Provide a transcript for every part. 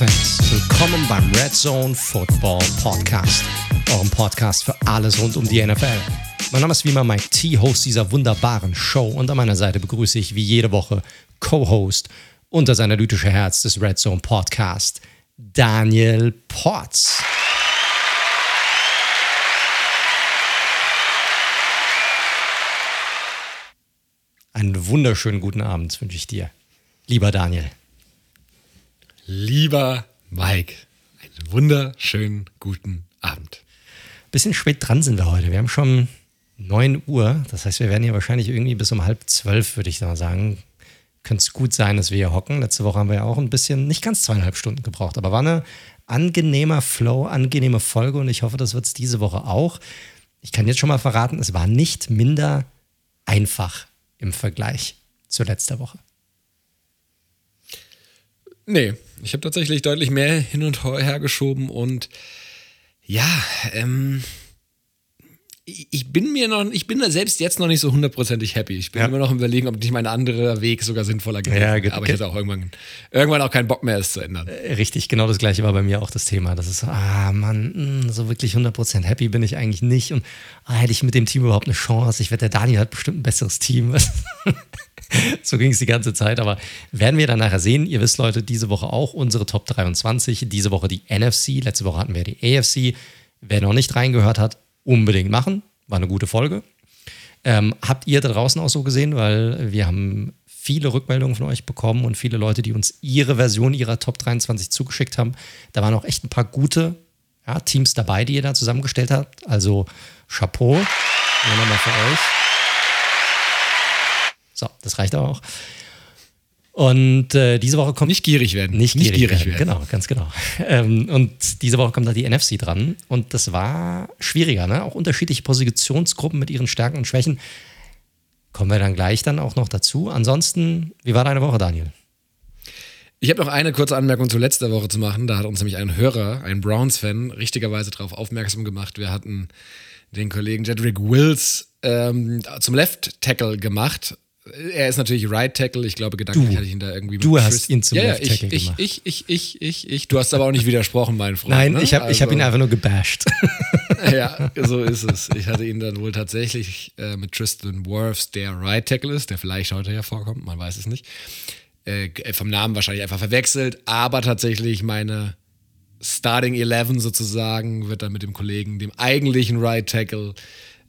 Football-Fans, willkommen beim Red Zone Football Podcast, eurem Podcast für alles rund um die NFL. Mein Name ist wie immer Mike T, Host dieser wunderbaren Show und an meiner Seite begrüße ich wie jede Woche Co-Host und das analytische Herz des Red Zone Podcast, Daniel Potts. Einen wunderschönen guten Abend wünsche ich dir, lieber Daniel. Lieber Mike, einen wunderschönen guten Abend. Bisschen spät dran sind wir heute. Wir haben schon 9 Uhr. Das heißt, wir werden hier wahrscheinlich irgendwie bis um halb zwölf, würde ich mal sagen. Könnte es gut sein, dass wir hier hocken. Letzte Woche haben wir ja auch ein bisschen, nicht ganz zweieinhalb Stunden gebraucht, aber war eine angenehmer Flow, angenehme Folge und ich hoffe, das wird es diese Woche auch. Ich kann jetzt schon mal verraten, es war nicht minder einfach im Vergleich zu letzter Woche. Nee, ich habe tatsächlich deutlich mehr hin und her geschoben und ja, ähm, ich bin mir noch, ich bin da selbst jetzt noch nicht so hundertprozentig happy. Ich bin ja. immer noch im Überlegen, ob nicht mein anderer Weg sogar sinnvoller gewesen wäre. Ja, Aber ich hatte auch irgendwann, irgendwann auch keinen Bock mehr, es zu ändern. Äh, richtig, genau das gleiche war bei mir auch das Thema. Das ist, ah Mann, hm, so wirklich 100% happy bin ich eigentlich nicht. Und ah, hätte ich mit dem Team überhaupt eine Chance? Ich wette, der Daniel hat bestimmt ein besseres Team. so ging es die ganze Zeit. Aber werden wir dann nachher sehen. Ihr wisst, Leute, diese Woche auch unsere Top 23. Diese Woche die NFC. Letzte Woche hatten wir die AFC. Wer noch nicht reingehört hat, unbedingt machen. War eine gute Folge. Ähm, habt ihr da draußen auch so gesehen? Weil wir haben viele Rückmeldungen von euch bekommen und viele Leute, die uns ihre Version ihrer Top 23 zugeschickt haben. Da waren auch echt ein paar gute ja, Teams dabei, die ihr da zusammengestellt habt. Also Chapeau. Nochmal für euch. So, das reicht auch. Und äh, diese Woche kommt. Nicht gierig werden. Nicht, nicht gierig, werden. werden. Genau, ganz genau. Ähm, und diese Woche kommt da die NFC dran. Und das war schwieriger, ne? Auch unterschiedliche Positionsgruppen mit ihren Stärken und Schwächen. Kommen wir dann gleich dann auch noch dazu. Ansonsten, wie war deine Woche, Daniel? Ich habe noch eine kurze Anmerkung zu letzter Woche zu machen. Da hat uns nämlich ein Hörer, ein Browns-Fan, richtigerweise darauf aufmerksam gemacht. Wir hatten den Kollegen Jedrick Wills ähm, zum Left Tackle gemacht er ist natürlich Right Tackle. Ich glaube, gedanklich du. hatte ich ihn da irgendwie. Du hast Chris ihn zum ja, Left Tackle ich, gemacht. Ich, ich, ich, ich, ich, Du hast aber auch nicht widersprochen, mein Freund. Nein, ne? ich habe also, hab ihn einfach nur gebasht. ja, so ist es. Ich hatte ihn dann wohl tatsächlich äh, mit Tristan Wirfs, der Right Tackle ist, der vielleicht heute hervorkommt, man weiß es nicht. Äh, vom Namen wahrscheinlich einfach verwechselt, aber tatsächlich meine Starting Eleven sozusagen wird dann mit dem Kollegen, dem eigentlichen Right Tackle,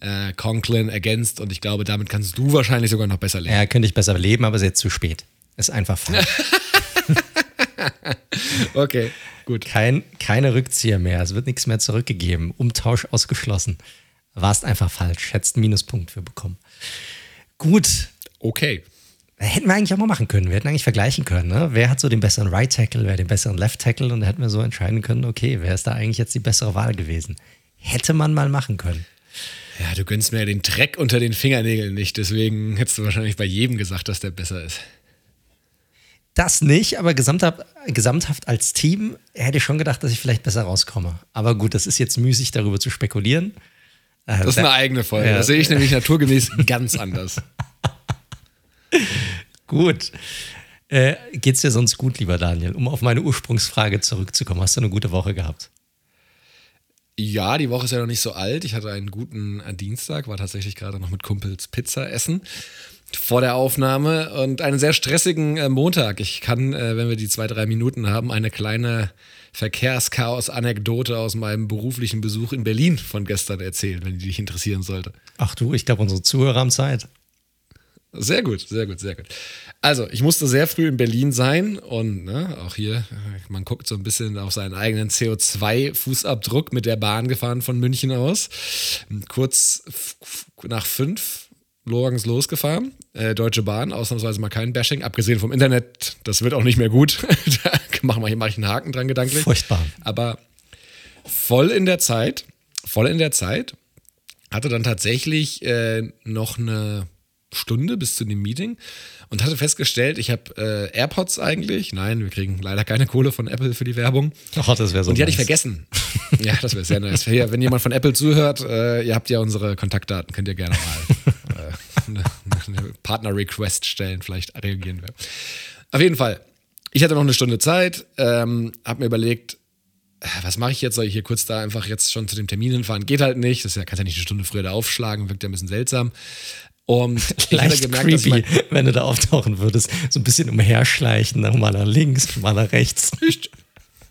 äh, Conklin ergänzt und ich glaube, damit kannst du wahrscheinlich sogar noch besser leben. Ja, könnte ich besser leben, aber es ist jetzt zu spät. Ist einfach falsch. okay, gut. Kein, keine Rückzieher mehr. Es wird nichts mehr zurückgegeben. Umtausch ausgeschlossen. Warst einfach falsch. Hättest einen Minuspunkt für bekommen. Gut. Okay. Hätten wir eigentlich auch mal machen können. Wir hätten eigentlich vergleichen können. Ne? Wer hat so den besseren Right Tackle, wer den besseren Left Tackle? Und da hätten wir so entscheiden können, okay, wer ist da eigentlich jetzt die bessere Wahl gewesen? Hätte man mal machen können. Ja, du gönnst mir den Dreck unter den Fingernägeln nicht, deswegen hättest du wahrscheinlich bei jedem gesagt, dass der besser ist. Das nicht, aber gesamthaft, gesamthaft als Team hätte ich schon gedacht, dass ich vielleicht besser rauskomme. Aber gut, das ist jetzt müßig, darüber zu spekulieren. Äh, das ist eine eigene Folge. Ja. Das sehe ich nämlich naturgemäß ganz anders. gut. Äh, geht's dir sonst gut, lieber Daniel? Um auf meine Ursprungsfrage zurückzukommen, hast du eine gute Woche gehabt? Ja, die Woche ist ja noch nicht so alt. Ich hatte einen guten äh, Dienstag, war tatsächlich gerade noch mit Kumpels Pizza essen vor der Aufnahme und einen sehr stressigen äh, Montag. Ich kann, äh, wenn wir die zwei, drei Minuten haben, eine kleine Verkehrschaos-Anekdote aus meinem beruflichen Besuch in Berlin von gestern erzählen, wenn die dich interessieren sollte. Ach du, ich glaube, unsere Zuhörer haben Zeit. Sehr gut, sehr gut, sehr gut. Also, ich musste sehr früh in Berlin sein und ne, auch hier, man guckt so ein bisschen auf seinen eigenen CO2-Fußabdruck mit der Bahn gefahren von München aus. Kurz nach fünf morgens losgefahren. Äh, Deutsche Bahn, ausnahmsweise mal kein Bashing, abgesehen vom Internet, das wird auch nicht mehr gut. da mache mach ich einen Haken dran gedanklich. Furchtbar. Aber voll in der Zeit, voll in der Zeit, hatte dann tatsächlich äh, noch eine Stunde bis zu dem Meeting und hatte festgestellt, ich habe äh, AirPods eigentlich. Nein, wir kriegen leider keine Kohle von Apple für die Werbung. Ach, das wäre so. Und die nice. hatte ich vergessen. ja, das wäre sehr nice. Wenn jemand von Apple zuhört, äh, ihr habt ja unsere Kontaktdaten, könnt ihr gerne mal äh, eine, eine Partner-Request stellen, vielleicht reagieren wir. Auf jeden Fall ich hatte noch eine Stunde Zeit, ähm, habe mir überlegt, äh, was mache ich jetzt? Soll ich hier kurz da einfach jetzt schon zu dem Termin hinfahren? Geht halt nicht. Das ja, kannst ja nicht eine Stunde früher da aufschlagen, wirkt ja ein bisschen seltsam. Und ich Leicht gemerkt, creepy, dass wenn du da auftauchen würdest. So ein bisschen umherschleichen, dann mal nach links, mal nach rechts. Ich,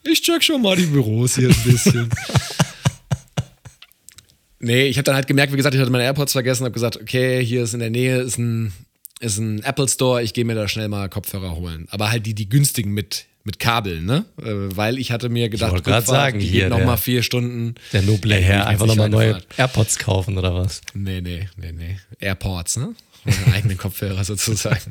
ich check schon mal die Büros hier ein bisschen. nee, ich habe dann halt gemerkt, wie gesagt, ich hatte meine AirPods vergessen, habe gesagt, okay, hier ist in der Nähe ist ein, ist ein Apple Store, ich gehe mir da schnell mal Kopfhörer holen. Aber halt die, die günstigen mit, mit Kabel, ne? Äh, weil ich hatte mir gedacht, ich gerade sagen, hier noch mal vier Stunden. Der noble Herr, einfach nochmal neue Fahrt. AirPods kaufen oder was? Nee, nee, nee, nee. AirPods, ne? Meine eigenen Kopfhörer sozusagen.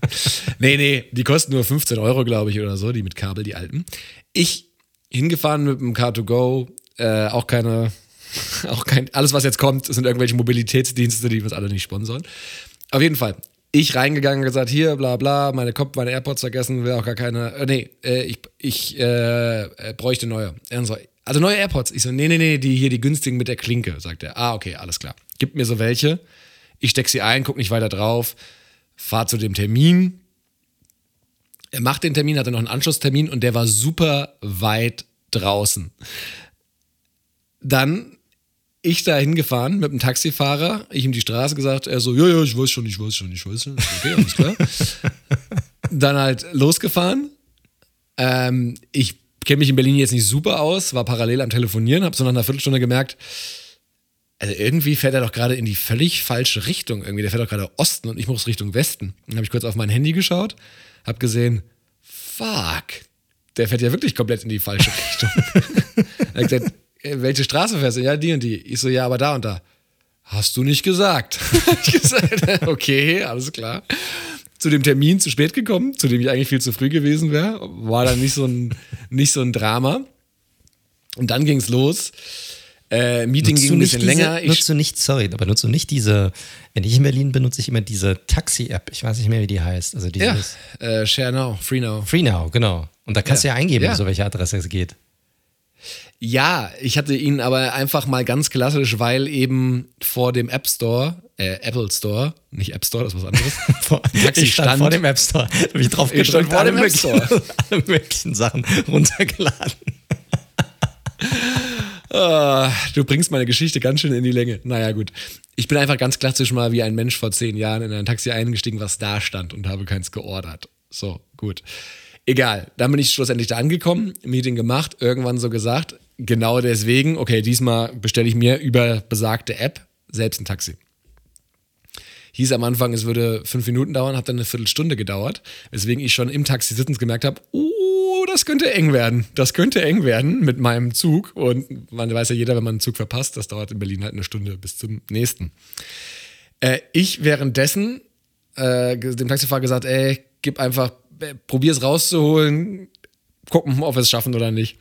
nee, nee, die kosten nur 15 Euro, glaube ich, oder so, die mit Kabel, die alten. Ich hingefahren mit dem Car2Go, äh, auch keine, auch kein, alles was jetzt kommt, sind irgendwelche Mobilitätsdienste, die uns alle nicht sponsern. Auf jeden Fall, ich reingegangen und gesagt, hier, bla bla, meine Kopf, meine AirPods vergessen, will auch gar keine. Äh, nee, äh, ich, ich äh, äh bräuchte neue. So, also neue AirPods. Ich so, nee, nee, nee, die hier, die günstigen mit der Klinke, sagt er. Ah, okay, alles klar. Gib mir so welche. Ich steck sie ein, guck nicht weiter drauf, fahr zu dem Termin. Er macht den Termin, hatte noch einen Anschlusstermin und der war super weit draußen. Dann ich da hingefahren mit dem Taxifahrer, ich ihm die Straße gesagt, er so, ja, ja, ich weiß schon, ich weiß schon, ich weiß schon. Okay, alles klar. Dann halt losgefahren. Ähm, ich kenne mich in Berlin jetzt nicht super aus, war parallel am Telefonieren, habe so nach einer Viertelstunde gemerkt, also irgendwie fährt er doch gerade in die völlig falsche Richtung. Irgendwie, der fährt doch gerade Osten und ich muss Richtung Westen. Dann habe ich kurz auf mein Handy geschaut, habe gesehen, fuck, der fährt ja wirklich komplett in die falsche Richtung. er hat gesagt, welche Straße fährst du? Ja, die und die. Ich so, ja, aber da und da. Hast du nicht gesagt. ich gesagt, okay, alles klar. Zu dem Termin zu spät gekommen, zu dem ich eigentlich viel zu früh gewesen wäre. War dann nicht so ein, nicht so ein Drama. Und dann ging es los. Äh, Meeting nutzt ging ein bisschen diese, länger. Ich nutzt du nicht, sorry, aber nutzt du nicht diese, wenn ich in Berlin bin, nutze ich immer diese Taxi-App. Ich weiß nicht mehr, wie die heißt. Also dieses, ja, äh, Share Now, Free Now. Free Now, genau. Und da kannst ja. du ja eingeben, ja. so welche Adresse es geht. Ja, ich hatte ihn aber einfach mal ganz klassisch, weil eben vor dem App Store, äh, Apple Store, nicht App Store, das ist was anderes. vor, Taxi ich stand, stand vor dem App Store. Da habe ich drauf ich vor dem App Store. alle möglichen Sachen runtergeladen. oh, du bringst meine Geschichte ganz schön in die Länge. Naja, gut. Ich bin einfach ganz klassisch mal wie ein Mensch vor zehn Jahren in ein Taxi eingestiegen, was da stand und habe keins geordert. So, gut. Egal, dann bin ich schlussendlich da angekommen, Meeting gemacht, irgendwann so gesagt, genau deswegen, okay, diesmal bestelle ich mir über besagte App selbst ein Taxi. Hieß am Anfang, es würde fünf Minuten dauern, hat dann eine Viertelstunde gedauert, weswegen ich schon im Taxi sitzend gemerkt habe, oh, das könnte eng werden. Das könnte eng werden mit meinem Zug. Und man weiß ja jeder, wenn man einen Zug verpasst, das dauert in Berlin halt eine Stunde bis zum nächsten. Äh, ich währenddessen äh, dem Taxifahrer gesagt, ey, gib einfach probier es rauszuholen, gucken, ob wir es schaffen oder nicht.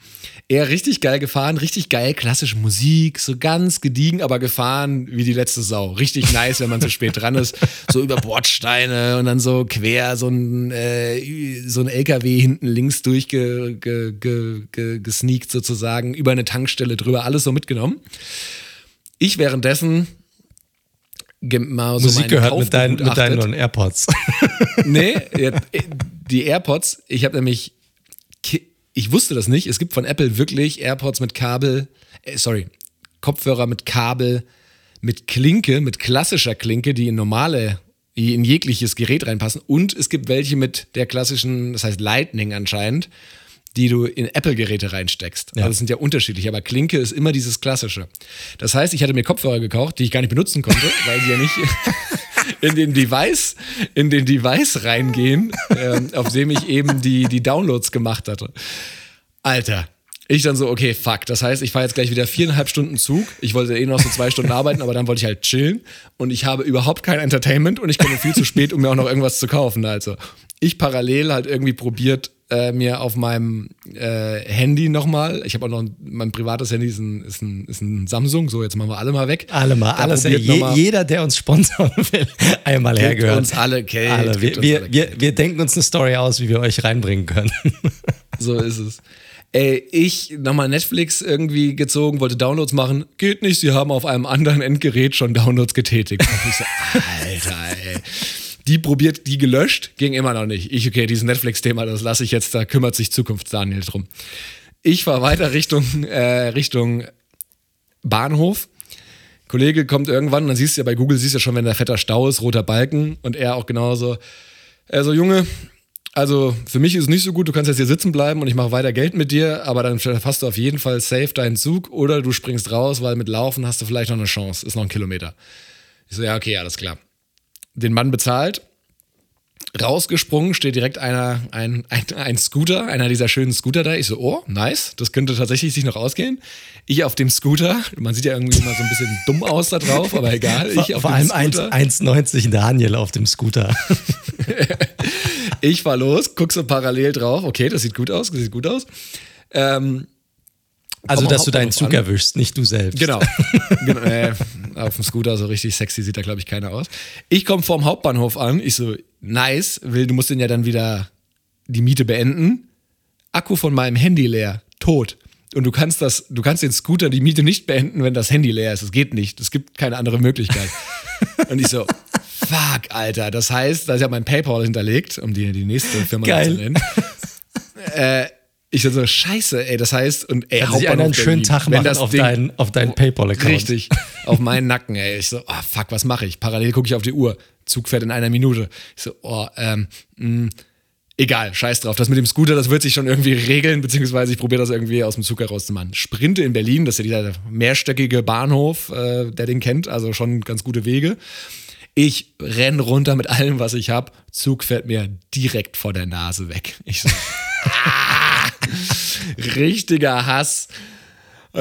Er richtig geil gefahren, richtig geil, klassische Musik, so ganz gediegen, aber gefahren wie die letzte Sau. Richtig nice, wenn man so spät dran ist. So über Bordsteine und dann so quer so ein, äh, so ein LKW hinten links durchgesneakt ge, ge, ge, sozusagen, über eine Tankstelle drüber, alles so mitgenommen. Ich währenddessen mal so Musik gehört mit, dein, mit deinen neuen AirPods. nee, die AirPods, ich habe nämlich, ich wusste das nicht, es gibt von Apple wirklich AirPods mit Kabel, äh, sorry, Kopfhörer mit Kabel, mit Klinke, mit klassischer Klinke, die in normale, in jegliches Gerät reinpassen. Und es gibt welche mit der klassischen, das heißt Lightning anscheinend, die du in Apple-Geräte reinsteckst. Ja. Also das sind ja unterschiedlich, aber Klinke ist immer dieses Klassische. Das heißt, ich hatte mir Kopfhörer gekauft, die ich gar nicht benutzen konnte, weil sie ja nicht in den Device, in den Device reingehen, ähm, auf dem ich eben die, die Downloads gemacht hatte. Alter, ich dann so, okay, fuck. Das heißt, ich fahre jetzt gleich wieder viereinhalb Stunden Zug. Ich wollte eh noch so zwei Stunden arbeiten, aber dann wollte ich halt chillen. Und ich habe überhaupt kein Entertainment und ich komme viel zu spät, um mir auch noch irgendwas zu kaufen. Also, ich parallel halt irgendwie probiert, äh, mir auf meinem äh, Handy nochmal, ich habe auch noch ein, mein privates Handy ist ein, ist, ein, ist ein Samsung, so jetzt machen wir alle mal weg. Alle mal, da alles. Je, jeder, der uns sponsern will, einmal hergehört. uns alle, okay, alle. Wir, wir, alle wir, wir denken uns eine Story aus, wie wir euch reinbringen können. so ist es. Ey, ich nochmal Netflix irgendwie gezogen, wollte Downloads machen. Geht nicht, sie haben auf einem anderen Endgerät schon Downloads getätigt. Und ich so, Alter, ey Die probiert die gelöscht, ging immer noch nicht. Ich, okay, dieses Netflix-Thema, das lasse ich jetzt, da kümmert sich Zukunfts-Daniel drum. Ich fahre weiter Richtung, äh, Richtung Bahnhof. Kollege kommt irgendwann, dann siehst du ja bei Google, siehst du ja schon, wenn der fetter Stau ist, roter Balken und er auch genauso. Er so, Junge, also für mich ist es nicht so gut, du kannst jetzt hier sitzen bleiben und ich mache weiter Geld mit dir, aber dann hast du auf jeden Fall safe deinen Zug oder du springst raus, weil mit Laufen hast du vielleicht noch eine Chance, ist noch ein Kilometer. Ich so, ja, okay, alles klar. Den Mann bezahlt, rausgesprungen, steht direkt einer, ein, ein, ein Scooter, einer dieser schönen Scooter da. Ich so, oh, nice, das könnte tatsächlich sich noch ausgehen. Ich auf dem Scooter, man sieht ja irgendwie immer so ein bisschen dumm aus da drauf, aber egal. Ich auf Vor allem 1,90 Daniel auf dem Scooter. ich fahr los, guck so parallel drauf, okay, das sieht gut aus, das sieht gut aus. Ähm, also, dass du deinen Zug an. erwischst, nicht du selbst. Genau. genau äh, auf dem Scooter so richtig sexy sieht da, glaube ich, keiner aus. Ich komme vorm Hauptbahnhof an. Ich so, nice, will, du musst den ja dann wieder die Miete beenden. Akku von meinem Handy leer, tot. Und du kannst das, du kannst den Scooter die Miete nicht beenden, wenn das Handy leer ist. Das geht nicht. Es gibt keine andere Möglichkeit. Und ich so, fuck, Alter. Das heißt, da ist ja mein PayPal hinterlegt, um die, die nächste Firma Geil. zu nennen. Äh, ich so, scheiße, ey, das heißt, und ey, Kann einer einen schönen Tag machen auf, Ding, dein, auf deinen PayPal-Account. Richtig, auf meinen Nacken, ey. Ich so, oh, fuck, was mache ich? Parallel gucke ich auf die Uhr. Zug fährt in einer Minute. Ich so, oh, ähm, mh, mm, egal, scheiß drauf. Das mit dem Scooter, das wird sich schon irgendwie regeln, beziehungsweise ich probiere das irgendwie aus dem Zug herauszumachen. Sprinte in Berlin, das ist ja dieser mehrstöckige Bahnhof, äh, der den kennt, also schon ganz gute Wege. Ich renn runter mit allem, was ich habe. Zug fährt mir direkt vor der Nase weg. Ich so, ah, richtiger Hass.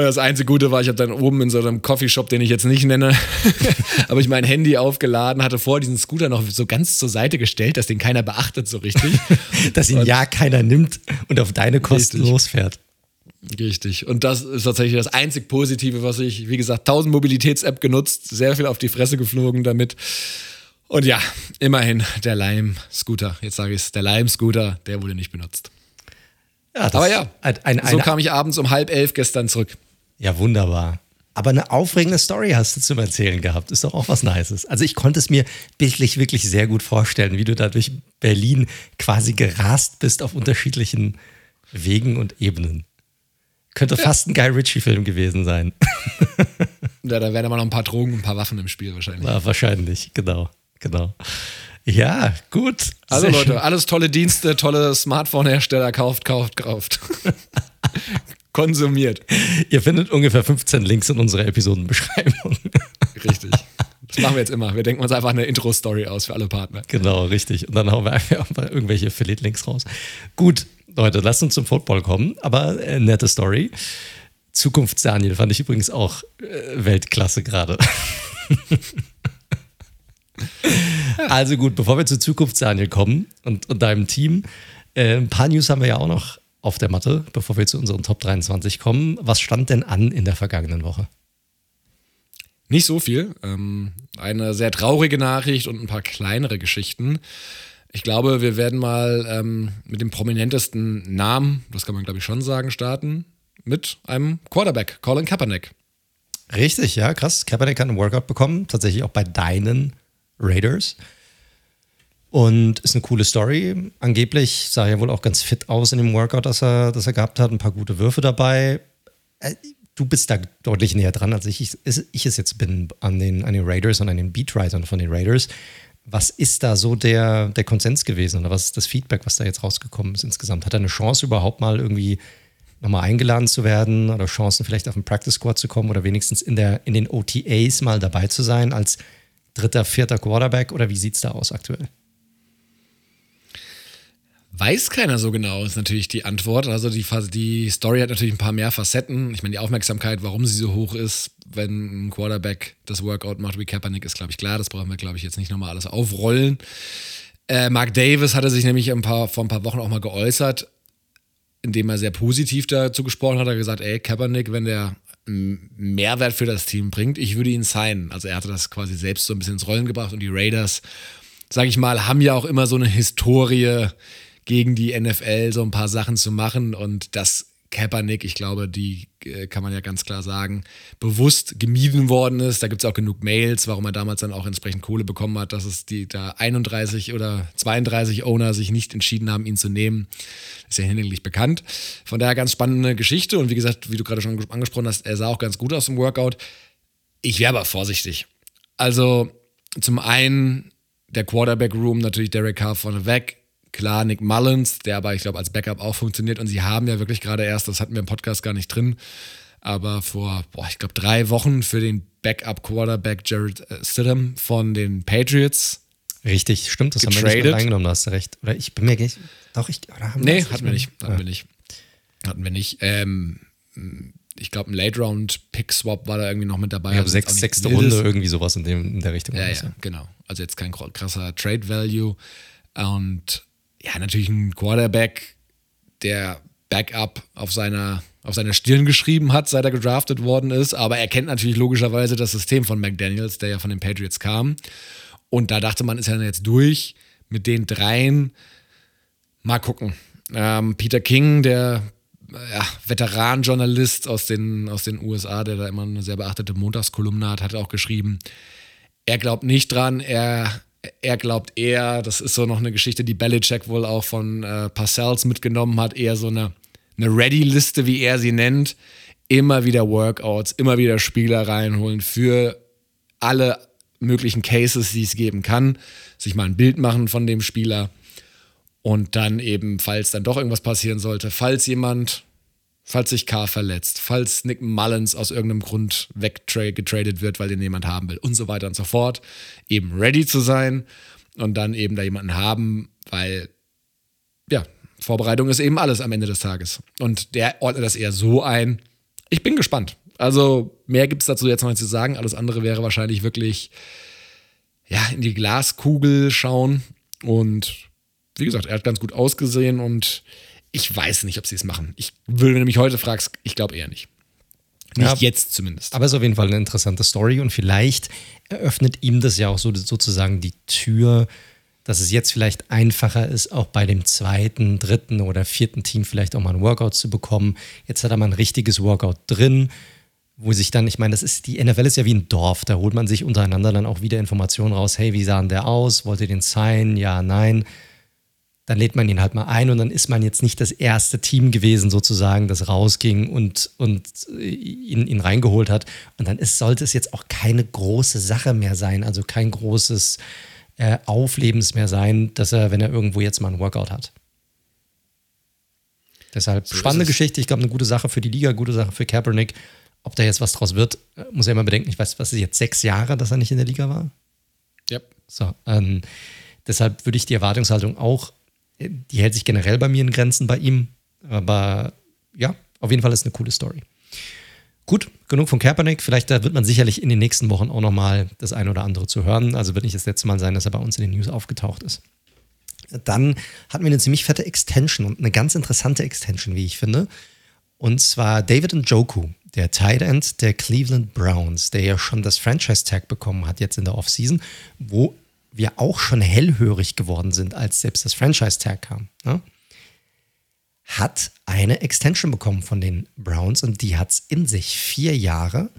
Das einzige Gute war, ich habe dann oben in so einem Coffeeshop, den ich jetzt nicht nenne, habe ich mein Handy aufgeladen, hatte vor diesen Scooter noch so ganz zur Seite gestellt, dass den keiner beachtet so richtig. dass ihn und ja keiner nimmt und auf deine Kosten richtig. losfährt. Richtig. Und das ist tatsächlich das einzig Positive, was ich, wie gesagt, 1000 Mobilitäts-App genutzt, sehr viel auf die Fresse geflogen damit. Und ja, immerhin der Lime-Scooter. Jetzt sage ich es, der Lime-Scooter, der wurde nicht benutzt. Ja, Aber ja, ein, ein, so kam ich abends um halb elf gestern zurück. Ja, wunderbar. Aber eine aufregende Story hast du zum Erzählen gehabt. Ist doch auch was Nices. Also ich konnte es mir bildlich wirklich sehr gut vorstellen, wie du da durch Berlin quasi gerast bist auf unterschiedlichen Wegen und Ebenen. Könnte ja. fast ein Guy Ritchie-Film gewesen sein. ja, da wären aber noch ein paar Drogen und ein paar Waffen im Spiel wahrscheinlich. Ja, wahrscheinlich, genau, genau. Ja, gut. Also Leute, schön. alles tolle Dienste, tolle Smartphone-Hersteller, kauft, kauft, kauft. Konsumiert. Ihr findet ungefähr 15 Links in unserer Episodenbeschreibung. Richtig. Das machen wir jetzt immer. Wir denken uns einfach eine Intro-Story aus für alle Partner. Genau, richtig. Und dann hauen wir einfach irgendwelche Affiliate-Links raus. Gut, Leute, lasst uns zum Football kommen, aber äh, nette Story. Zukunfts-Daniel fand ich übrigens auch äh, Weltklasse gerade. also gut, bevor wir zu Zukunfts-Daniel kommen und, und deinem Team, äh, ein paar News haben wir ja auch noch auf der Matte, bevor wir zu unseren Top 23 kommen. Was stand denn an in der vergangenen Woche? Nicht so viel. Ähm, eine sehr traurige Nachricht und ein paar kleinere Geschichten. Ich glaube, wir werden mal ähm, mit dem prominentesten Namen, das kann man glaube ich schon sagen, starten. Mit einem Quarterback, Colin Kaepernick. Richtig, ja, krass. Kaepernick hat einen Workout bekommen, tatsächlich auch bei deinen Raiders. Und ist eine coole Story. Angeblich sah er wohl auch ganz fit aus in dem Workout, das er, das er gehabt hat. Ein paar gute Würfe dabei. Äh, du bist da deutlich näher dran, als ich, ich, ich es jetzt bin an den, an den Raiders und an den Beatwritern von den Raiders. Was ist da so der, der Konsens gewesen oder was ist das Feedback, was da jetzt rausgekommen ist insgesamt? Hat er eine Chance überhaupt mal irgendwie nochmal eingeladen zu werden oder Chancen vielleicht auf den Practice Squad zu kommen oder wenigstens in, der, in den OTAs mal dabei zu sein als dritter, vierter Quarterback oder wie sieht es da aus aktuell? Weiß keiner so genau, ist natürlich die Antwort. Also die, die Story hat natürlich ein paar mehr Facetten. Ich meine, die Aufmerksamkeit, warum sie so hoch ist, wenn ein Quarterback das Workout macht wie Kaepernick, ist, glaube ich, klar. Das brauchen wir, glaube ich, jetzt nicht nochmal alles aufrollen. Äh, Mark Davis hatte sich nämlich ein paar, vor ein paar Wochen auch mal geäußert, indem er sehr positiv dazu gesprochen hat. Er hat gesagt, ey, Kaepernick, wenn der Mehrwert für das Team bringt, ich würde ihn signen. Also er hatte das quasi selbst so ein bisschen ins Rollen gebracht und die Raiders, sage ich mal, haben ja auch immer so eine Historie, gegen die NFL so ein paar Sachen zu machen und das Kaepernick, ich glaube, die äh, kann man ja ganz klar sagen, bewusst gemieden worden ist. Da gibt es auch genug Mails, warum er damals dann auch entsprechend Kohle bekommen hat, dass es die da 31 oder 32 Owner sich nicht entschieden haben, ihn zu nehmen. Ist ja hinlänglich bekannt. Von daher ganz spannende Geschichte. Und wie gesagt, wie du gerade schon angesprochen hast, er sah auch ganz gut aus im Workout. Ich wäre aber vorsichtig. Also zum einen der Quarterback-Room, natürlich Derek Carr vorneweg Klar, Nick Mullins, der aber, ich glaube, als Backup auch funktioniert. Und sie haben ja wirklich gerade erst, das hatten wir im Podcast gar nicht drin, aber vor, boah, ich glaube, drei Wochen für den Backup-Quarterback Jared äh, Stidham von den Patriots. Richtig, stimmt, das getradet. haben wir nicht mit reingenommen, da hast du recht. Oder ich bin mir nicht, doch, ich, oder haben Nee, hatten wir nicht, hatten ja. wir nicht. Hatten wir nicht. Ähm, ich glaube, ein Late-Round-Pick-Swap war da irgendwie noch mit dabei. Ja, also sechs, sechste Runde, irgendwie sowas in, dem, in der Richtung. Ja, ja, genau. Also jetzt kein krasser Trade-Value. Und ja, natürlich ein Quarterback, der Backup auf seiner, auf seiner Stirn geschrieben hat, seit er gedraftet worden ist. Aber er kennt natürlich logischerweise das System von McDaniels, der ja von den Patriots kam. Und da dachte man, ist er jetzt durch mit den dreien. Mal gucken. Ähm, Peter King, der ja, Veteran-Journalist aus den, aus den USA, der da immer eine sehr beachtete Montagskolumne hat, hat auch geschrieben, er glaubt nicht dran, er er glaubt eher, das ist so noch eine Geschichte, die Belichick wohl auch von äh, Parcells mitgenommen hat, eher so eine, eine Ready-Liste, wie er sie nennt. Immer wieder Workouts, immer wieder Spieler reinholen für alle möglichen Cases, die es geben kann. Sich mal ein Bild machen von dem Spieler. Und dann eben, falls dann doch irgendwas passieren sollte, falls jemand falls sich Carr verletzt, falls Nick Mullins aus irgendeinem Grund weggetradet wird, weil den jemand haben will und so weiter und so fort, eben ready zu sein und dann eben da jemanden haben, weil ja, Vorbereitung ist eben alles am Ende des Tages. Und der ordnet das eher so ein. Ich bin gespannt. Also mehr gibt es dazu jetzt noch nicht zu sagen. Alles andere wäre wahrscheinlich wirklich ja, in die Glaskugel schauen. Und wie gesagt, er hat ganz gut ausgesehen und ich weiß nicht, ob sie es machen. Ich würde, wenn du mich heute fragst, ich glaube eher nicht. Nicht ja, jetzt zumindest. Aber es ist auf jeden Fall eine interessante Story und vielleicht eröffnet ihm das ja auch so, sozusagen die Tür, dass es jetzt vielleicht einfacher ist, auch bei dem zweiten, dritten oder vierten Team vielleicht auch mal ein Workout zu bekommen. Jetzt hat er mal ein richtiges Workout drin, wo sich dann, ich meine, das ist, die NFL ist ja wie ein Dorf, da holt man sich untereinander dann auch wieder Informationen raus. Hey, wie sah denn der aus? Wollt ihr den sein? Ja, nein dann lädt man ihn halt mal ein und dann ist man jetzt nicht das erste Team gewesen, sozusagen, das rausging und, und ihn, ihn reingeholt hat. Und dann ist, sollte es jetzt auch keine große Sache mehr sein, also kein großes äh, Auflebens mehr sein, dass er, wenn er irgendwo jetzt mal ein Workout hat. Deshalb so spannende Geschichte. Ich glaube, eine gute Sache für die Liga, gute Sache für Kaepernick. Ob da jetzt was draus wird, äh, muss er immer bedenken. Ich weiß, was ist jetzt sechs Jahre, dass er nicht in der Liga war? Ja. So, ähm, deshalb würde ich die Erwartungshaltung auch die hält sich generell bei mir in Grenzen bei ihm. Aber ja, auf jeden Fall ist eine coole Story. Gut, genug von Kaepernick. Vielleicht wird man sicherlich in den nächsten Wochen auch nochmal das eine oder andere zu hören. Also wird nicht das letzte Mal sein, dass er bei uns in den News aufgetaucht ist. Dann hatten wir eine ziemlich fette Extension und eine ganz interessante Extension, wie ich finde. Und zwar David Njoku, der Tight End der Cleveland Browns, der ja schon das Franchise-Tag bekommen hat jetzt in der Offseason, wo wir auch schon hellhörig geworden sind, als selbst das Franchise-Tag kam, ne? hat eine Extension bekommen von den Browns und die hat es in sich. Vier Jahre,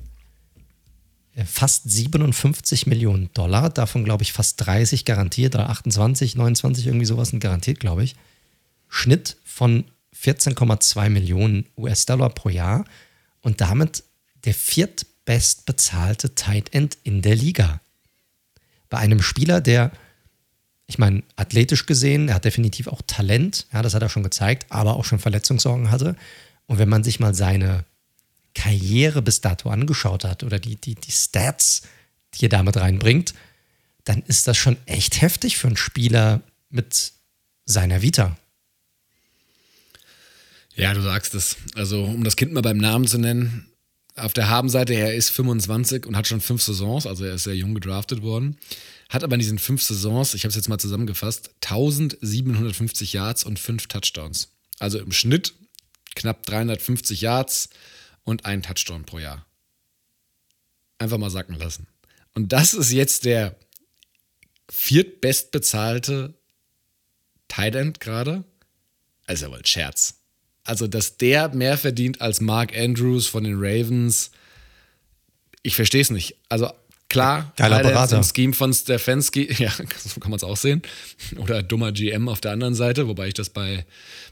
äh, fast 57 Millionen Dollar, davon glaube ich fast 30 garantiert oder 28, 29, irgendwie sowas sind garantiert, glaube ich. Schnitt von 14,2 Millionen US-Dollar pro Jahr und damit der viertbestbezahlte Tight End in der Liga bei einem Spieler, der, ich meine, athletisch gesehen, er hat definitiv auch Talent, ja, das hat er schon gezeigt, aber auch schon Verletzungssorgen hatte. Und wenn man sich mal seine Karriere bis dato angeschaut hat oder die, die, die Stats, die er damit reinbringt, dann ist das schon echt heftig für einen Spieler mit seiner Vita. Ja, du sagst es. Also, um das Kind mal beim Namen zu nennen, auf der Habenseite, er ist 25 und hat schon fünf Saisons, also er ist sehr jung gedraftet worden. Hat aber in diesen fünf Saisons, ich habe es jetzt mal zusammengefasst, 1750 Yards und fünf Touchdowns. Also im Schnitt knapp 350 Yards und ein Touchdown pro Jahr. Einfach mal sacken lassen. Und das ist jetzt der viertbestbezahlte Tight End gerade. Also wohl Scherz. Also, dass der mehr verdient als Mark Andrews von den Ravens, ich verstehe es nicht. Also, klar, Geiler Berater. im Scheme von Stefanski, ja, so kann man es auch sehen. Oder dummer GM auf der anderen Seite, wobei ich das bei,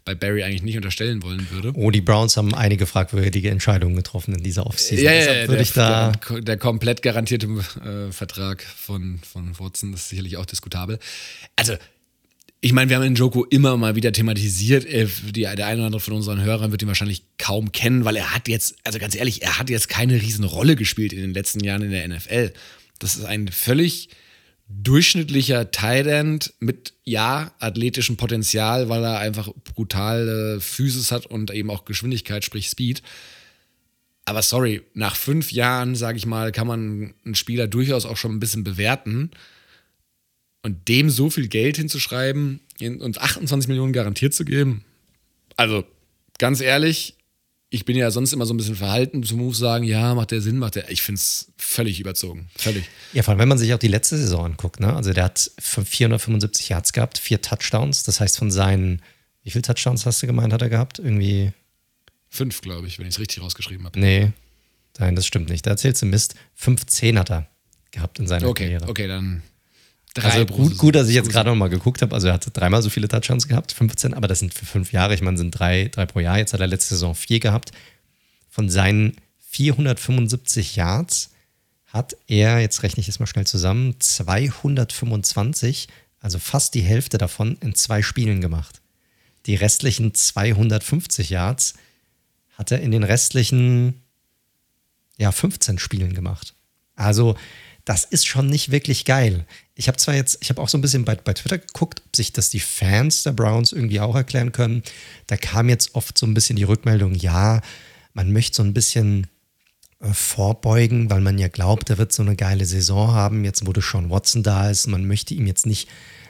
bei Barry eigentlich nicht unterstellen wollen würde. Oh, die Browns haben einige fragwürdige Entscheidungen getroffen in dieser Offseason. Ja, ja, ja der, da. der, der komplett garantierte äh, Vertrag von, von Watson ist sicherlich auch diskutabel. Also, ich meine, wir haben den Joko immer mal wieder thematisiert. Äh, Die, der eine oder andere von unseren Hörern wird ihn wahrscheinlich kaum kennen, weil er hat jetzt, also ganz ehrlich, er hat jetzt keine riesen Rolle gespielt in den letzten Jahren in der NFL. Das ist ein völlig durchschnittlicher Tight mit, ja, athletischem Potenzial, weil er einfach brutale Physis hat und eben auch Geschwindigkeit, sprich Speed. Aber sorry, nach fünf Jahren, sage ich mal, kann man einen Spieler durchaus auch schon ein bisschen bewerten. Und dem so viel Geld hinzuschreiben und 28 Millionen garantiert zu geben. Also, ganz ehrlich, ich bin ja sonst immer so ein bisschen verhalten zum Move sagen, ja, macht der Sinn, macht der. Ich finde es völlig überzogen. Völlig. Ja, vor allem, wenn man sich auch die letzte Saison anguckt, ne? Also der hat 475 Yards gehabt, vier Touchdowns. Das heißt, von seinen, wie viele Touchdowns hast du gemeint, hat er gehabt? Irgendwie. Fünf, glaube ich, wenn ich es richtig rausgeschrieben habe. Nee. Nein, das stimmt nicht. Da erzählst du Mist. 15 hat er gehabt in seiner Okay, Karriere. okay, dann drei Also gut, gut, dass ich jetzt gerade noch mal geguckt habe. Also er hatte dreimal so viele Touchdowns gehabt, 15, aber das sind für fünf Jahre. Ich meine, sind drei, drei pro Jahr. Jetzt hat er letzte Saison vier gehabt. Von seinen 475 Yards hat er, jetzt rechne ich es mal schnell zusammen, 225, also fast die Hälfte davon in zwei Spielen gemacht. Die restlichen 250 Yards hat er in den restlichen ja, 15 Spielen gemacht. Also, das ist schon nicht wirklich geil. Ich habe zwar jetzt, ich habe auch so ein bisschen bei, bei Twitter geguckt, ob sich das die Fans der Browns irgendwie auch erklären können. Da kam jetzt oft so ein bisschen die Rückmeldung, ja, man möchte so ein bisschen äh, vorbeugen, weil man ja glaubt, er wird so eine geile Saison haben, jetzt wo Sean Watson da ist. Man möchte ihm jetzt nicht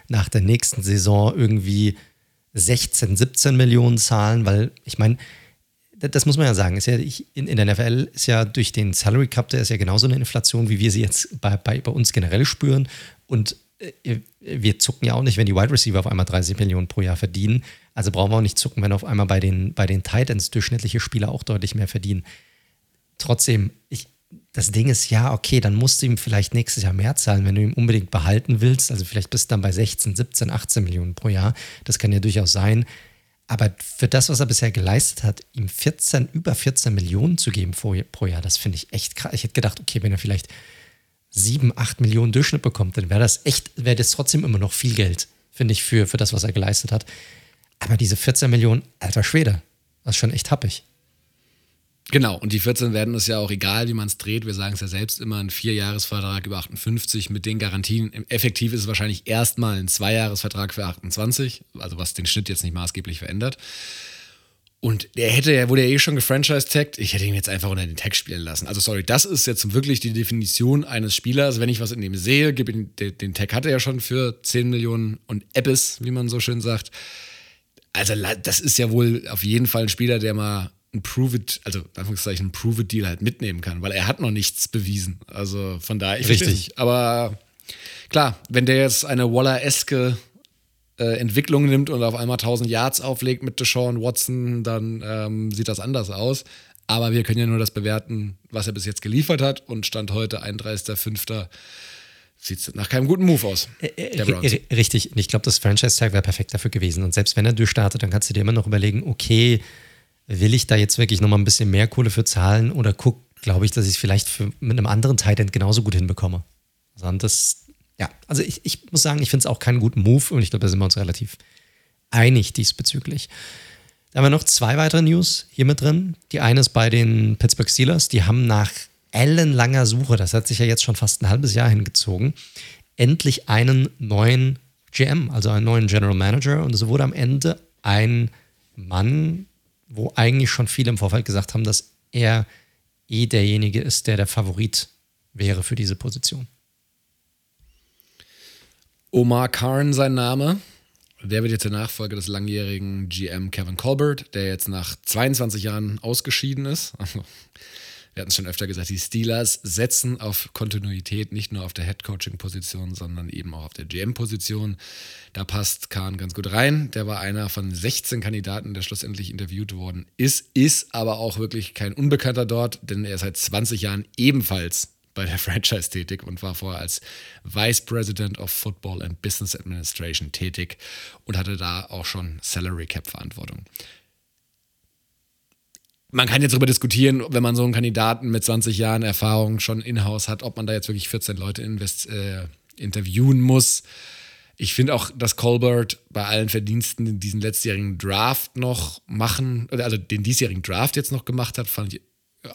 nach der nächsten Saison irgendwie 16, 17 Millionen zahlen, weil ich meine, das muss man ja sagen, ist ja, ich, in, in der NFL ist ja durch den Salary Cup, der ist ja genauso eine Inflation, wie wir sie jetzt bei, bei, bei uns generell spüren. Und äh, wir zucken ja auch nicht, wenn die Wide Receiver auf einmal 30 Millionen pro Jahr verdienen. Also brauchen wir auch nicht zucken, wenn auf einmal bei den, bei den Titans durchschnittliche Spieler auch deutlich mehr verdienen. Trotzdem, ich, das Ding ist ja, okay, dann musst du ihm vielleicht nächstes Jahr mehr zahlen, wenn du ihn unbedingt behalten willst. Also vielleicht bist du dann bei 16, 17, 18 Millionen pro Jahr. Das kann ja durchaus sein. Aber für das, was er bisher geleistet hat, ihm 14, über 14 Millionen zu geben pro, Jahr, das finde ich echt krass. Ich hätte gedacht, okay, wenn er vielleicht 7, 8 Millionen Durchschnitt bekommt, dann wäre das echt, wäre das trotzdem immer noch viel Geld, finde ich, für, für das, was er geleistet hat. Aber diese 14 Millionen, alter Schwede, das ist schon echt happig. Genau, und die 14 werden es ja auch egal, wie man es dreht. Wir sagen es ja selbst immer, ein Vierjahresvertrag über 58 mit den Garantien. Effektiv ist es wahrscheinlich erstmal ein Zweijahresvertrag für 28, also was den Schnitt jetzt nicht maßgeblich verändert. Und der hätte ja, wurde ja eh schon gefranchise-tagged, ich hätte ihn jetzt einfach unter den Tag spielen lassen. Also sorry, das ist jetzt wirklich die Definition eines Spielers. Wenn ich was in dem sehe, gebe ihn, den, Tag hat er ja schon für 10 Millionen und Ebbes, wie man so schön sagt. Also das ist ja wohl auf jeden Fall ein Spieler, der mal ein Prove-It, also Anführungszeichen Prove-It-Deal halt mitnehmen kann, weil er hat noch nichts bewiesen. Also von daher, ich Richtig. Aber klar, wenn der jetzt eine Waller-eske äh, Entwicklung nimmt und auf einmal 1000 Yards auflegt mit Deshaun Watson, dann ähm, sieht das anders aus. Aber wir können ja nur das bewerten, was er bis jetzt geliefert hat. Und Stand heute, 31.05., sieht es nach keinem guten Move aus. Browns. R- Richtig, und ich glaube, das Franchise-Tag wäre perfekt dafür gewesen. Und selbst wenn er durchstartet, dann kannst du dir immer noch überlegen, okay, will ich da jetzt wirklich nochmal ein bisschen mehr Kohle für zahlen oder guck, glaube ich, dass ich es vielleicht für, mit einem anderen Titan genauso gut hinbekomme. Sondern das, ja, also ich, ich muss sagen, ich finde es auch keinen guten Move und ich glaube, da sind wir uns relativ einig diesbezüglich. Da haben wir noch zwei weitere News hier mit drin. Die eine ist bei den Pittsburgh Steelers. Die haben nach ellenlanger Suche, das hat sich ja jetzt schon fast ein halbes Jahr hingezogen, endlich einen neuen GM, also einen neuen General Manager. Und es wurde am Ende ein Mann, wo eigentlich schon viele im Vorfeld gesagt haben, dass er eh derjenige ist, der der Favorit wäre für diese Position. Omar Karn sein Name. Der wird jetzt der Nachfolger des langjährigen GM Kevin Colbert, der jetzt nach 22 Jahren ausgeschieden ist. Also, wir hatten es schon öfter gesagt, die Steelers setzen auf Kontinuität, nicht nur auf der Head-Coaching-Position, sondern eben auch auf der GM-Position. Da passt Kahn ganz gut rein. Der war einer von 16 Kandidaten, der schlussendlich interviewt worden ist, ist aber auch wirklich kein Unbekannter dort, denn er ist seit 20 Jahren ebenfalls bei der Franchise tätig und war vorher als Vice President of Football and Business Administration tätig und hatte da auch schon Salary Cap Verantwortung man kann jetzt darüber diskutieren, wenn man so einen Kandidaten mit 20 Jahren Erfahrung schon in-house hat, ob man da jetzt wirklich 14 Leute invest, äh, interviewen muss. Ich finde auch, dass Colbert bei allen Verdiensten diesen letztjährigen Draft noch machen, also den diesjährigen Draft jetzt noch gemacht hat, fand ich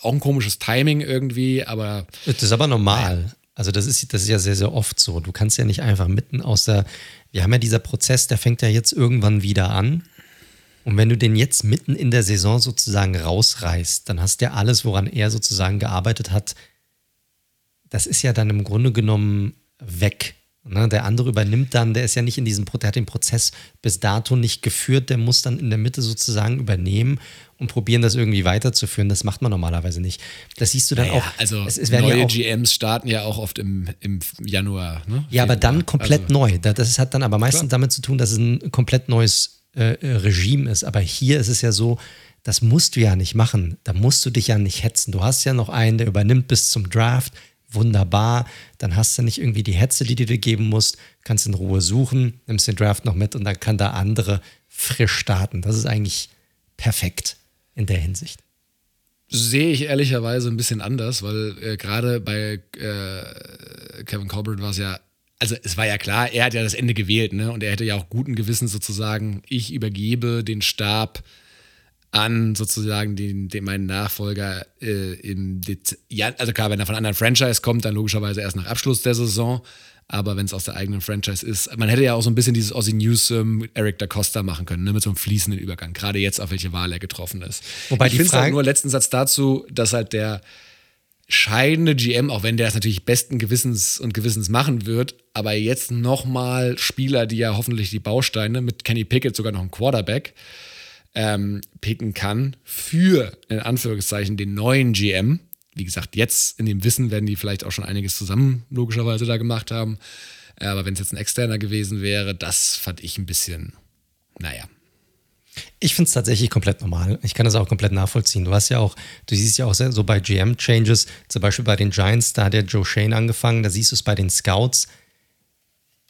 auch ein komisches Timing irgendwie, aber. Das ist aber normal. Also, das ist, das ist ja sehr, sehr oft so. Du kannst ja nicht einfach mitten aus der. Wir haben ja dieser Prozess, der fängt ja jetzt irgendwann wieder an. Und wenn du den jetzt mitten in der Saison sozusagen rausreißt, dann hast du ja alles, woran er sozusagen gearbeitet hat, das ist ja dann im Grunde genommen weg. Ne? Der andere übernimmt dann, der ist ja nicht in diesem, der hat den Prozess bis dato nicht geführt, der muss dann in der Mitte sozusagen übernehmen und probieren, das irgendwie weiterzuführen. Das macht man normalerweise nicht. Das siehst du dann naja, auch. Also es, es neue ja auch, GMs starten ja auch oft im, im Januar. Ne? Ja, aber dann komplett also, neu. Das hat dann aber meistens klar. damit zu tun, dass es ein komplett neues äh, äh, Regime ist. Aber hier ist es ja so, das musst du ja nicht machen. Da musst du dich ja nicht hetzen. Du hast ja noch einen, der übernimmt bis zum Draft. Wunderbar. Dann hast du nicht irgendwie die Hetze, die du dir geben musst. Kannst in Ruhe suchen, nimmst den Draft noch mit und dann kann da andere frisch starten. Das ist eigentlich perfekt in der Hinsicht. Sehe ich ehrlicherweise ein bisschen anders, weil äh, gerade bei äh, Kevin Colbert war es ja also es war ja klar, er hat ja das Ende gewählt, ne? Und er hätte ja auch guten Gewissens sozusagen, ich übergebe den Stab an sozusagen den, den meinen Nachfolger äh, im Dez ja, also klar, wenn er von einer anderen Franchise kommt, dann logischerweise erst nach Abschluss der Saison. Aber wenn es aus der eigenen Franchise ist, man hätte ja auch so ein bisschen dieses Aussie Newsom, Eric da Costa machen können, ne, mit so einem fließenden Übergang. Gerade jetzt, auf welche Wahl er getroffen ist. Wobei ich finde halt nur letzten Satz dazu, dass halt der scheidende GM, auch wenn der es natürlich besten Gewissens und Gewissens machen wird, aber jetzt nochmal Spieler, die ja hoffentlich die Bausteine mit Kenny Pickett sogar noch ein Quarterback ähm, picken kann für, in Anführungszeichen, den neuen GM. Wie gesagt, jetzt in dem Wissen werden die vielleicht auch schon einiges zusammen logischerweise da gemacht haben. Aber wenn es jetzt ein externer gewesen wäre, das fand ich ein bisschen, naja, ich finde es tatsächlich komplett normal. Ich kann das auch komplett nachvollziehen. Du hast ja auch, du siehst ja auch so bei GM-Changes, zum Beispiel bei den Giants, da hat der Joe Shane angefangen, da siehst du es bei den Scouts.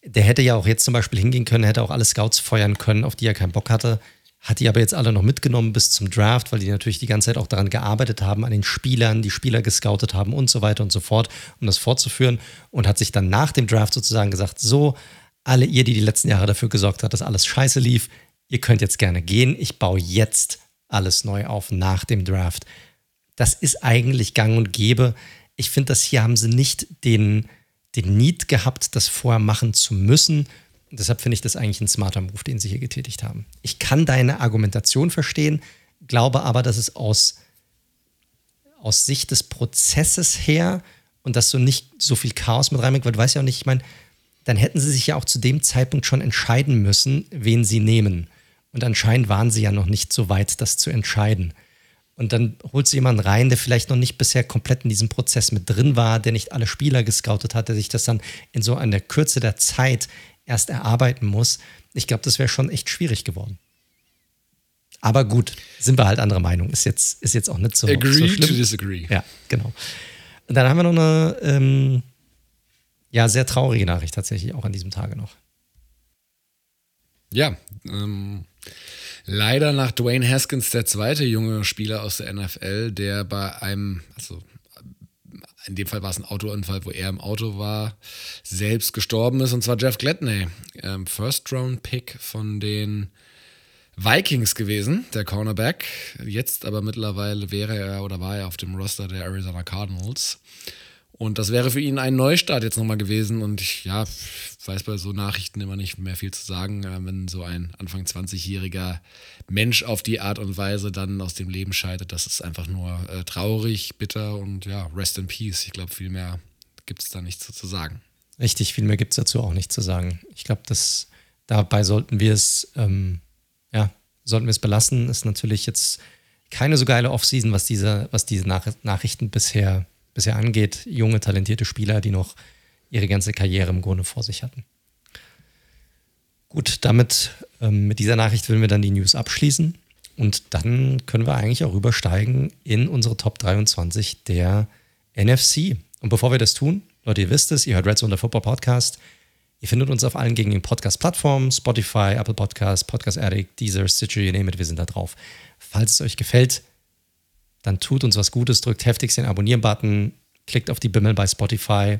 Der hätte ja auch jetzt zum Beispiel hingehen können, hätte auch alle Scouts feuern können, auf die er keinen Bock hatte. Hat die aber jetzt alle noch mitgenommen bis zum Draft, weil die natürlich die ganze Zeit auch daran gearbeitet haben, an den Spielern, die Spieler gescoutet haben und so weiter und so fort, um das fortzuführen. Und hat sich dann nach dem Draft sozusagen gesagt: So, alle ihr, die die letzten Jahre dafür gesorgt hat, dass alles scheiße lief, ihr könnt jetzt gerne gehen, ich baue jetzt alles neu auf nach dem Draft. Das ist eigentlich gang und gäbe. Ich finde, dass hier haben sie nicht den, den Need gehabt, das vorher machen zu müssen. Und deshalb finde ich das eigentlich ein smarter Move, den sie hier getätigt haben. Ich kann deine Argumentation verstehen, glaube aber, dass es aus, aus Sicht des Prozesses her und dass so nicht so viel Chaos mit reinbringt, weil du weißt ja auch nicht, ich meine, dann hätten sie sich ja auch zu dem Zeitpunkt schon entscheiden müssen, wen sie nehmen. Und anscheinend waren sie ja noch nicht so weit, das zu entscheiden. Und dann holt sie jemanden rein, der vielleicht noch nicht bisher komplett in diesem Prozess mit drin war, der nicht alle Spieler gescoutet hat, der sich das dann in so einer Kürze der Zeit erst erarbeiten muss. Ich glaube, das wäre schon echt schwierig geworden. Aber gut, sind wir halt anderer Meinung. Ist jetzt, ist jetzt auch nicht so, Agree so schlimm. to disagree. Ja, genau. Und dann haben wir noch eine ähm, ja, sehr traurige Nachricht tatsächlich auch an diesem Tage noch. Ja, ähm, leider nach Dwayne Haskins der zweite junge Spieler aus der NFL, der bei einem, also in dem Fall war es ein Autounfall, wo er im Auto war, selbst gestorben ist, und zwar Jeff Gladney, ähm, First-Round-Pick von den Vikings gewesen, der Cornerback. Jetzt aber mittlerweile wäre er oder war er auf dem Roster der Arizona Cardinals. Und das wäre für ihn ein Neustart jetzt nochmal gewesen. Und ich, ja, weiß bei so Nachrichten immer nicht mehr viel zu sagen, äh, wenn so ein Anfang 20-jähriger Mensch auf die Art und Weise dann aus dem Leben scheidet. Das ist einfach nur äh, traurig, bitter und ja, rest in peace. Ich glaube, viel mehr gibt es da nichts zu sagen. Richtig, viel mehr gibt es dazu auch nicht zu sagen. Ich glaube, dass dabei sollten wir es, ähm, ja, sollten wir es belassen. Ist natürlich jetzt keine so geile Offseason, was diese, was diese Nach Nachrichten bisher, bisher angeht. Junge, talentierte Spieler, die noch ihre ganze Karriere im Grunde vor sich hatten. Gut, damit, ähm, mit dieser Nachricht will wir dann die News abschließen. Und dann können wir eigentlich auch rübersteigen in unsere Top 23 der NFC. Und bevor wir das tun, Leute, ihr wisst es, ihr hört Red Zone, Football Podcast. Ihr findet uns auf allen gängigen Podcast-Plattformen, Spotify, Apple Podcast, Podcast Addict, Deezer, Stitcher, name it, wir sind da drauf. Falls es euch gefällt, dann tut uns was Gutes, drückt heftigst den Abonnieren-Button, klickt auf die Bimmel bei Spotify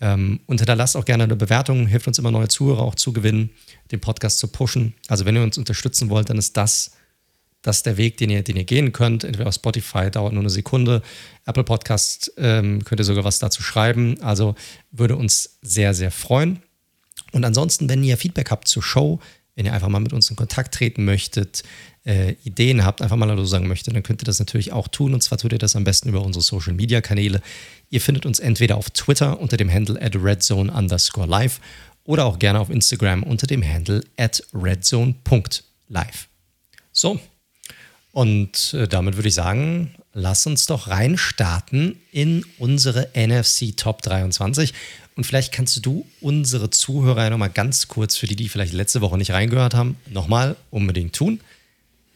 ähm, und auch gerne eine Bewertung, hilft uns immer neue Zuhörer auch zu gewinnen, den Podcast zu pushen. Also wenn ihr uns unterstützen wollt, dann ist das das der Weg, den ihr, den ihr gehen könnt. Entweder auf Spotify dauert nur eine Sekunde, Apple Podcast ähm, könnt ihr sogar was dazu schreiben. Also würde uns sehr, sehr freuen. Und ansonsten, wenn ihr Feedback habt zur Show, wenn ihr einfach mal mit uns in Kontakt treten möchtet, äh, Ideen habt, einfach mal Hallo sagen möchtet, dann könnt ihr das natürlich auch tun. Und zwar tut ihr das am besten über unsere Social Media Kanäle. Ihr findet uns entweder auf Twitter unter dem Handle at redzone underscore live oder auch gerne auf Instagram unter dem Handle at redzone.live. So, und äh, damit würde ich sagen, lass uns doch reinstarten in unsere NFC Top 23. Und vielleicht kannst du unsere Zuhörer nochmal ganz kurz, für die, die vielleicht letzte Woche nicht reingehört haben, nochmal unbedingt tun.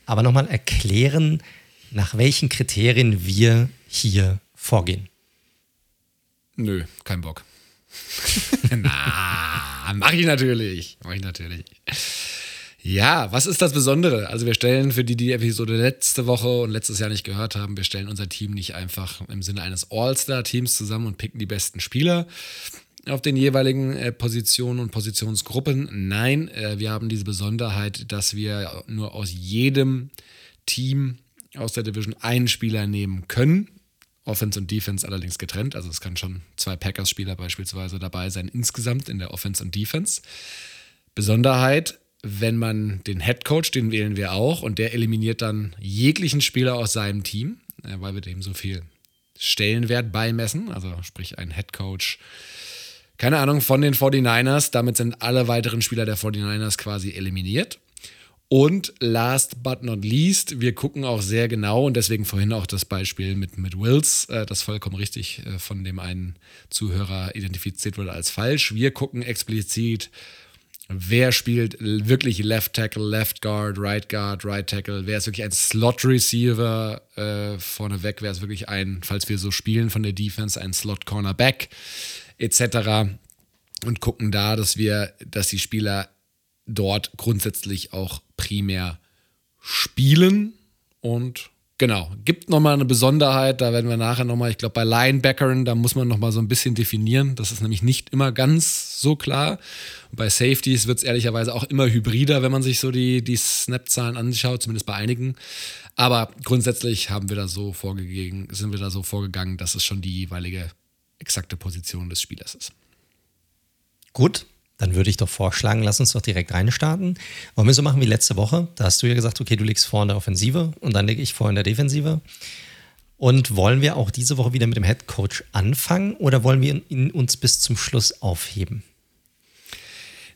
Aber nochmal erklären, nach welchen Kriterien wir hier vorgehen. Nö, kein Bock. Na, mach ich natürlich. Mach ich natürlich. Ja, was ist das Besondere? Also wir stellen für die, die die Episode letzte Woche und letztes Jahr nicht gehört haben, wir stellen unser Team nicht einfach im Sinne eines All-Star-Teams zusammen und picken die besten Spieler auf den jeweiligen äh, Positionen und Positionsgruppen. Nein, äh, wir haben diese Besonderheit, dass wir nur aus jedem Team aus der Division einen Spieler nehmen können. Offense und Defense allerdings getrennt. Also es kann schon zwei Packers-Spieler beispielsweise dabei sein, insgesamt in der Offense und Defense. Besonderheit, wenn man den Head Coach, den wählen wir auch, und der eliminiert dann jeglichen Spieler aus seinem Team, äh, weil wir dem so viel Stellenwert beimessen. Also sprich ein Head Coach, keine Ahnung, von den 49ers. Damit sind alle weiteren Spieler der 49ers quasi eliminiert. Und last but not least, wir gucken auch sehr genau und deswegen vorhin auch das Beispiel mit, mit Wills, äh, das vollkommen richtig äh, von dem einen Zuhörer identifiziert wurde als falsch. Wir gucken explizit wer spielt wirklich Left Tackle, Left Guard, Right Guard, Right Tackle, wer ist wirklich ein Slot Receiver äh, vorneweg, wer ist wirklich ein, falls wir so spielen von der Defense, ein Slot Cornerback etc. Und gucken da, dass wir, dass die Spieler dort grundsätzlich auch primär spielen und Genau, gibt nochmal eine Besonderheit, da werden wir nachher nochmal, ich glaube bei Linebackern, da muss man nochmal so ein bisschen definieren, das ist nämlich nicht immer ganz so klar. Bei Safeties wird es ehrlicherweise auch immer hybrider, wenn man sich so die, die Snap-Zahlen anschaut, zumindest bei einigen. Aber grundsätzlich haben wir da so vorgegangen, sind wir da so vorgegangen, dass es schon die jeweilige exakte Position des Spielers ist. Gut, dann würde ich doch vorschlagen, lass uns doch direkt reinstarten. Wollen wir so machen wie letzte Woche? Da hast du ja gesagt, okay, du legst vor in der Offensive und dann lege ich vor in der Defensive. Und wollen wir auch diese Woche wieder mit dem Head Coach anfangen oder wollen wir ihn uns bis zum Schluss aufheben?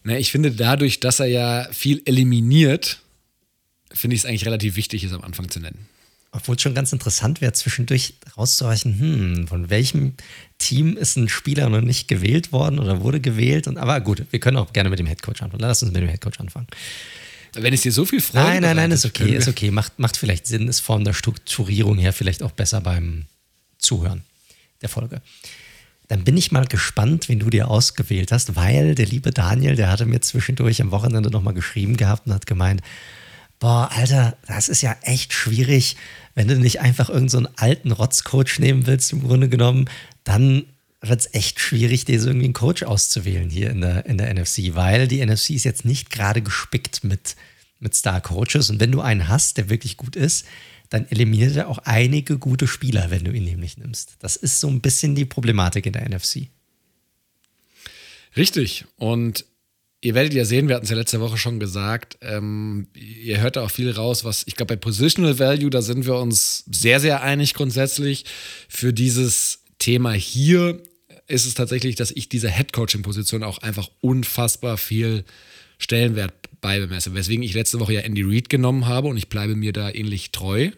Na, ich finde dadurch, dass er ja viel eliminiert, finde ich es eigentlich relativ wichtig, es am Anfang zu nennen. Obwohl es schon ganz interessant wäre, zwischendurch rauszureichen, hm, von welchem Team ist ein Spieler noch nicht gewählt worden oder wurde gewählt. Und, aber gut, wir können auch gerne mit dem Headcoach anfangen. Lass uns mit dem Headcoach anfangen. Wenn es dir so viel freut. Nein, nein, nein, ist okay, ist okay. Macht, macht vielleicht Sinn, ist von der Strukturierung her vielleicht auch besser beim Zuhören der Folge. Dann bin ich mal gespannt, wen du dir ausgewählt hast, weil der liebe Daniel, der hatte mir zwischendurch am Wochenende nochmal geschrieben gehabt und hat gemeint, boah, Alter, das ist ja echt schwierig, wenn du nicht einfach irgendeinen so alten Rotzcoach nehmen willst, im Grunde genommen, dann wird es echt schwierig, dir so irgendwie einen Coach auszuwählen hier in der, in der NFC, weil die NFC ist jetzt nicht gerade gespickt mit, mit Star-Coaches. Und wenn du einen hast, der wirklich gut ist, dann eliminiert er auch einige gute Spieler, wenn du ihn nämlich nimmst. Das ist so ein bisschen die Problematik in der NFC. Richtig. Und ihr werdet ja sehen, wir hatten es ja letzte Woche schon gesagt, ähm, ihr hört da auch viel raus, was ich glaube, bei Positional Value, da sind wir uns sehr, sehr einig grundsätzlich. Für dieses Thema hier ist es tatsächlich, dass ich dieser Head-Coaching-Position auch einfach unfassbar viel Stellenwert beibemesse. Weswegen ich letzte Woche ja Andy Reid genommen habe und ich bleibe mir da ähnlich treu.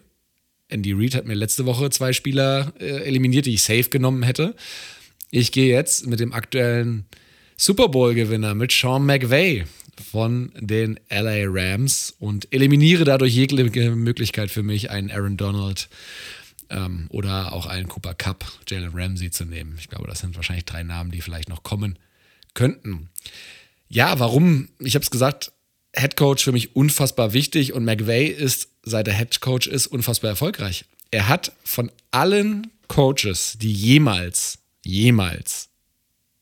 Andy Reid hat mir letzte Woche zwei Spieler äh, eliminiert, die ich safe genommen hätte. Ich gehe jetzt mit dem aktuellen Super Bowl-Gewinner, mit Sean McVay von den LA Rams und eliminiere dadurch jegliche Möglichkeit für mich, einen Aaron Donald ähm, oder auch einen Cooper Cup, Jalen Ramsey zu nehmen. Ich glaube, das sind wahrscheinlich drei Namen, die vielleicht noch kommen könnten. Ja, warum? Ich habe es gesagt, Head Coach für mich unfassbar wichtig und McVay ist, seit er Head Coach ist, unfassbar erfolgreich. Er hat von allen Coaches, die jemals, jemals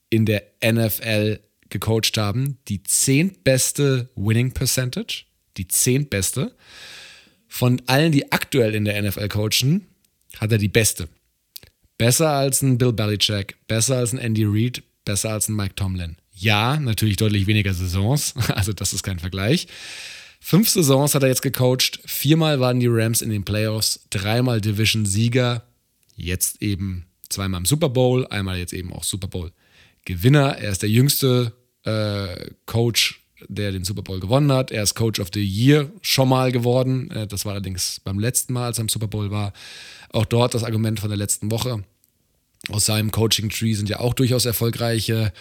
in der NFL gecoacht haben, die zehntbeste Winning Percentage, die zehntbeste. Von allen, die aktuell in der NFL coachen, hat er die beste. Besser als ein Bill Belichick, besser als ein Andy Reid, besser als ein Mike Tomlin. Ja, natürlich deutlich weniger Saisons, also das ist kein Vergleich. Fünf Saisons hat er jetzt gecoacht, viermal waren die Rams in den Playoffs, dreimal Division-Sieger, jetzt eben zweimal im Super Bowl, einmal jetzt eben auch Super Bowl-Gewinner. Er ist der jüngste äh, Coach, der den Super Bowl gewonnen hat. Er ist Coach of the Year schon mal geworden. Äh, das war allerdings beim letzten Mal, als er im Super Bowl war. Auch dort das Argument von der letzten Woche. Aus seinem Coaching-Tree sind ja auch durchaus erfolgreiche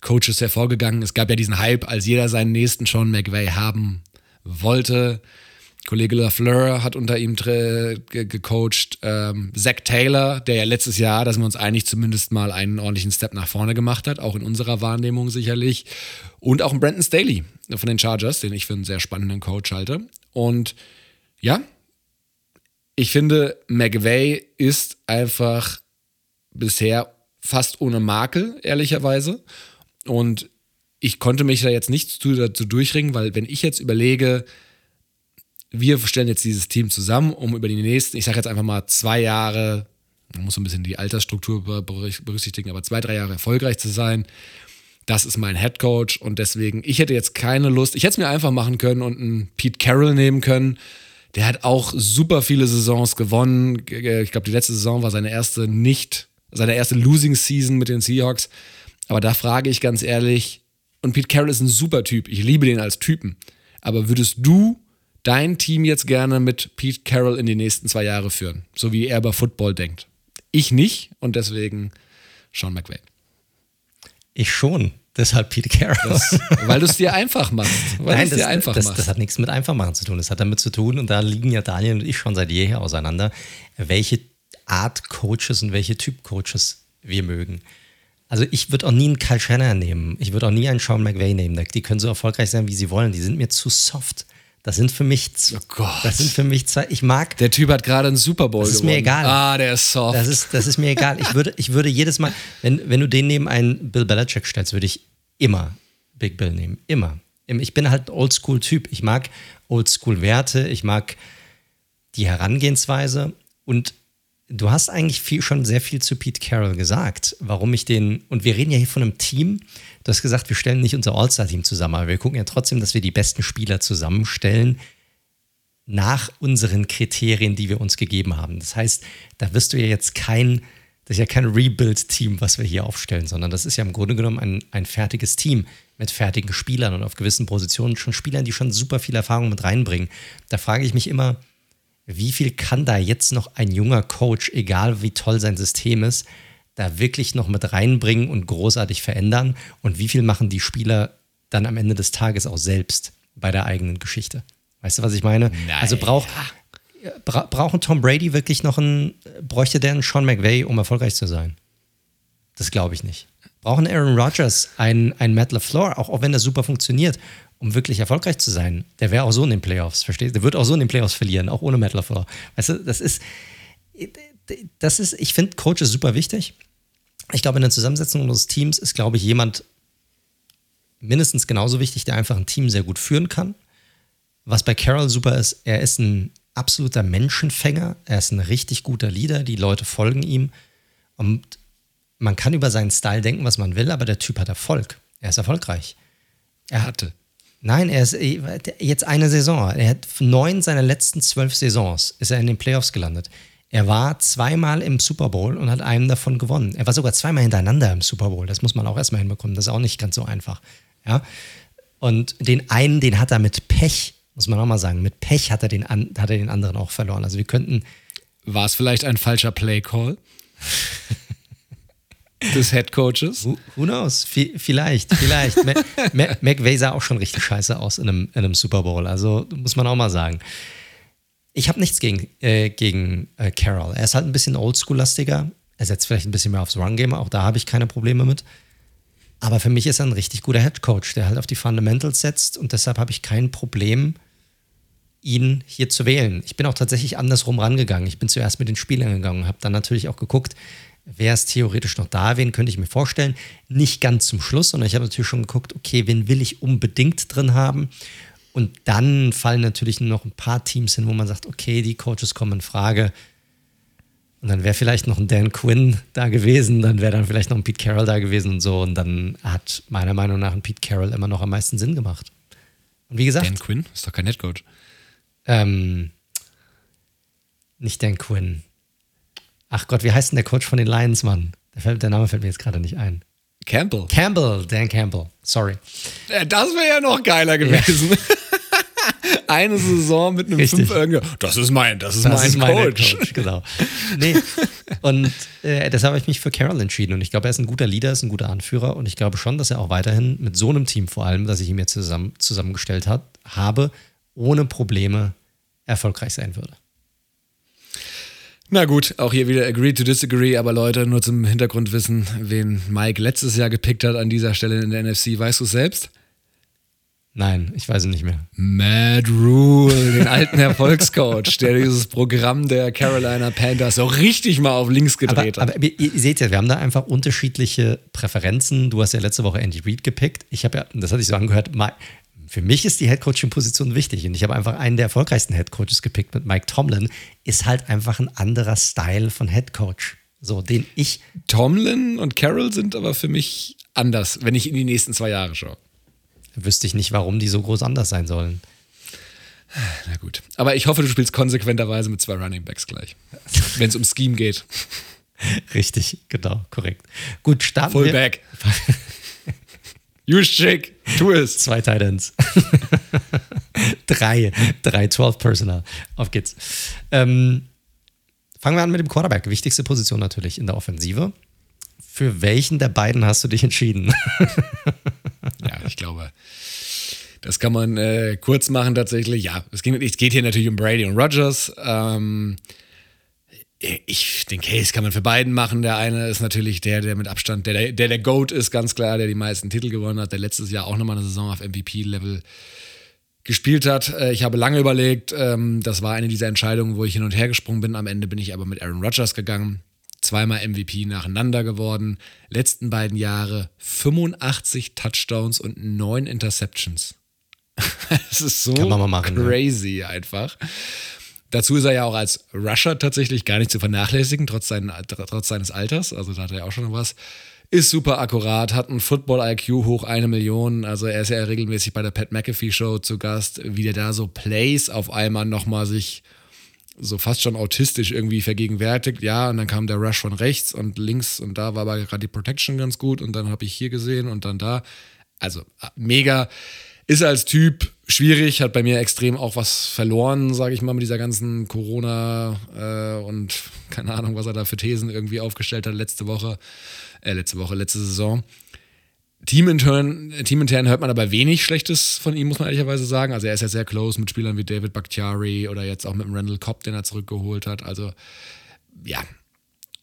Coaches hervorgegangen. Es gab ja diesen Hype, als jeder seinen nächsten Sean McVay haben wollte. Kollege LaFleur hat unter ihm ge gecoacht. Ähm, Zach Taylor, der ja letztes Jahr, da sind wir uns einig, zumindest mal einen ordentlichen Step nach vorne gemacht hat, auch in unserer Wahrnehmung sicherlich. Und auch ein Brandon Staley von den Chargers, den ich für einen sehr spannenden Coach halte. Und ja, ich finde, McVay ist einfach bisher fast ohne Makel, ehrlicherweise. Und ich konnte mich da jetzt nicht dazu durchringen, weil wenn ich jetzt überlege, wir stellen jetzt dieses Team zusammen, um über die nächsten, ich sage jetzt einfach mal zwei Jahre, man muss so ein bisschen die Altersstruktur berücksichtigen, aber zwei, drei Jahre erfolgreich zu sein. Das ist mein Head Coach und deswegen, ich hätte jetzt keine Lust, ich hätte es mir einfach machen können und einen Pete Carroll nehmen können. Der hat auch super viele Saisons gewonnen. Ich glaube, die letzte Saison war seine erste nicht, seine erste Losing Season mit den Seahawks. Aber da frage ich ganz ehrlich, und Pete Carroll ist ein super Typ, ich liebe den als Typen. Aber würdest du dein Team jetzt gerne mit Pete Carroll in die nächsten zwei Jahre führen, so wie er über Football denkt. Ich nicht und deswegen Sean McVay. Ich schon. Deshalb Pete Carroll. Das, weil du es dir einfach machst. Weil Nein, das, dir einfach das, das, hat nichts mit einfach machen zu tun. Das hat damit zu tun, und da liegen ja Daniel und ich schon seit jeher auseinander, welche Art Coaches und welche Typ Coaches wir mögen. Also ich würde auch nie einen Kyle Shannon nehmen. Ich würde auch nie einen Sean McVay nehmen. Die können so erfolgreich sein, wie sie wollen. Die sind mir zu soft. Das sind für mich, oh Gott. das sind für mich zwei, ich mag. Der Typ hat gerade einen Super Bowl Das ist gewonnen. mir egal. Ah, der ist soft. Das ist, das ist mir egal. Ich würde, ich würde jedes Mal, wenn, wenn du den neben einen Bill Belichick stellst, würde ich immer Big Bill nehmen. Immer. Ich bin halt ein Oldschool-Typ. Ich mag Oldschool-Werte. Ich mag die Herangehensweise. Und du hast eigentlich viel, schon sehr viel zu Pete Carroll gesagt, warum ich den, und wir reden ja hier von einem Team, Du hast gesagt, wir stellen nicht unser All-Star-Team zusammen, aber wir gucken ja trotzdem, dass wir die besten Spieler zusammenstellen nach unseren Kriterien, die wir uns gegeben haben. Das heißt, da wirst du ja jetzt kein, das ist ja kein Rebuild-Team, was wir hier aufstellen, sondern das ist ja im Grunde genommen ein, ein fertiges Team mit fertigen Spielern und auf gewissen Positionen schon Spielern, die schon super viel Erfahrung mit reinbringen. Da frage ich mich immer, wie viel kann da jetzt noch ein junger Coach, egal wie toll sein System ist, da wirklich noch mit reinbringen und großartig verändern? Und wie viel machen die Spieler dann am Ende des Tages auch selbst bei der eigenen Geschichte? Weißt du, was ich meine? Nein. Also braucht bra brauchen Tom Brady wirklich noch einen, bräuchte der einen Sean McVay, um erfolgreich zu sein? Das glaube ich nicht. Brauchen Aaron Rodgers einen, einen Matt LaFleur, auch, auch wenn das super funktioniert, um wirklich erfolgreich zu sein? Der wäre auch so in den Playoffs, verstehst du? Der wird auch so in den Playoffs verlieren, auch ohne Matt LaFleur. Weißt du, das ist, das ist, ich finde Coaches super wichtig. Ich glaube, in der Zusammensetzung unseres Teams ist, glaube ich, jemand mindestens genauso wichtig, der einfach ein Team sehr gut führen kann. Was bei Carroll super ist, er ist ein absoluter Menschenfänger, er ist ein richtig guter Leader, die Leute folgen ihm. Und man kann über seinen Style denken, was man will, aber der Typ hat Erfolg. Er ist erfolgreich. Er hatte. Nein, er ist jetzt eine Saison. Er hat neun seiner letzten zwölf Saisons ist er in den Playoffs gelandet. Er war zweimal im Super Bowl und hat einen davon gewonnen. Er war sogar zweimal hintereinander im Super Bowl. Das muss man auch erstmal hinbekommen. Das ist auch nicht ganz so einfach. Ja? Und den einen, den hat er mit Pech, muss man auch mal sagen, mit Pech hat er den, hat er den anderen auch verloren. Also wir könnten War es vielleicht ein falscher Play-Call? des Head Coaches? Who, who knows? V vielleicht, vielleicht. McVay sah auch schon richtig scheiße aus in einem, in einem Super Bowl. Also muss man auch mal sagen. Ich habe nichts gegen, äh, gegen äh, Carroll. Er ist halt ein bisschen oldschool-lastiger. Er setzt vielleicht ein bisschen mehr aufs Run-Game. Auch da habe ich keine Probleme mit. Aber für mich ist er ein richtig guter Head Coach, der halt auf die Fundamentals setzt. Und deshalb habe ich kein Problem, ihn hier zu wählen. Ich bin auch tatsächlich andersrum rangegangen. Ich bin zuerst mit den Spielern gegangen, habe dann natürlich auch geguckt, wer ist theoretisch noch da, wen könnte ich mir vorstellen. Nicht ganz zum Schluss, sondern ich habe natürlich schon geguckt, okay, wen will ich unbedingt drin haben. Und dann fallen natürlich noch ein paar Teams hin, wo man sagt, okay, die Coaches kommen in Frage. Und dann wäre vielleicht noch ein Dan Quinn da gewesen, dann wäre dann vielleicht noch ein Pete Carroll da gewesen und so. Und dann hat meiner Meinung nach ein Pete Carroll immer noch am meisten Sinn gemacht. Und wie gesagt. Dan Quinn ist doch kein Headcoach. Ähm, nicht Dan Quinn. Ach Gott, wie heißt denn der Coach von den Lions, Mann? Der, der Name fällt mir jetzt gerade nicht ein. Campbell. Campbell, Dan Campbell. Sorry. Das wäre ja noch geiler gewesen. Ja. Eine Saison mit einem Richtig. 5 Das ist mein, das ist das mein, ist Coach. Coach. Genau. Nee. Und äh, deshalb habe ich mich für Carroll entschieden. Und ich glaube, er ist ein guter Leader, ist ein guter Anführer. Und ich glaube schon, dass er auch weiterhin mit so einem Team vor allem, das ich ihm jetzt zusammen, zusammengestellt hat, habe, ohne Probleme erfolgreich sein würde. Na gut, auch hier wieder agree to disagree, aber Leute, nur zum Hintergrundwissen, wen Mike letztes Jahr gepickt hat an dieser Stelle in der NFC, weißt du es selbst? Nein, ich weiß es nicht mehr. Mad Rule, den alten Erfolgscoach, der dieses Programm der Carolina Panthers so richtig mal auf links gedreht aber, hat. Aber ihr seht ja, wir haben da einfach unterschiedliche Präferenzen. Du hast ja letzte Woche Andy Reid gepickt. Ich habe ja, das hatte ich so angehört, für mich ist die Headcoaching-Position wichtig und ich habe einfach einen der erfolgreichsten Headcoaches gepickt mit Mike Tomlin. Ist halt einfach ein anderer Style von Headcoach. So, den ich. Tomlin und Carroll sind aber für mich anders, wenn ich in die nächsten zwei Jahre schaue. Wüsste ich nicht, warum die so groß anders sein sollen. Na gut. Aber ich hoffe, du spielst konsequenterweise mit zwei Running Backs gleich. wenn es um Scheme geht. Richtig, genau, korrekt. Gut, starten Fullback. wir. Fullback. Juszczyk, tu es. Zwei Titans. drei, drei, 12 Personal. Auf geht's. Ähm, fangen wir an mit dem Quarterback. Wichtigste Position natürlich in der Offensive. Für welchen der beiden hast du dich entschieden? ja, ich glaube, das kann man äh, kurz machen tatsächlich. Ja, es, ging, es geht hier natürlich um Brady und Rogers. Ähm, ich, den Case kann man für beiden machen. Der eine ist natürlich der, der mit Abstand, der der, der GOAT ist, ganz klar, der die meisten Titel gewonnen hat, der letztes Jahr auch nochmal eine Saison auf MVP-Level gespielt hat. Äh, ich habe lange überlegt, ähm, das war eine dieser Entscheidungen, wo ich hin und her gesprungen bin. Am Ende bin ich aber mit Aaron Rodgers gegangen. Zweimal MVP nacheinander geworden. Letzten beiden Jahre 85 Touchdowns und 9 Interceptions. das ist so machen, crazy einfach. Dazu ist er ja auch als Rusher tatsächlich gar nicht zu vernachlässigen, trotz, seinen, trotz seines Alters. Also da hat er ja auch schon was. Ist super akkurat, hat ein Football-IQ hoch eine Million. Also er ist ja regelmäßig bei der Pat McAfee Show zu Gast, wie der da so Plays auf einmal nochmal sich so fast schon autistisch irgendwie vergegenwärtigt. Ja, und dann kam der Rush von rechts und links und da war aber gerade die Protection ganz gut und dann habe ich hier gesehen und dann da. Also mega. Ist als Typ schwierig, hat bei mir extrem auch was verloren, sage ich mal, mit dieser ganzen Corona äh, und keine Ahnung, was er da für Thesen irgendwie aufgestellt hat letzte Woche, äh, letzte Woche, letzte Saison. Teamintern, teamintern hört man aber wenig Schlechtes von ihm, muss man ehrlicherweise sagen. Also er ist ja sehr close mit Spielern wie David Bakhtiari oder jetzt auch mit dem Randall Cobb, den er zurückgeholt hat. Also ja,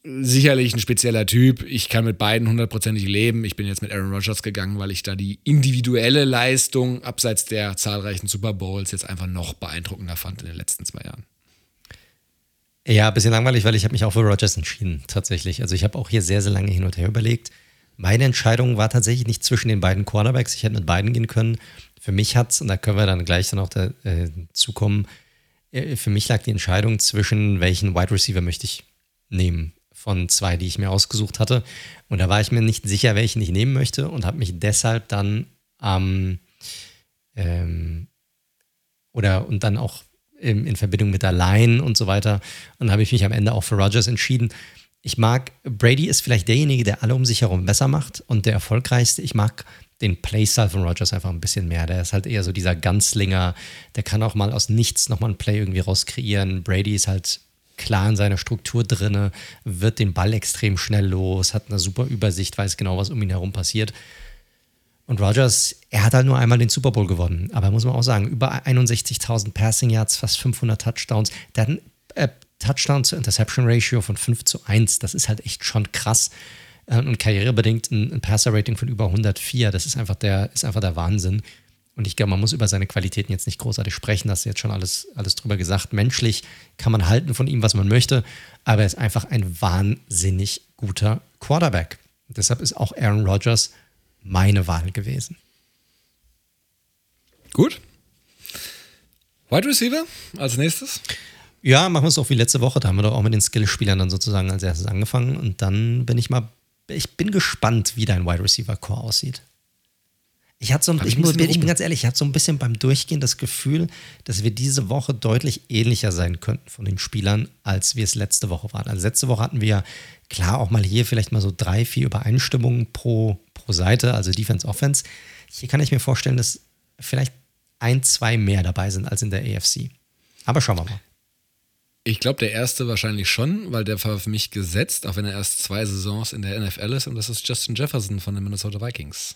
sicherlich ein spezieller Typ. Ich kann mit beiden hundertprozentig leben. Ich bin jetzt mit Aaron Rodgers gegangen, weil ich da die individuelle Leistung abseits der zahlreichen Super Bowls jetzt einfach noch beeindruckender fand in den letzten zwei Jahren. Ja, ein bisschen langweilig, weil ich habe mich auch für Rodgers entschieden, tatsächlich. Also ich habe auch hier sehr, sehr lange hin und her überlegt. Meine Entscheidung war tatsächlich nicht zwischen den beiden Quarterbacks. Ich hätte mit beiden gehen können. Für mich hat es, und da können wir dann gleich dann auch dazu äh, kommen, äh, für mich lag die Entscheidung zwischen welchen Wide Receiver möchte ich nehmen von zwei, die ich mir ausgesucht hatte. Und da war ich mir nicht sicher, welchen ich nehmen möchte und habe mich deshalb dann ähm, ähm, oder und dann auch in, in, Verbindung mit der Line und so weiter. Und habe ich mich am Ende auch für Rogers entschieden. Ich mag, Brady ist vielleicht derjenige, der alle um sich herum besser macht und der erfolgreichste. Ich mag den Playstyle von Rogers einfach ein bisschen mehr. Der ist halt eher so dieser Ganzlinger, der kann auch mal aus nichts nochmal ein Play irgendwie rauskreieren. Brady ist halt klar in seiner Struktur drinne, wird den Ball extrem schnell los, hat eine super Übersicht, weiß genau, was um ihn herum passiert. Und Rogers, er hat halt nur einmal den Super Bowl gewonnen. Aber muss man auch sagen, über 61.000 Passing Yards, fast 500 Touchdowns. Ein äh, Touchdown zu Interception Ratio von 5 zu 1. Das ist halt echt schon krass. Äh, und karrierebedingt ein, ein Passer Rating von über 104. Das ist einfach der, ist einfach der Wahnsinn. Und ich glaube, man muss über seine Qualitäten jetzt nicht großartig sprechen. Das ist jetzt schon alles, alles drüber gesagt. Menschlich kann man halten von ihm, was man möchte. Aber er ist einfach ein wahnsinnig guter Quarterback. Und deshalb ist auch Aaron Rodgers meine Wahl gewesen. Gut. Wide Receiver als nächstes? Ja, machen wir es auch wie letzte Woche. Da haben wir doch auch mit den Skillspielern dann sozusagen als erstes angefangen. Und dann bin ich mal, ich bin gespannt, wie dein Wide Receiver Core aussieht. Ich, hatte so ein, ich, muss, ich bin ganz ehrlich, ich hatte so ein bisschen beim Durchgehen das Gefühl, dass wir diese Woche deutlich ähnlicher sein könnten von den Spielern, als wir es letzte Woche waren. Also letzte Woche hatten wir ja klar auch mal hier vielleicht mal so drei, vier Übereinstimmungen pro, pro Seite, also Defense, Offense. Hier kann ich mir vorstellen, dass vielleicht ein, zwei mehr dabei sind als in der AFC. Aber schauen wir mal. Ich glaube, der erste wahrscheinlich schon, weil der war für mich gesetzt, auch wenn er erst zwei Saisons in der NFL ist, und das ist Justin Jefferson von den Minnesota Vikings.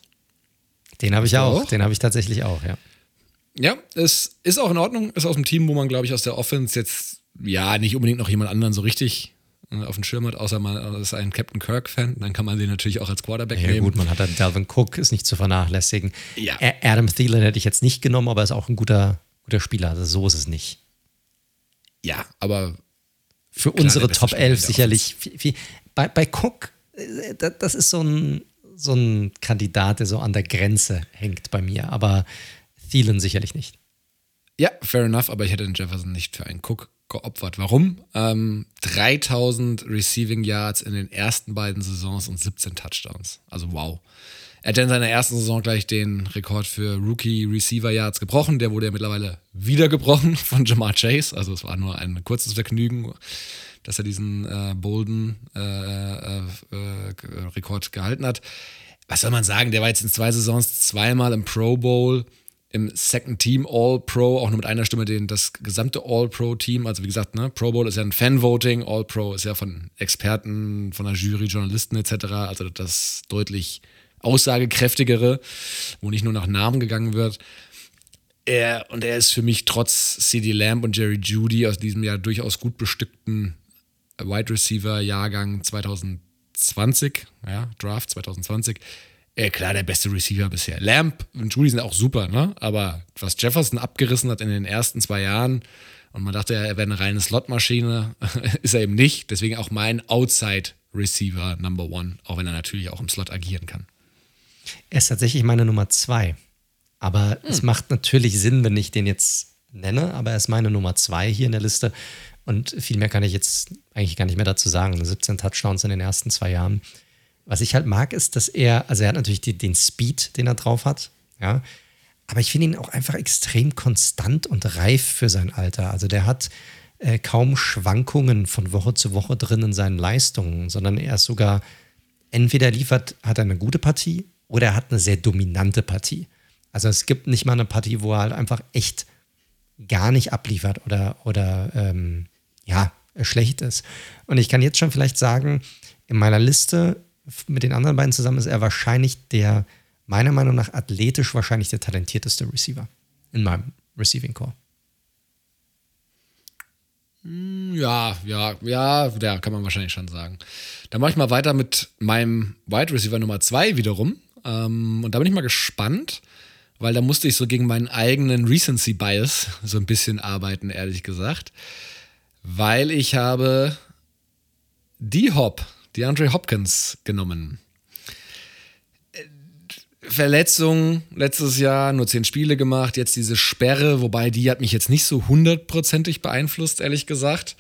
Den habe ich auch. Den habe ich tatsächlich auch, ja. Ja, es ist auch in Ordnung. Ist aus dem Team, wo man, glaube ich, aus der Offense jetzt, ja, nicht unbedingt noch jemand anderen so richtig äh, auf dem Schirm hat, außer man ist ein Captain Kirk-Fan, dann kann man den natürlich auch als Quarterback ja, nehmen. Ja gut, man hat dann Dalvin Cook, ist nicht zu vernachlässigen. Ja. Adam Thielen hätte ich jetzt nicht genommen, aber ist auch ein guter, guter Spieler, also so ist es nicht. Ja, aber für unsere Top 11 sicherlich. Wie, wie, bei, bei Cook, äh, das ist so ein so ein Kandidat, der so an der Grenze hängt bei mir, aber Thielen sicherlich nicht. Ja, fair enough, aber ich hätte den Jefferson nicht für einen Cook geopfert. Warum? Ähm, 3000 Receiving Yards in den ersten beiden Saisons und 17 Touchdowns. Also wow. Er hat in seiner ersten Saison gleich den Rekord für Rookie Receiver Yards gebrochen. Der wurde ja mittlerweile wieder gebrochen von Jamar Chase. Also es war nur ein kurzes Vergnügen dass er diesen äh, Bolden äh, äh, äh, gehalten hat. Was soll man sagen? Der war jetzt in zwei Saisons zweimal im Pro Bowl, im Second Team All Pro, auch nur mit einer Stimme den, das gesamte All Pro Team. Also wie gesagt, ne, Pro Bowl ist ja ein Fan-Voting, All Pro ist ja von Experten, von der Jury, Journalisten etc. Also das deutlich aussagekräftigere, wo nicht nur nach Namen gegangen wird. Er, und er ist für mich trotz CD Lamb und Jerry Judy aus diesem Jahr durchaus gut bestückten Wide Receiver Jahrgang 2020, ja, Draft 2020. Äh, klar, der beste Receiver bisher. Lamp und Judy sind auch super, ne? Aber was Jefferson abgerissen hat in den ersten zwei Jahren und man dachte, er wäre eine reine Slotmaschine, ist er eben nicht. Deswegen auch mein Outside Receiver Number One, auch wenn er natürlich auch im Slot agieren kann. Er ist tatsächlich meine Nummer zwei. Aber hm. es macht natürlich Sinn, wenn ich den jetzt nenne, aber er ist meine Nummer zwei hier in der Liste, und viel mehr kann ich jetzt eigentlich gar nicht mehr dazu sagen. 17 Touchdowns in den ersten zwei Jahren. Was ich halt mag, ist, dass er, also er hat natürlich die, den Speed, den er drauf hat, ja. Aber ich finde ihn auch einfach extrem konstant und reif für sein Alter. Also der hat äh, kaum Schwankungen von Woche zu Woche drin in seinen Leistungen, sondern er ist sogar, entweder liefert, hat er eine gute Partie oder er hat eine sehr dominante Partie. Also es gibt nicht mal eine Partie, wo er halt einfach echt gar nicht abliefert oder, oder ähm, ja, schlecht ist. Und ich kann jetzt schon vielleicht sagen, in meiner Liste mit den anderen beiden zusammen ist er wahrscheinlich der, meiner Meinung nach, athletisch wahrscheinlich der talentierteste Receiver in meinem Receiving Core. Hm, ja, ja, ja, ja, kann man wahrscheinlich schon sagen. Dann mache ich mal weiter mit meinem Wide Receiver Nummer 2 wiederum. Ähm, und da bin ich mal gespannt, weil da musste ich so gegen meinen eigenen Recency Bias so ein bisschen arbeiten, ehrlich gesagt weil ich habe die Hop, die Andre Hopkins genommen. Verletzung letztes Jahr, nur zehn Spiele gemacht, jetzt diese Sperre, wobei die hat mich jetzt nicht so hundertprozentig beeinflusst, ehrlich gesagt.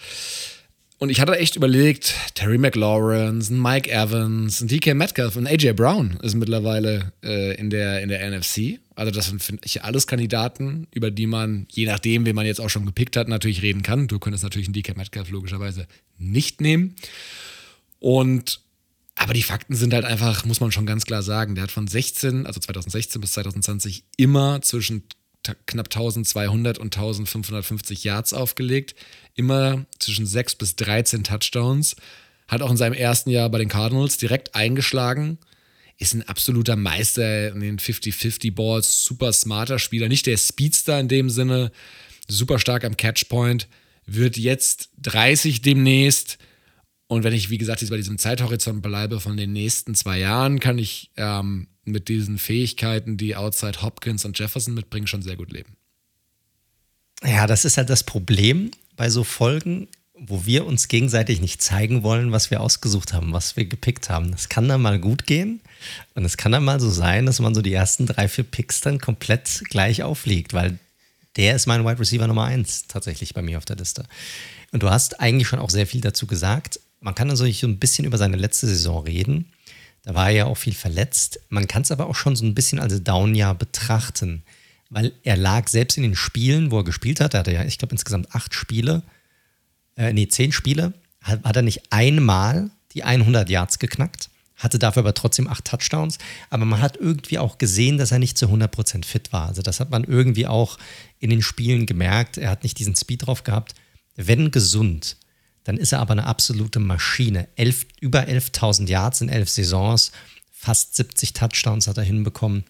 Und ich hatte echt überlegt, Terry McLaurin, Mike Evans, DK Metcalf und AJ Brown ist mittlerweile äh, in, der, in der NFC. Also das sind, finde ich, alles Kandidaten, über die man, je nachdem, wen man jetzt auch schon gepickt hat, natürlich reden kann. Du könntest natürlich einen DK Metcalf logischerweise nicht nehmen. Und aber die Fakten sind halt einfach, muss man schon ganz klar sagen, der hat von 16, also 2016 bis 2020 immer zwischen knapp 1200 und 1550 Yards aufgelegt. Immer zwischen 6 bis 13 Touchdowns. Hat auch in seinem ersten Jahr bei den Cardinals direkt eingeschlagen. Ist ein absoluter Meister in den 50-50 Balls. Super smarter Spieler. Nicht der Speedster in dem Sinne. Super stark am Catchpoint. Wird jetzt 30 demnächst und wenn ich, wie gesagt, jetzt bei diesem Zeithorizont bleibe von den nächsten zwei Jahren, kann ich ähm, mit diesen Fähigkeiten, die Outside Hopkins und Jefferson mitbringen, schon sehr gut leben. Ja, das ist halt das Problem bei so Folgen, wo wir uns gegenseitig nicht zeigen wollen, was wir ausgesucht haben, was wir gepickt haben. Das kann dann mal gut gehen und es kann dann mal so sein, dass man so die ersten drei, vier Picks dann komplett gleich aufliegt, weil der ist mein Wide Receiver Nummer eins tatsächlich bei mir auf der Liste. Und du hast eigentlich schon auch sehr viel dazu gesagt man kann natürlich so ein bisschen über seine letzte Saison reden. Da war er ja auch viel verletzt. Man kann es aber auch schon so ein bisschen als Down-Jahr betrachten, weil er lag selbst in den Spielen, wo er gespielt hat, er hatte ja, ich glaube, insgesamt acht Spiele, äh, nee, zehn Spiele, hat, hat er nicht einmal die 100 Yards geknackt, hatte dafür aber trotzdem acht Touchdowns. Aber man hat irgendwie auch gesehen, dass er nicht zu 100% fit war. Also das hat man irgendwie auch in den Spielen gemerkt. Er hat nicht diesen Speed drauf gehabt. Wenn gesund, dann ist er aber eine absolute Maschine. Elf, über 11.000 Yards in elf Saisons, fast 70 Touchdowns hat er hinbekommen.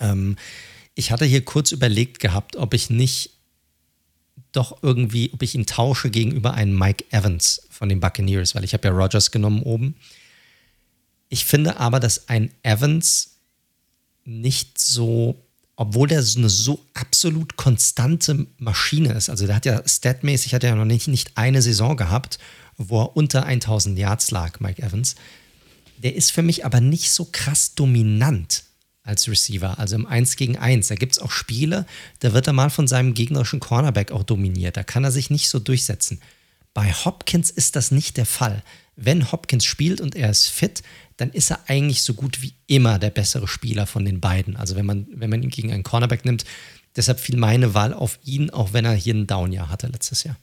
Ähm, ich hatte hier kurz überlegt gehabt, ob ich nicht doch irgendwie, ob ich ihn tausche gegenüber einem Mike Evans von den Buccaneers, weil ich habe ja Rogers genommen oben. Ich finde aber, dass ein Evans nicht so obwohl der so eine so absolut konstante Maschine ist. Also der hat ja statmäßig hat er ja noch nicht, nicht eine Saison gehabt, wo er unter 1000 Yards lag, Mike Evans. Der ist für mich aber nicht so krass dominant als Receiver, also im 1 gegen 1. Da gibt es auch Spiele, da wird er mal von seinem gegnerischen Cornerback auch dominiert. Da kann er sich nicht so durchsetzen. Bei Hopkins ist das nicht der Fall. Wenn Hopkins spielt und er ist fit, dann ist er eigentlich so gut wie immer der bessere Spieler von den beiden. Also wenn man, wenn man ihn gegen einen Cornerback nimmt, deshalb fiel meine Wahl auf ihn, auch wenn er hier ein Down-Jahr hatte letztes Jahr.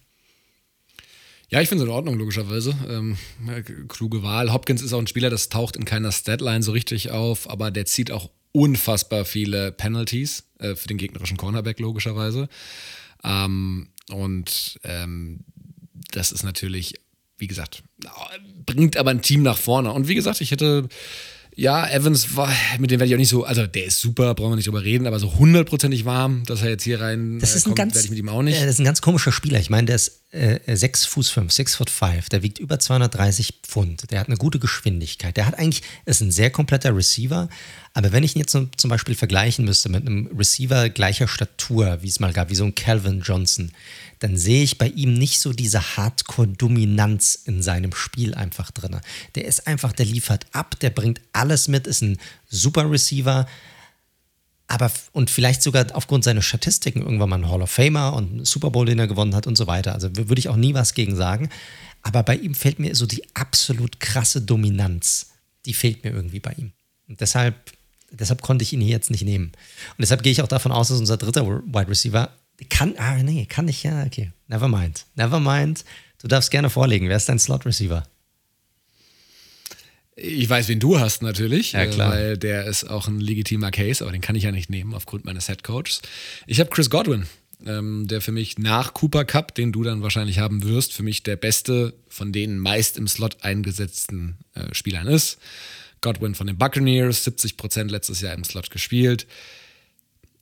Ja, ich finde es in Ordnung, logischerweise. Ähm, kluge Wahl. Hopkins ist auch ein Spieler, das taucht in keiner Statline so richtig auf, aber der zieht auch unfassbar viele Penalties äh, für den gegnerischen Cornerback, logischerweise. Ähm, und ähm, das ist natürlich wie gesagt, bringt aber ein Team nach vorne. Und wie gesagt, ich hätte, ja, Evans war, mit dem werde ich auch nicht so, also der ist super, brauchen wir nicht drüber reden, aber so hundertprozentig warm, dass er jetzt hier rein das ist ein kommt, ganz, werde ich mit ihm auch nicht. Äh, das ist ein ganz komischer Spieler. Ich meine, der ist äh, 6 Fuß 5, 6 Foot 5, der wiegt über 230 Pfund, der hat eine gute Geschwindigkeit, der hat eigentlich, ist ein sehr kompletter Receiver, aber wenn ich ihn jetzt zum, zum Beispiel vergleichen müsste mit einem Receiver gleicher Statur, wie es mal gab, wie so ein Calvin Johnson, dann sehe ich bei ihm nicht so diese Hardcore-Dominanz in seinem Spiel einfach drin. Der ist einfach, der liefert ab, der bringt alles mit, ist ein super Receiver, aber und vielleicht sogar aufgrund seiner Statistiken irgendwann mal ein Hall of Famer und Super Bowl, den er gewonnen hat und so weiter. Also würde ich auch nie was gegen sagen. Aber bei ihm fehlt mir so die absolut krasse Dominanz. Die fehlt mir irgendwie bei ihm. Und deshalb, deshalb konnte ich ihn hier jetzt nicht nehmen. Und deshalb gehe ich auch davon aus, dass unser dritter Wide Receiver kann, ah, nee, kann ich ja, okay. Never mind. Never mind. Du darfst gerne vorlegen. Wer ist dein Slot Receiver? Ich weiß, wen du hast natürlich, ja, klar. weil der ist auch ein legitimer Case, aber den kann ich ja nicht nehmen aufgrund meines Head Coaches. Ich habe Chris Godwin, ähm, der für mich nach Cooper Cup, den du dann wahrscheinlich haben wirst, für mich der beste von den meist im Slot eingesetzten äh, Spielern ist. Godwin von den Buccaneers, 70% letztes Jahr im Slot gespielt.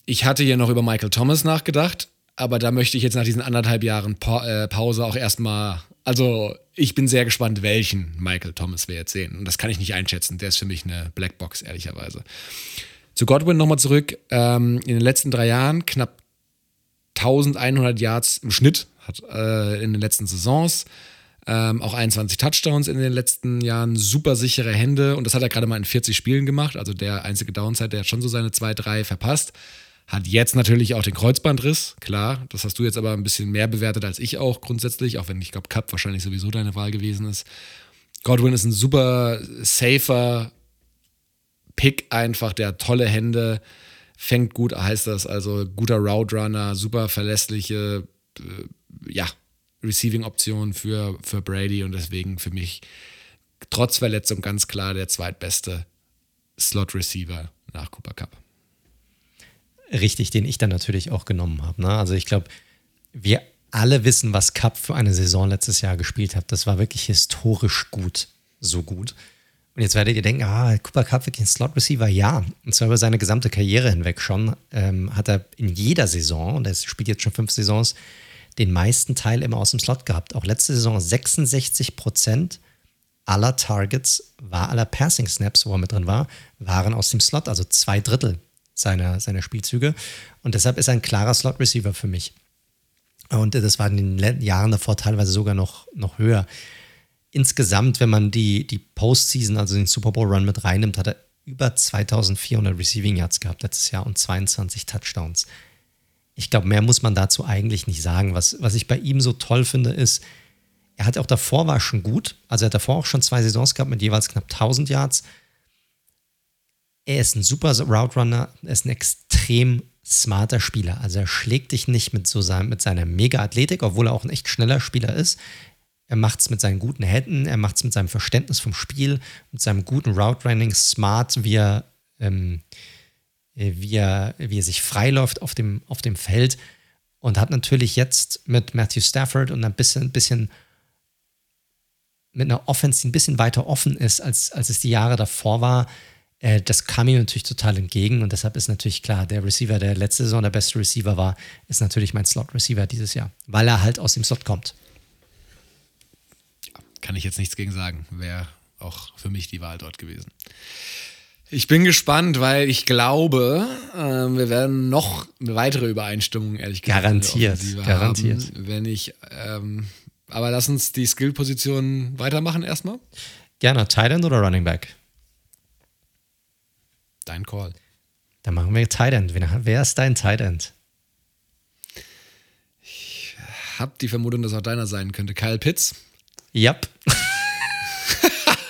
Ich hatte hier noch über Michael Thomas nachgedacht, aber da möchte ich jetzt nach diesen anderthalb Jahren pa äh, Pause auch erstmal. Also, ich bin sehr gespannt, welchen Michael Thomas wir jetzt sehen. Und das kann ich nicht einschätzen. Der ist für mich eine Blackbox, ehrlicherweise. Zu Godwin nochmal zurück. Ähm, in den letzten drei Jahren knapp 1100 Yards im Schnitt hat äh, in den letzten Saisons. Ähm, auch 21 Touchdowns in den letzten Jahren, super sichere Hände und das hat er gerade mal in 40 Spielen gemacht. Also der einzige Downside, der hat schon so seine zwei, drei verpasst. Hat jetzt natürlich auch den Kreuzbandriss, klar. Das hast du jetzt aber ein bisschen mehr bewertet als ich auch grundsätzlich, auch wenn ich glaube, Cup wahrscheinlich sowieso deine Wahl gewesen ist. Godwin ist ein super safer Pick einfach, der hat tolle Hände, fängt gut, heißt das, also guter Route Runner, super verlässliche, äh, ja, Receiving-Option für, für Brady und deswegen für mich trotz Verletzung ganz klar der zweitbeste Slot-Receiver nach Cooper Cup. Richtig, den ich dann natürlich auch genommen habe. Ne? Also ich glaube, wir alle wissen, was Cup für eine Saison letztes Jahr gespielt hat. Das war wirklich historisch gut, so gut. Und jetzt werdet ihr denken, ah, Cooper Cup wirklich ein Slot Receiver? Ja. Und zwar über seine gesamte Karriere hinweg schon ähm, hat er in jeder Saison, und er spielt jetzt schon fünf Saisons, den meisten Teil immer aus dem Slot gehabt. Auch letzte Saison 66 Prozent aller Targets, war aller Passing Snaps, wo er mit drin war, waren aus dem Slot, also zwei Drittel seiner, seiner Spielzüge. Und deshalb ist er ein klarer Slot Receiver für mich. Und das war in den Jahren davor teilweise sogar noch, noch höher insgesamt, wenn man die, die Postseason, also den Super Bowl Run mit reinnimmt, hat er über 2400 Receiving Yards gehabt letztes Jahr und 22 Touchdowns. Ich glaube, mehr muss man dazu eigentlich nicht sagen. Was, was ich bei ihm so toll finde, ist, er hat auch davor war schon gut. Also er hat davor auch schon zwei Saisons gehabt mit jeweils knapp 1000 Yards. Er ist ein super Route Runner, er ist ein extrem smarter Spieler. Also er schlägt dich nicht mit, so sein, mit seiner Mega-Athletik, obwohl er auch ein echt schneller Spieler ist. Er macht es mit seinen guten Händen, er macht es mit seinem Verständnis vom Spiel, mit seinem guten Route Running, smart, wie er, ähm, wie er, wie er sich freiläuft auf dem, auf dem Feld und hat natürlich jetzt mit Matthew Stafford und ein bisschen, ein bisschen mit einer Offense, die ein bisschen weiter offen ist, als, als es die Jahre davor war, äh, das kam ihm natürlich total entgegen und deshalb ist natürlich klar, der Receiver, der letzte Saison der beste Receiver war, ist natürlich mein Slot-Receiver dieses Jahr, weil er halt aus dem Slot kommt kann ich jetzt nichts gegen sagen. Wäre auch für mich die Wahl dort gewesen. Ich bin gespannt, weil ich glaube, äh, wir werden noch eine weitere Übereinstimmung, ehrlich gesagt, garantiert, garantiert. Haben, wenn ich, ähm, aber lass uns die Skill-Position weitermachen erstmal. Gerne, Tight End oder Running Back? Dein Call. Dann machen wir Tight End. Wer ist dein Tight End? Ich habe die Vermutung, dass auch deiner sein könnte. Kyle Pitts. Yep.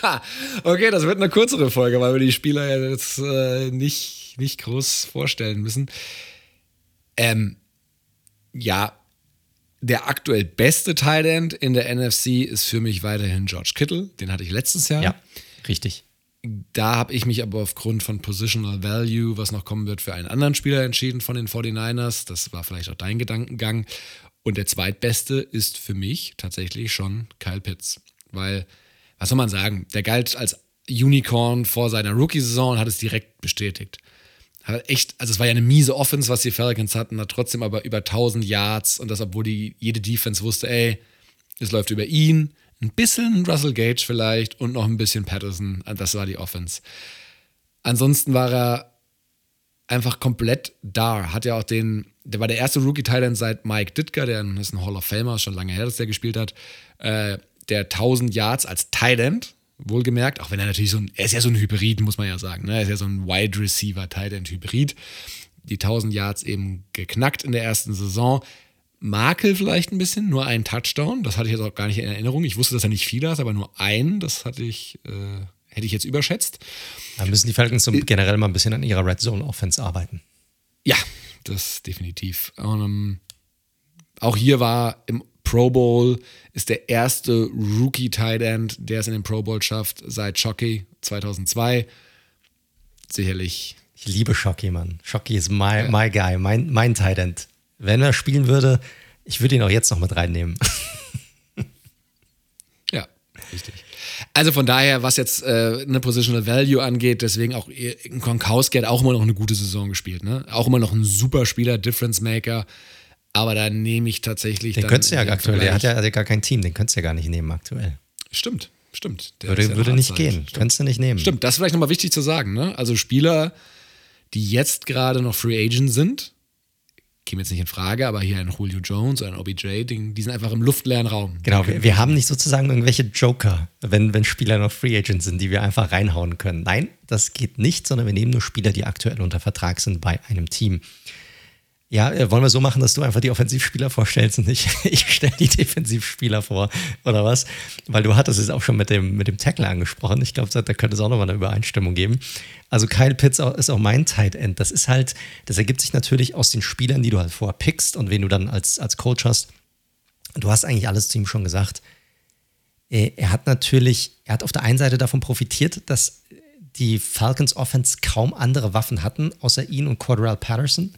okay, das wird eine kürzere Folge, weil wir die Spieler ja jetzt äh, nicht, nicht groß vorstellen müssen. Ähm, ja, der aktuell beste Thailand in der NFC ist für mich weiterhin George Kittle. Den hatte ich letztes Jahr. Ja, richtig. Da habe ich mich aber aufgrund von Positional Value, was noch kommen wird, für einen anderen Spieler entschieden von den 49ers. Das war vielleicht auch dein Gedankengang. Und der zweitbeste ist für mich tatsächlich schon Kyle Pitts. Weil, was soll man sagen, der galt als Unicorn vor seiner Rookie-Saison und hat es direkt bestätigt. Hat echt, also es war ja eine miese Offense, was die Falcons hatten, hat trotzdem aber über 1000 Yards und das, obwohl die, jede Defense wusste, ey, es läuft über ihn, ein bisschen Russell Gage vielleicht und noch ein bisschen Patterson. Das war die Offense. Ansonsten war er einfach komplett da. Hat ja auch den, der war der erste Rookie-Titan seit Mike Ditka, der ist ein Hall of Famer, schon lange her, dass der gespielt hat. Äh, der 1000 Yards als Titan, wohlgemerkt, auch wenn er natürlich so ein, er ist ja so ein Hybrid, muss man ja sagen. Ne? Er ist ja so ein Wide Receiver Titan Hybrid. Die 1000 Yards eben geknackt in der ersten Saison. Makel vielleicht ein bisschen, nur ein Touchdown. Das hatte ich jetzt auch gar nicht in Erinnerung. Ich wusste, dass er nicht viel hat, aber nur ein. Das hatte ich, äh, hätte ich jetzt überschätzt. Da müssen die Falcons so generell mal ein bisschen an ihrer Red Zone Offense arbeiten. Ja, das definitiv. Um, ähm, auch hier war im Pro Bowl, ist der erste Rookie Tight End, der es in den Pro Bowl schafft, seit Shockey 2002. Sicherlich. Ich liebe Shockey, Mann. Shockey ist my, ja. my guy, mein, mein Tight End. Wenn er spielen würde, ich würde ihn auch jetzt noch mit reinnehmen. ja, richtig. Also von daher, was jetzt äh, eine Positional Value angeht, deswegen auch Konkowski hat auch immer noch eine gute Saison gespielt. Ne? Auch immer noch ein super Spieler, Difference Maker. Aber da nehme ich tatsächlich. Den könntest du ja aktuell, der hat ja also gar kein Team, den könntest du ja gar nicht nehmen aktuell. Stimmt, stimmt. Der würde ja würde nicht gehen, stimmt. könntest du nicht nehmen. Stimmt, das ist vielleicht nochmal wichtig zu sagen. Ne? Also Spieler, die jetzt gerade noch Free Agent sind, käme jetzt nicht in Frage, aber hier ein Julio Jones, ein OBJ, die, die sind einfach im luftleeren Raum. Genau, wir, wir, haben nicht sozusagen irgendwelche Joker, wenn, wenn Spieler noch Free Agents sind, die wir einfach reinhauen können. Nein, das geht nicht, sondern wir nehmen nur Spieler, die aktuell unter Vertrag sind bei einem Team. Ja, äh, wollen wir so machen, dass du einfach die Offensivspieler vorstellst und ich, ich stelle die Defensivspieler vor, oder was? Weil du hattest es auch schon mit dem, mit dem Tackle angesprochen. Ich glaube, da könnte es auch nochmal eine Übereinstimmung geben. Also Kyle Pitts ist auch mein Tight End. Das ist halt, das ergibt sich natürlich aus den Spielern, die du halt vorher pickst und wen du dann als, als Coach hast. Du hast eigentlich alles zu ihm schon gesagt. Äh, er hat natürlich, er hat auf der einen Seite davon profitiert, dass die Falcons Offense kaum andere Waffen hatten, außer ihn und Cordell Patterson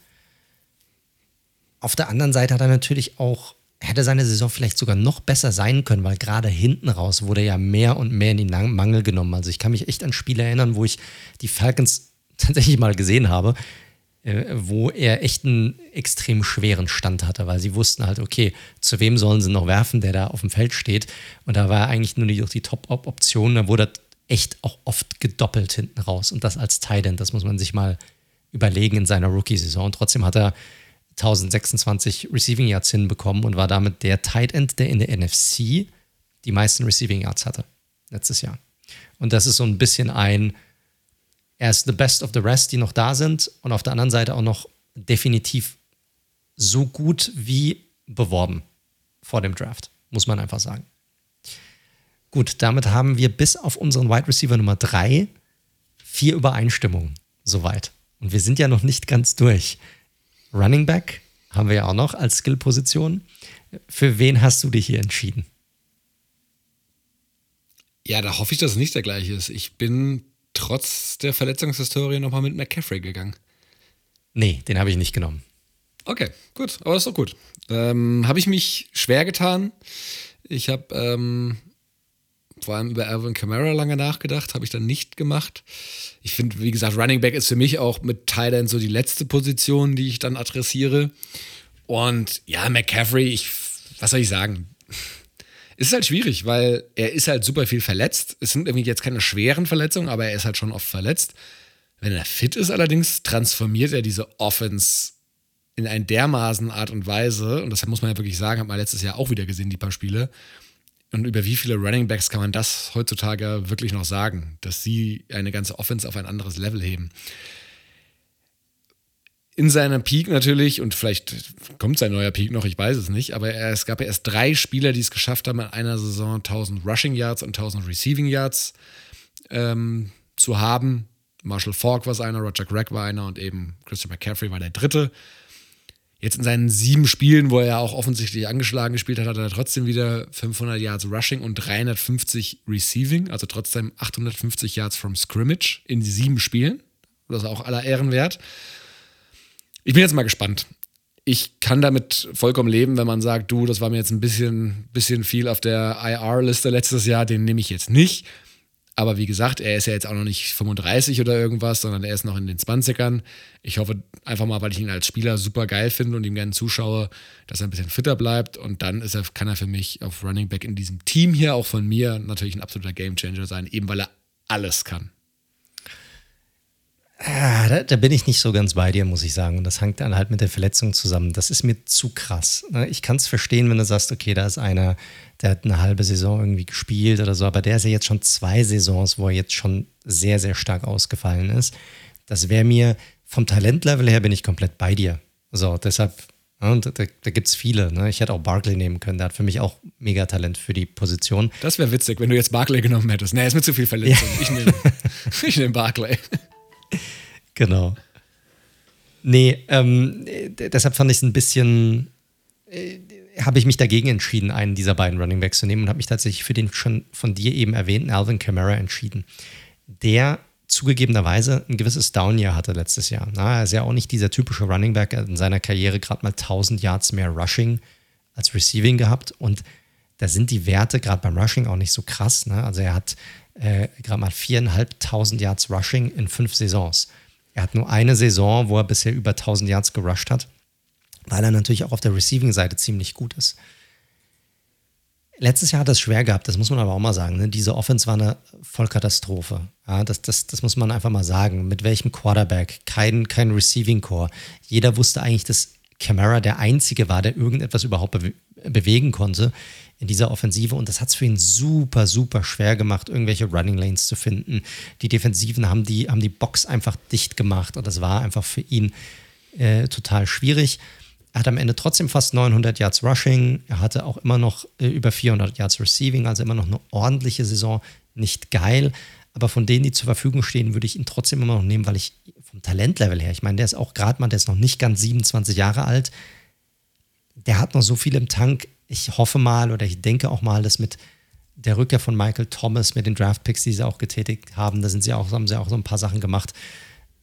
Auf der anderen Seite hat er natürlich auch, hätte seine Saison vielleicht sogar noch besser sein können, weil gerade hinten raus wurde ja mehr und mehr in den Mangel genommen. Also ich kann mich echt an Spiele erinnern, wo ich die Falcons tatsächlich mal gesehen habe, äh, wo er echt einen extrem schweren Stand hatte, weil sie wussten halt, okay, zu wem sollen sie noch werfen, der da auf dem Feld steht. Und da war eigentlich nur die, die Top-Option. Da wurde echt auch oft gedoppelt hinten raus. Und das als Tight End, das muss man sich mal überlegen in seiner Rookie-Saison. Und trotzdem hat er 1026 Receiving Yards hinbekommen und war damit der Tight End, der in der NFC die meisten Receiving Yards hatte letztes Jahr. Und das ist so ein bisschen ein, er ist the best of the rest, die noch da sind und auf der anderen Seite auch noch definitiv so gut wie beworben vor dem Draft, muss man einfach sagen. Gut, damit haben wir bis auf unseren Wide Receiver Nummer 3 vier Übereinstimmungen soweit. Und wir sind ja noch nicht ganz durch. Running Back haben wir ja auch noch als Skill-Position. Für wen hast du dich hier entschieden? Ja, da hoffe ich, dass es nicht der gleiche ist. Ich bin trotz der Verletzungshistorie nochmal mit McCaffrey gegangen. Nee, den habe ich nicht genommen. Okay, gut, aber das ist doch gut. Ähm, habe ich mich schwer getan. Ich habe ähm, vor allem über Alvin Kamara lange nachgedacht, habe ich dann nicht gemacht. Ich finde, wie gesagt, Running Back ist für mich auch mit Thailand so die letzte Position, die ich dann adressiere. Und ja, McCaffrey, ich, was soll ich sagen? Es ist halt schwierig, weil er ist halt super viel verletzt. Es sind irgendwie jetzt keine schweren Verletzungen, aber er ist halt schon oft verletzt. Wenn er fit ist allerdings, transformiert er diese Offense in eine dermaßen Art und Weise, und das muss man ja wirklich sagen, hat man letztes Jahr auch wieder gesehen, die paar Spiele, und über wie viele Running Backs kann man das heutzutage wirklich noch sagen, dass sie eine ganze Offense auf ein anderes Level heben? In seinem Peak natürlich, und vielleicht kommt sein neuer Peak noch, ich weiß es nicht, aber es gab ja erst drei Spieler, die es geschafft haben, in einer Saison 1000 Rushing Yards und 1000 Receiving Yards ähm, zu haben. Marshall Falk war einer, Roger Gregg war einer und eben Christian McCaffrey war der dritte. Jetzt in seinen sieben Spielen, wo er ja auch offensichtlich angeschlagen gespielt hat, hat er trotzdem wieder 500 Yards Rushing und 350 Receiving, also trotzdem 850 Yards from Scrimmage in sieben Spielen. Das ist auch aller Ehren wert. Ich bin jetzt mal gespannt. Ich kann damit vollkommen leben, wenn man sagt, du, das war mir jetzt ein bisschen, bisschen viel auf der IR-Liste letztes Jahr, den nehme ich jetzt nicht. Aber wie gesagt, er ist ja jetzt auch noch nicht 35 oder irgendwas, sondern er ist noch in den 20ern. Ich hoffe einfach mal, weil ich ihn als Spieler super geil finde und ihm gerne zuschaue, dass er ein bisschen fitter bleibt. Und dann ist er, kann er für mich auf Running Back in diesem Team hier, auch von mir, natürlich ein absoluter Gamechanger sein, eben weil er alles kann. Ah, da, da, bin ich nicht so ganz bei dir, muss ich sagen. Und das hängt dann halt mit der Verletzung zusammen. Das ist mir zu krass. Ne? Ich kann es verstehen, wenn du sagst, okay, da ist einer, der hat eine halbe Saison irgendwie gespielt oder so, aber der ist ja jetzt schon zwei Saisons, wo er jetzt schon sehr, sehr stark ausgefallen ist. Das wäre mir vom Talentlevel her bin ich komplett bei dir. So, deshalb, und da, da gibt es viele. Ne? Ich hätte auch Barkley nehmen können, der hat für mich auch mega Talent für die Position. Das wäre witzig, wenn du jetzt Barkley genommen hättest. Nee, ist mir zu viel Verletzung. Ja. Ich nehme ich nehm Barkley. Genau. Nee, ähm, deshalb fand ich es ein bisschen, äh, habe ich mich dagegen entschieden, einen dieser beiden Running Backs zu nehmen und habe mich tatsächlich für den schon von dir eben erwähnten Alvin Kamara entschieden. Der zugegebenerweise ein gewisses Down-Jahr hatte letztes Jahr. Na, er ist ja auch nicht dieser typische Running Back, in seiner Karriere gerade mal 1000 Yards mehr Rushing als Receiving gehabt und da sind die Werte gerade beim Rushing auch nicht so krass. Ne? Also er hat äh, gerade mal 4.500 Yards Rushing in fünf Saisons. Er hat nur eine Saison, wo er bisher über 1000 Yards gerusht hat, weil er natürlich auch auf der Receiving-Seite ziemlich gut ist. Letztes Jahr hat er es schwer gehabt, das muss man aber auch mal sagen. Ne? Diese Offense war eine Vollkatastrophe. Ja, das, das, das muss man einfach mal sagen. Mit welchem Quarterback? Kein, kein Receiving Core. Jeder wusste eigentlich, dass Camara der Einzige war, der irgendetwas überhaupt be bewegen konnte in dieser Offensive und das hat es für ihn super, super schwer gemacht, irgendwelche Running Lanes zu finden. Die Defensiven haben die, haben die Box einfach dicht gemacht und das war einfach für ihn äh, total schwierig. Er hat am Ende trotzdem fast 900 Yards Rushing. Er hatte auch immer noch äh, über 400 Yards Receiving, also immer noch eine ordentliche Saison. Nicht geil, aber von denen, die zur Verfügung stehen, würde ich ihn trotzdem immer noch nehmen, weil ich vom Talentlevel her, ich meine, der ist auch gerade mal, der ist noch nicht ganz 27 Jahre alt. Der hat noch so viel im Tank ich hoffe mal oder ich denke auch mal, dass mit der Rückkehr von Michael Thomas, mit den Draftpicks, die sie auch getätigt haben, da sind sie auch, haben sie auch so ein paar Sachen gemacht,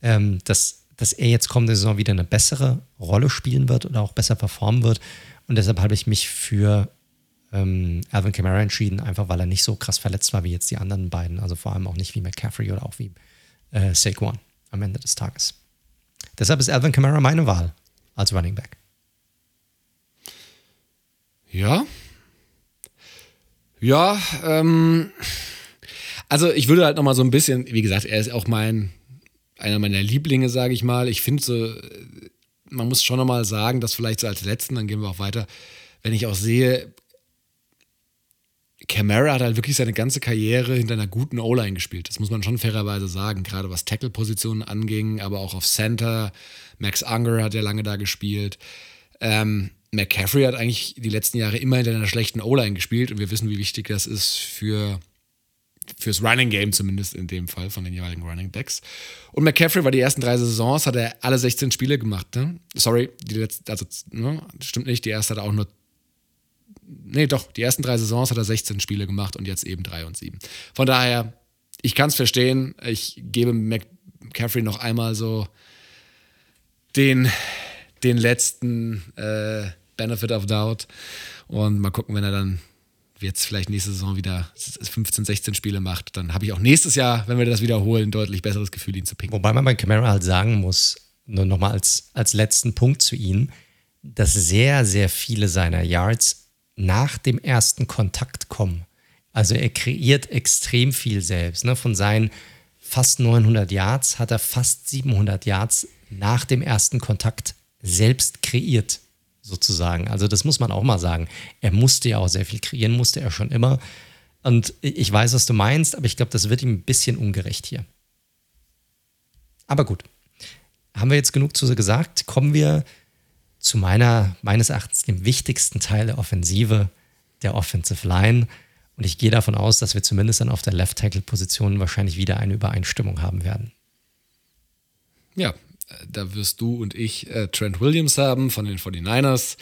ähm, dass dass er jetzt kommende Saison wieder eine bessere Rolle spielen wird oder auch besser performen wird. Und deshalb habe ich mich für ähm, Alvin Kamara entschieden, einfach weil er nicht so krass verletzt war wie jetzt die anderen beiden. Also vor allem auch nicht wie McCaffrey oder auch wie äh, Saquon am Ende des Tages. Deshalb ist Alvin Kamara meine Wahl als Running Back. Ja. Ja, ähm, also ich würde halt nochmal so ein bisschen, wie gesagt, er ist auch mein, einer meiner Lieblinge, sage ich mal. Ich finde so, man muss schon nochmal sagen, dass vielleicht so als letzten, dann gehen wir auch weiter, wenn ich auch sehe, Camara hat halt wirklich seine ganze Karriere hinter einer guten O-Line gespielt. Das muss man schon fairerweise sagen, gerade was Tackle-Positionen anging, aber auch auf Center. Max Unger hat ja lange da gespielt. Ähm, McCaffrey hat eigentlich die letzten Jahre immer hinter einer schlechten O-Line gespielt und wir wissen, wie wichtig das ist für fürs Running Game zumindest in dem Fall von den jeweiligen Running Backs. Und McCaffrey war die ersten drei Saisons, hat er alle 16 Spiele gemacht. Ne? Sorry, die letzte, also ne, stimmt nicht, die erste hat er auch nur nee, doch, die ersten drei Saisons hat er 16 Spiele gemacht und jetzt eben drei und sieben. Von daher, ich kann es verstehen. Ich gebe McCaffrey noch einmal so den, den letzten äh, Benefit of Doubt und mal gucken, wenn er dann jetzt vielleicht nächste Saison wieder 15, 16 Spiele macht, dann habe ich auch nächstes Jahr, wenn wir das wiederholen, ein deutlich besseres Gefühl, ihn zu picken. Wobei man bei Camara halt sagen muss, nur nochmal als, als letzten Punkt zu ihm, dass sehr, sehr viele seiner Yards nach dem ersten Kontakt kommen. Also er kreiert extrem viel selbst. Ne? Von seinen fast 900 Yards hat er fast 700 Yards nach dem ersten Kontakt selbst kreiert, sozusagen. Also das muss man auch mal sagen. Er musste ja auch sehr viel kreieren, musste er schon immer. Und ich weiß, was du meinst, aber ich glaube, das wird ihm ein bisschen ungerecht hier. Aber gut, haben wir jetzt genug zu gesagt? Kommen wir zu meiner, meines Erachtens dem wichtigsten Teil der Offensive, der Offensive Line. Und ich gehe davon aus, dass wir zumindest dann auf der Left Tackle-Position wahrscheinlich wieder eine Übereinstimmung haben werden. Ja, da wirst du und ich äh, Trent Williams haben von den 49ers.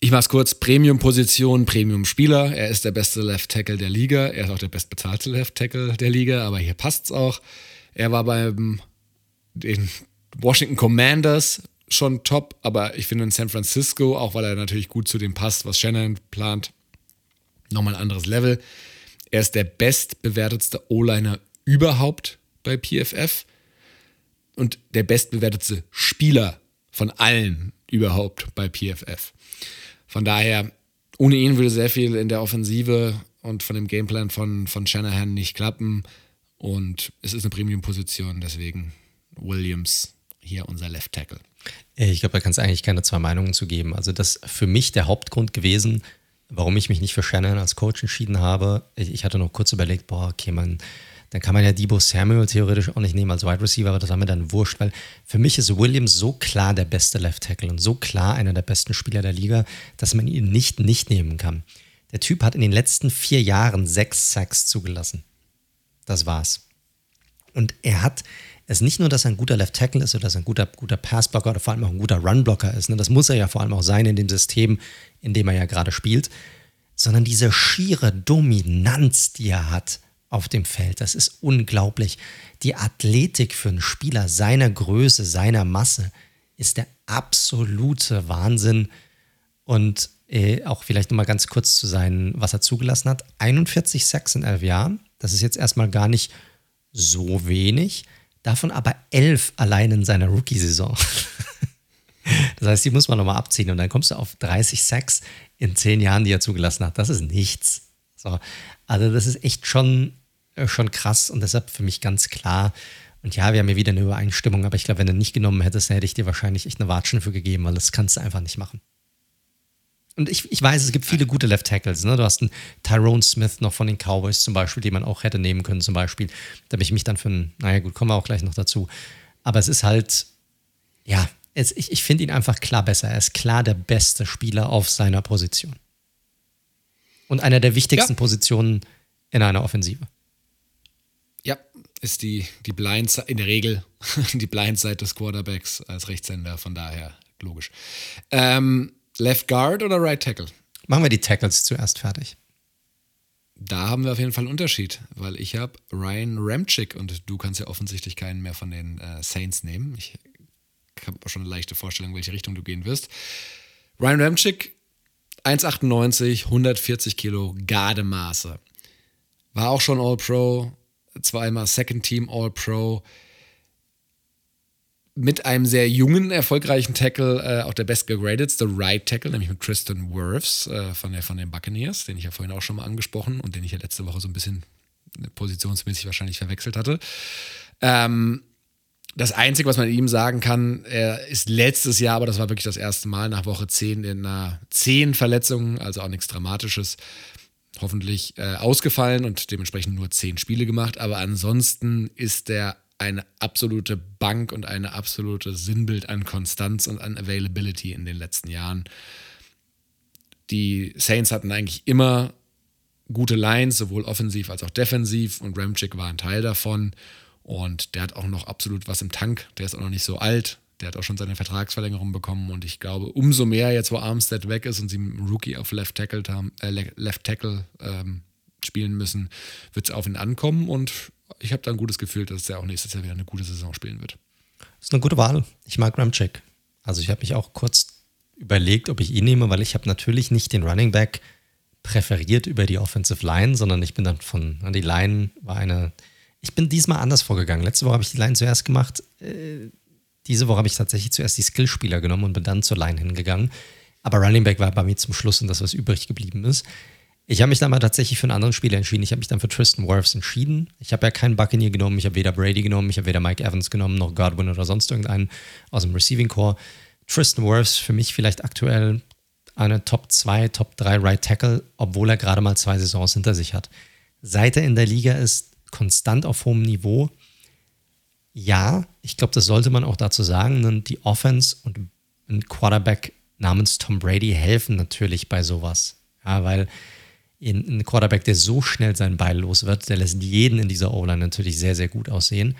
Ich mache es kurz: Premium-Position, Premium-Spieler. Er ist der beste Left Tackle der Liga. Er ist auch der bestbezahlte Left Tackle der Liga, aber hier passt es auch. Er war beim den Washington Commanders schon top, aber ich finde in San Francisco, auch weil er natürlich gut zu dem passt, was Shannon plant, nochmal ein anderes Level. Er ist der bestbewertetste O-Liner überhaupt bei PFF und der bestbewertetste Spieler von allen überhaupt bei PFF. Von daher, ohne ihn würde sehr viel in der Offensive und von dem Gameplan von, von Shanahan nicht klappen. Und es ist eine Premium-Position, deswegen Williams hier unser Left Tackle. Ich glaube, da kann es eigentlich keine zwei Meinungen zu geben. Also das ist für mich der Hauptgrund gewesen, warum ich mich nicht für Shannon als Coach entschieden habe. Ich hatte noch kurz überlegt, boah, okay, man, dann kann man ja Debo Samuel theoretisch auch nicht nehmen als Wide Receiver, aber das war mir dann wurscht, weil für mich ist Williams so klar der beste Left Tackle und so klar einer der besten Spieler der Liga, dass man ihn nicht nicht nehmen kann. Der Typ hat in den letzten vier Jahren sechs Sacks zugelassen. Das war's. Und er hat es nicht nur, dass er ein guter Left Tackle ist oder dass er ein guter, guter Passblocker oder vor allem auch ein guter Runblocker ist. Ne? Das muss er ja vor allem auch sein in dem System, in dem er ja gerade spielt. Sondern diese schiere Dominanz, die er hat auf dem Feld, das ist unglaublich. Die Athletik für einen Spieler seiner Größe, seiner Masse ist der absolute Wahnsinn. Und äh, auch vielleicht nochmal ganz kurz zu sein, was er zugelassen hat. 41 Sacks in elf Jahren. Das ist jetzt erstmal gar nicht so wenig davon aber elf allein in seiner Rookie-Saison. das heißt, die muss man nochmal abziehen und dann kommst du auf 30 Sacks in zehn Jahren, die er zugelassen hat. Das ist nichts. So, also das ist echt schon, schon krass und deshalb für mich ganz klar. Und ja, wir haben ja wieder eine Übereinstimmung, aber ich glaube, wenn du nicht genommen hättest, hätte ich dir wahrscheinlich echt eine Watschen für gegeben, weil das kannst du einfach nicht machen. Und ich, ich weiß, es gibt viele gute Left Tackles. Ne? Du hast einen Tyrone Smith noch von den Cowboys zum Beispiel, den man auch hätte nehmen können, zum Beispiel. Da habe ich mich dann für einen, naja, gut, kommen wir auch gleich noch dazu. Aber es ist halt, ja, es, ich, ich finde ihn einfach klar besser. Er ist klar der beste Spieler auf seiner Position. Und einer der wichtigsten ja. Positionen in einer Offensive. Ist die, die Blind in der Regel die Blindside des Quarterbacks als Rechtshänder, von daher logisch. Ähm, Left Guard oder Right Tackle? Machen wir die Tackles zuerst fertig. da haben wir auf jeden Fall einen Unterschied, weil ich habe Ryan Ramchick und du kannst ja offensichtlich keinen mehr von den äh, Saints nehmen. Ich habe auch schon eine leichte Vorstellung, welche Richtung du gehen wirst. Ryan Ramchick, 1,98, 140 Kilo Gardemaße. War auch schon All-Pro, zweimal Second Team All-Pro. Mit einem sehr jungen, erfolgreichen Tackle, äh, auch der best gegradetste Right Tackle, nämlich mit Tristan Wirfs äh, von, der, von den Buccaneers, den ich ja vorhin auch schon mal angesprochen und den ich ja letzte Woche so ein bisschen positionsmäßig wahrscheinlich verwechselt hatte. Ähm, das Einzige, was man ihm sagen kann, er ist letztes Jahr, aber das war wirklich das erste Mal, nach Woche 10 in einer 10 Verletzungen, also auch nichts Dramatisches, hoffentlich äh, ausgefallen und dementsprechend nur 10 Spiele gemacht. Aber ansonsten ist er eine absolute Bank und eine absolute Sinnbild an Konstanz und an Availability in den letzten Jahren. Die Saints hatten eigentlich immer gute Lines, sowohl offensiv als auch defensiv und Ramchick war ein Teil davon. Und der hat auch noch absolut was im Tank. Der ist auch noch nicht so alt. Der hat auch schon seine Vertragsverlängerung bekommen. Und ich glaube, umso mehr jetzt, wo Armstead weg ist und sie einen Rookie auf Left Tackle, äh, Left Tackle ähm, spielen müssen, wird es auf ihn ankommen. Und ich habe da ein gutes Gefühl, dass er auch nächstes Jahr wieder eine gute Saison spielen wird. Das ist eine gute Wahl. Ich mag Ramchick. Also ich habe mich auch kurz überlegt, ob ich ihn nehme, weil ich habe natürlich nicht den Running Back präferiert über die Offensive Line, sondern ich bin dann von, die Line war eine ich bin diesmal anders vorgegangen. Letzte Woche habe ich die Line zuerst gemacht. Diese Woche habe ich tatsächlich zuerst die Skillspieler genommen und bin dann zur Line hingegangen. Aber Running Back war bei mir zum Schluss und das, was übrig geblieben ist. Ich habe mich dann mal tatsächlich für einen anderen Spieler entschieden. Ich habe mich dann für Tristan Wirfs entschieden. Ich habe ja keinen Buccaneer genommen. Ich habe weder Brady genommen, ich habe weder Mike Evans genommen, noch Godwin oder sonst irgendeinen aus dem Receiving Core. Tristan Wirfs für mich vielleicht aktuell eine Top 2, Top 3 Right Tackle, obwohl er gerade mal zwei Saisons hinter sich hat. Seit er in der Liga ist, konstant auf hohem Niveau. Ja, ich glaube, das sollte man auch dazu sagen. Denn die Offense und ein Quarterback namens Tom Brady helfen natürlich bei sowas. Ja, weil ein Quarterback, der so schnell sein Beil los wird, der lässt jeden in dieser O-Line natürlich sehr, sehr gut aussehen.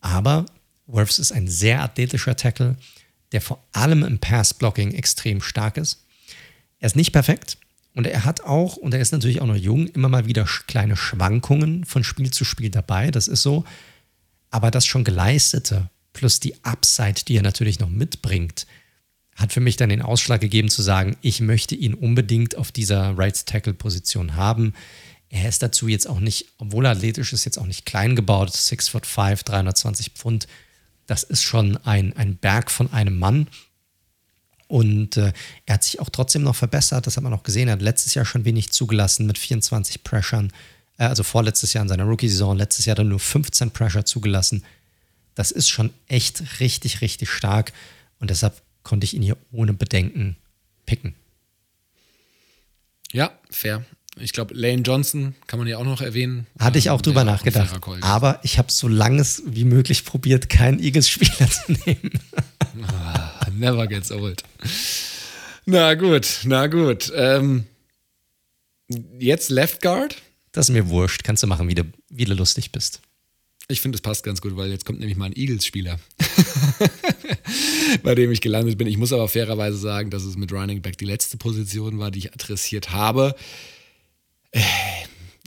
Aber Wirfs ist ein sehr athletischer Tackle, der vor allem im Pass-Blocking extrem stark ist. Er ist nicht perfekt, und er hat auch, und er ist natürlich auch noch jung, immer mal wieder kleine Schwankungen von Spiel zu Spiel dabei. Das ist so. Aber das schon geleistete, plus die Upside, die er natürlich noch mitbringt, hat für mich dann den Ausschlag gegeben zu sagen, ich möchte ihn unbedingt auf dieser Right Tackle Position haben. Er ist dazu jetzt auch nicht, obwohl er athletisch ist, jetzt auch nicht klein gebaut, 6 foot 5, 320 Pfund. Das ist schon ein, ein Berg von einem Mann. Und äh, er hat sich auch trotzdem noch verbessert, das hat man auch gesehen. Er hat letztes Jahr schon wenig zugelassen mit 24 Pressure. Äh, also vorletztes Jahr in seiner Rookie-Saison, letztes Jahr dann nur 15 Pressure zugelassen. Das ist schon echt richtig, richtig stark. Und deshalb konnte ich ihn hier ohne Bedenken picken. Ja, fair. Ich glaube, Lane Johnson kann man ja auch noch erwähnen. Hatte ich auch drüber nachgedacht. Aber ich habe so lange es wie möglich probiert, keinen Eagles-Spieler zu nehmen. Ah, never gets old. Na gut, na gut. Ähm, jetzt Left Guard? Das ist mir wurscht. Kannst du machen, wie du, wie du lustig bist. Ich finde, es passt ganz gut, weil jetzt kommt nämlich mal ein Eagles-Spieler, bei dem ich gelandet bin. Ich muss aber fairerweise sagen, dass es mit Running Back die letzte Position war, die ich adressiert habe.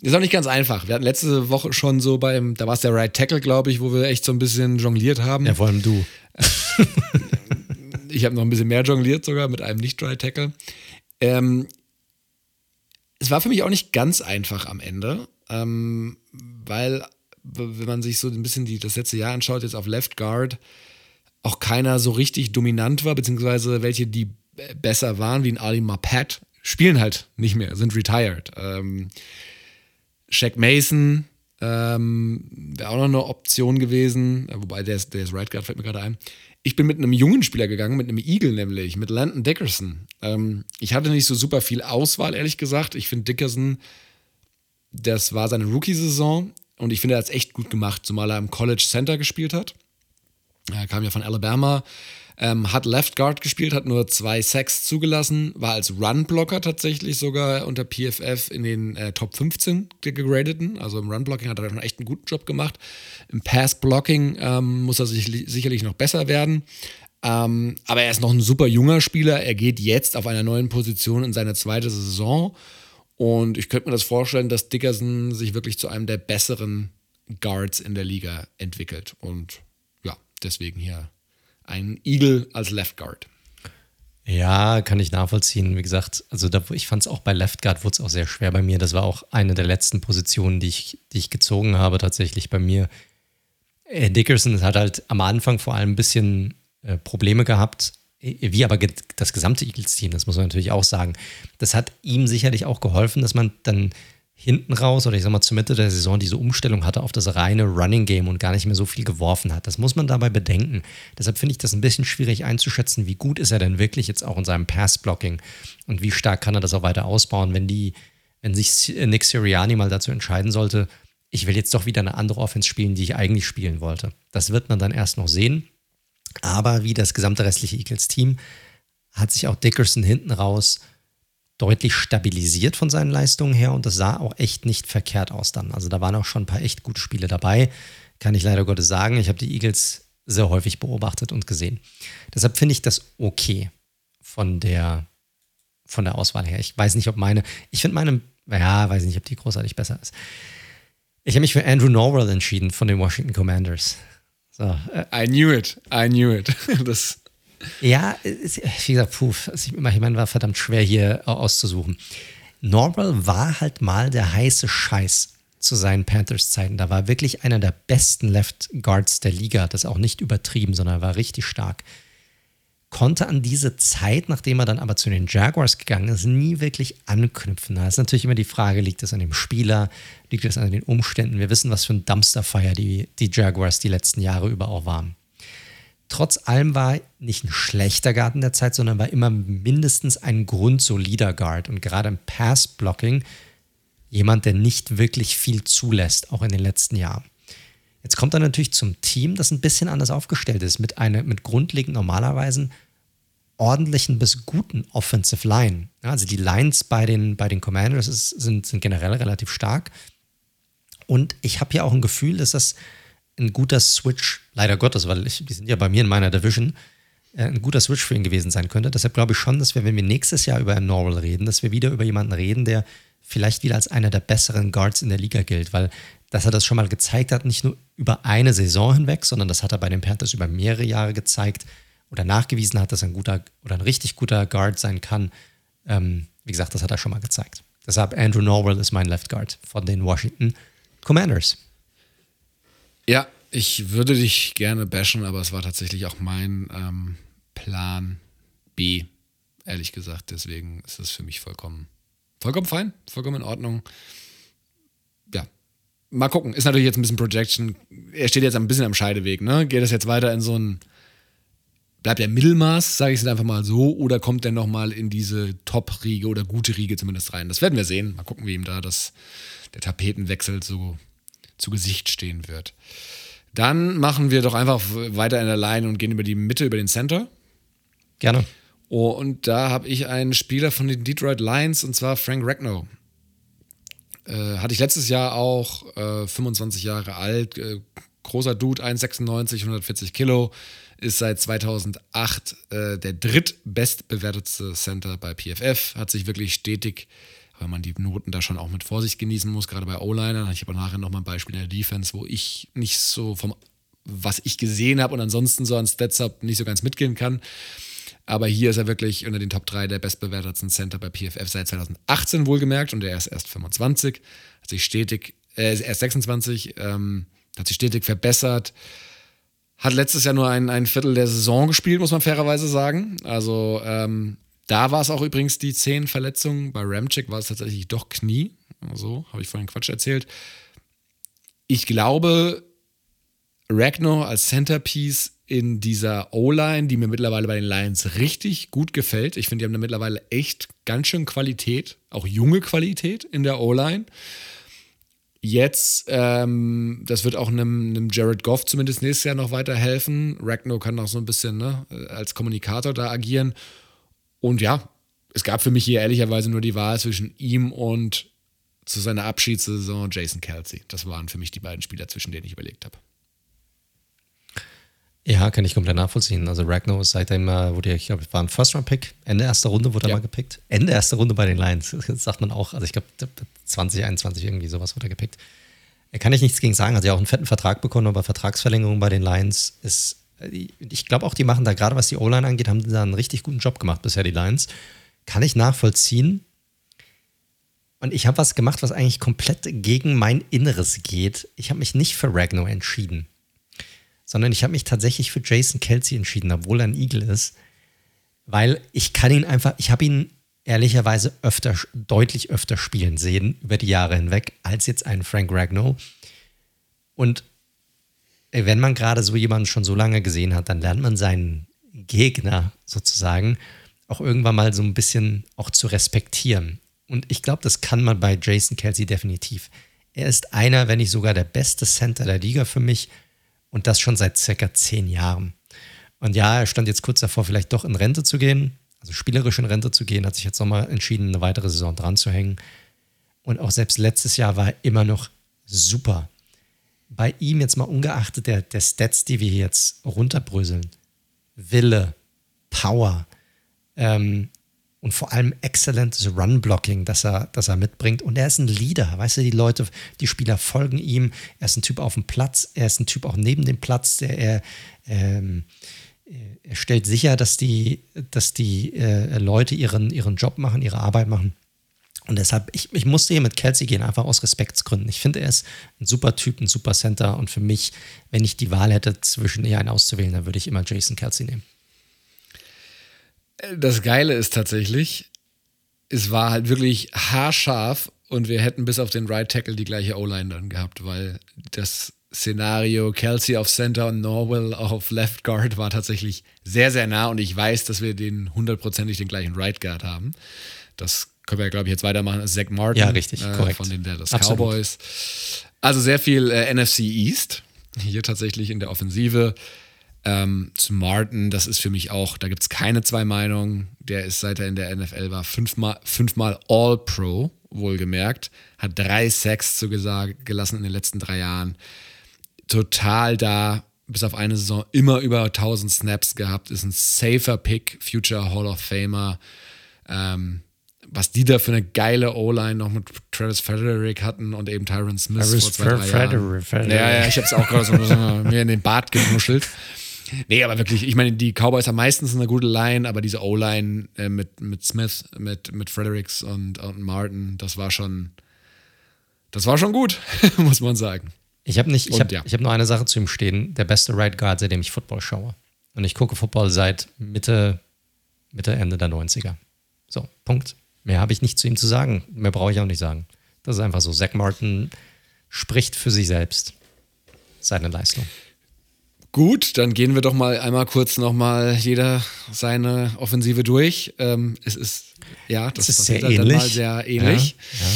Ist auch nicht ganz einfach. Wir hatten letzte Woche schon so beim, da war es der Right Tackle, glaube ich, wo wir echt so ein bisschen jongliert haben. Ja, vor allem du. ich habe noch ein bisschen mehr jongliert sogar mit einem Nicht-Right Tackle. Ähm, es war für mich auch nicht ganz einfach am Ende, ähm, weil, wenn man sich so ein bisschen die, das letzte Jahr anschaut, jetzt auf Left Guard, auch keiner so richtig dominant war, beziehungsweise welche, die besser waren, wie ein Ali Mapat, spielen halt nicht mehr, sind retired. Ähm, Shaq Mason ähm, wäre auch noch eine Option gewesen, wobei der ist, der ist Right Guard, fällt mir gerade ein. Ich bin mit einem jungen Spieler gegangen, mit einem Eagle nämlich, mit Landon Dickerson. Ähm, ich hatte nicht so super viel Auswahl, ehrlich gesagt. Ich finde Dickerson, das war seine Rookie-Saison und ich finde, er hat es echt gut gemacht, zumal er im College Center gespielt hat. Er kam ja von Alabama, ähm, hat Left Guard gespielt, hat nur zwei Sacks zugelassen, war als Run-Blocker tatsächlich sogar unter PFF in den äh, Top 15 gegradeten. Also im Run-Blocking hat er schon echt einen guten Job gemacht. Im Pass-Blocking ähm, muss er sich sicherlich noch besser werden. Ähm, aber er ist noch ein super junger Spieler. Er geht jetzt auf einer neuen Position in seine zweite Saison. Und ich könnte mir das vorstellen, dass Dickerson sich wirklich zu einem der besseren Guards in der Liga entwickelt. Und ja, deswegen hier ein Eagle als Left Guard. Ja, kann ich nachvollziehen. Wie gesagt, also da, ich fand es auch bei Left Guard wurde es auch sehr schwer bei mir. Das war auch eine der letzten Positionen, die ich, die ich gezogen habe, tatsächlich bei mir. Äh, Dickerson hat halt am Anfang vor allem ein bisschen äh, Probleme gehabt, äh, wie aber das gesamte Eagles-Team, das muss man natürlich auch sagen. Das hat ihm sicherlich auch geholfen, dass man dann hinten raus oder ich sag mal zur Mitte der Saison diese Umstellung hatte auf das reine Running Game und gar nicht mehr so viel geworfen hat. Das muss man dabei bedenken. Deshalb finde ich das ein bisschen schwierig einzuschätzen, wie gut ist er denn wirklich jetzt auch in seinem Pass-Blocking und wie stark kann er das auch weiter ausbauen, wenn die, wenn sich Nick Sirianni mal dazu entscheiden sollte, ich will jetzt doch wieder eine andere Offense spielen, die ich eigentlich spielen wollte. Das wird man dann erst noch sehen. Aber wie das gesamte restliche Eagles-Team hat sich auch Dickerson hinten raus deutlich stabilisiert von seinen Leistungen her und das sah auch echt nicht verkehrt aus dann. Also da waren auch schon ein paar echt gute Spiele dabei, kann ich leider Gottes sagen. Ich habe die Eagles sehr häufig beobachtet und gesehen. Deshalb finde ich das okay von der, von der Auswahl her. Ich weiß nicht, ob meine, ich finde meine, ja, weiß nicht, ob die großartig besser ist. Ich habe mich für Andrew Norwell entschieden von den Washington Commanders. So, äh, I knew it, I knew it. das ja, wie gesagt, puh, ich meine, war verdammt schwer hier auszusuchen. Norwell war halt mal der heiße Scheiß zu seinen Panthers-Zeiten. Da war wirklich einer der besten Left Guards der Liga. Das auch nicht übertrieben, sondern war richtig stark. Konnte an diese Zeit, nachdem er dann aber zu den Jaguars gegangen ist, nie wirklich anknüpfen. Da ist natürlich immer die Frage, liegt es an dem Spieler, liegt es an den Umständen? Wir wissen, was für ein Dumpsterfire die, die Jaguars die letzten Jahre über auch waren. Trotz allem war nicht ein schlechter Guard in der Zeit, sondern war immer mindestens ein grundsolider Guard. Und gerade im Pass-Blocking jemand, der nicht wirklich viel zulässt, auch in den letzten Jahren. Jetzt kommt er natürlich zum Team, das ein bisschen anders aufgestellt ist, mit, eine, mit grundlegend normalerweise ordentlichen bis guten Offensive Line. also die Lines bei den, bei den Commanders ist, sind, sind generell relativ stark. Und ich habe ja auch ein Gefühl, dass das ein guter Switch, leider Gottes, weil ich, die sind ja bei mir in meiner Division, äh, ein guter Switch für ihn gewesen sein könnte. Deshalb glaube ich schon, dass wir, wenn wir nächstes Jahr über Norwell reden, dass wir wieder über jemanden reden, der vielleicht wieder als einer der besseren Guards in der Liga gilt, weil dass er das schon mal gezeigt hat, nicht nur über eine Saison hinweg, sondern das hat er bei den Panthers über mehrere Jahre gezeigt oder nachgewiesen hat, dass er ein guter oder ein richtig guter Guard sein kann. Ähm, wie gesagt, das hat er schon mal gezeigt. Deshalb Andrew Norwell ist mein Left Guard von den Washington Commanders. Ja, ich würde dich gerne bashen, aber es war tatsächlich auch mein ähm, Plan B, ehrlich gesagt. Deswegen ist es für mich vollkommen, vollkommen fein, vollkommen in Ordnung. Ja, mal gucken. Ist natürlich jetzt ein bisschen Projection. Er steht jetzt ein bisschen am Scheideweg. Ne? Geht es jetzt weiter in so ein, bleibt er Mittelmaß, sage ich es einfach mal so, oder kommt er nochmal in diese Top-Riege oder gute Riege zumindest rein? Das werden wir sehen. Mal gucken, wie ihm da das, der Tapetenwechsel so zu Gesicht stehen wird. Dann machen wir doch einfach weiter in der Line und gehen über die Mitte, über den Center. Gerne. Oh, und da habe ich einen Spieler von den Detroit Lions und zwar Frank Ragnow. Äh, hatte ich letztes Jahr auch, äh, 25 Jahre alt, äh, großer Dude, 1,96, 140 Kilo, ist seit 2008 äh, der drittbestbewertetste Center bei PFF, hat sich wirklich stetig weil man die Noten da schon auch mit Vorsicht genießen muss, gerade bei O-Liner. Ich habe nachher nochmal ein Beispiel in der Defense, wo ich nicht so vom, was ich gesehen habe und ansonsten so an Stats habe, nicht so ganz mitgehen kann. Aber hier ist er wirklich unter den Top 3 der bestbewertetsten Center bei PFF seit 2018 wohlgemerkt und er ist erst 25, hat sich stetig, äh, erst 26, ähm, hat sich stetig verbessert. Hat letztes Jahr nur ein, ein Viertel der Saison gespielt, muss man fairerweise sagen. Also ähm, da war es auch übrigens die Zehenverletzung. Bei Ramchick war es tatsächlich doch Knie. So, habe ich vorhin Quatsch erzählt. Ich glaube, Ragnar als Centerpiece in dieser O-Line, die mir mittlerweile bei den Lions richtig gut gefällt. Ich finde, die haben da mittlerweile echt ganz schön Qualität, auch junge Qualität in der O-Line. Jetzt, ähm, das wird auch einem, einem, Jared Goff zumindest nächstes Jahr noch weiterhelfen. Ragnar kann auch so ein bisschen ne, als Kommunikator da agieren. Und ja, es gab für mich hier ehrlicherweise nur die Wahl zwischen ihm und zu seiner Abschiedssaison Jason Kelsey. Das waren für mich die beiden Spieler, zwischen denen ich überlegt habe. Ja, kann ich komplett nachvollziehen. Also Ragnar ist seitdem, äh, wurde ich glaube, war ein First-Round-Pick. Ende erster Runde wurde er mal gepickt. Ende erster Runde bei den Lions, das sagt man auch. Also ich glaube, 2021 irgendwie sowas wurde er gepickt. Er kann ich nichts gegen sagen. Hat ja auch einen fetten Vertrag bekommen, aber Vertragsverlängerung bei den Lions ist, äh, ich glaube auch, die machen da, gerade was die O-Line angeht, haben da einen richtig guten Job gemacht bisher, die Lions. Kann ich nachvollziehen. Und ich habe was gemacht, was eigentlich komplett gegen mein Inneres geht. Ich habe mich nicht für Ragnar entschieden sondern ich habe mich tatsächlich für Jason Kelsey entschieden, obwohl er ein Eagle ist, weil ich kann ihn einfach, ich habe ihn ehrlicherweise öfter, deutlich öfter spielen sehen über die Jahre hinweg, als jetzt einen Frank Ragnow. Und wenn man gerade so jemanden schon so lange gesehen hat, dann lernt man seinen Gegner sozusagen auch irgendwann mal so ein bisschen auch zu respektieren. Und ich glaube, das kann man bei Jason Kelsey definitiv. Er ist einer, wenn nicht sogar der beste Center der Liga für mich und das schon seit circa zehn Jahren. Und ja, er stand jetzt kurz davor, vielleicht doch in Rente zu gehen, also spielerisch in Rente zu gehen, hat sich jetzt nochmal entschieden, eine weitere Saison dran zu hängen. Und auch selbst letztes Jahr war er immer noch super. Bei ihm jetzt mal ungeachtet der, der Stats, die wir jetzt runterbröseln, Wille, Power, ähm, und vor allem exzellentes Run-Blocking, das er, das er mitbringt. Und er ist ein Leader. Weißt du, die Leute, die Spieler folgen ihm. Er ist ein Typ auf dem Platz. Er ist ein Typ auch neben dem Platz. Der, er, ähm, er stellt sicher, dass die, dass die äh, Leute ihren, ihren Job machen, ihre Arbeit machen. Und deshalb, ich, ich musste hier mit Kelsey gehen, einfach aus Respektsgründen. Ich finde, er ist ein super Typ, ein super Center. Und für mich, wenn ich die Wahl hätte, zwischen ihr einen auszuwählen, dann würde ich immer Jason Kelsey nehmen. Das Geile ist tatsächlich, es war halt wirklich haarscharf und wir hätten bis auf den Right Tackle die gleiche O-Line dann gehabt, weil das Szenario Kelsey auf Center und Norwell auf Left Guard war tatsächlich sehr, sehr nah und ich weiß, dass wir den hundertprozentig den gleichen Right Guard haben. Das können wir, glaube ich, jetzt weitermachen. Zach Martin ja, richtig, äh, von den Dallas Cowboys. Also sehr viel äh, NFC East. Hier tatsächlich in der Offensive. Ähm, zu Martin, das ist für mich auch, da gibt es keine zwei Meinungen. Der ist, seit er in der NFL war, fünfmal, fünfmal All-Pro, wohlgemerkt. Hat drei Sacks zugesagt, gelassen in den letzten drei Jahren. Total da, bis auf eine Saison immer über 1000 Snaps gehabt, ist ein safer Pick, Future Hall of Famer. Ähm, was die da für eine geile O-Line noch mit Travis Frederick hatten und eben Tyron Smith Travis vor zwei, drei Jahren. Frederick. Ja, ja, ich habe es auch gerade so mir in den Bart genuschelt. Nee, aber wirklich, ich meine, die Cowboys haben meistens eine gute Line, aber diese O-Line äh, mit, mit Smith, mit, mit Fredericks und, und Martin, das war schon, das war schon gut, muss man sagen. Ich habe nicht, ich habe ja. hab nur eine Sache zu ihm stehen, der beste Right Guard, seitdem ich Football schaue. Und ich gucke Football seit Mitte, Mitte, Ende der 90er. So, Punkt. Mehr habe ich nicht zu ihm zu sagen. Mehr brauche ich auch nicht sagen. Das ist einfach so. Zach Martin spricht für sich selbst. Seine Leistung. Gut, dann gehen wir doch mal einmal kurz nochmal jeder seine Offensive durch. Ähm, es ist, ja, das, das ist sehr ähnlich. mal sehr ähnlich. Ja, ja.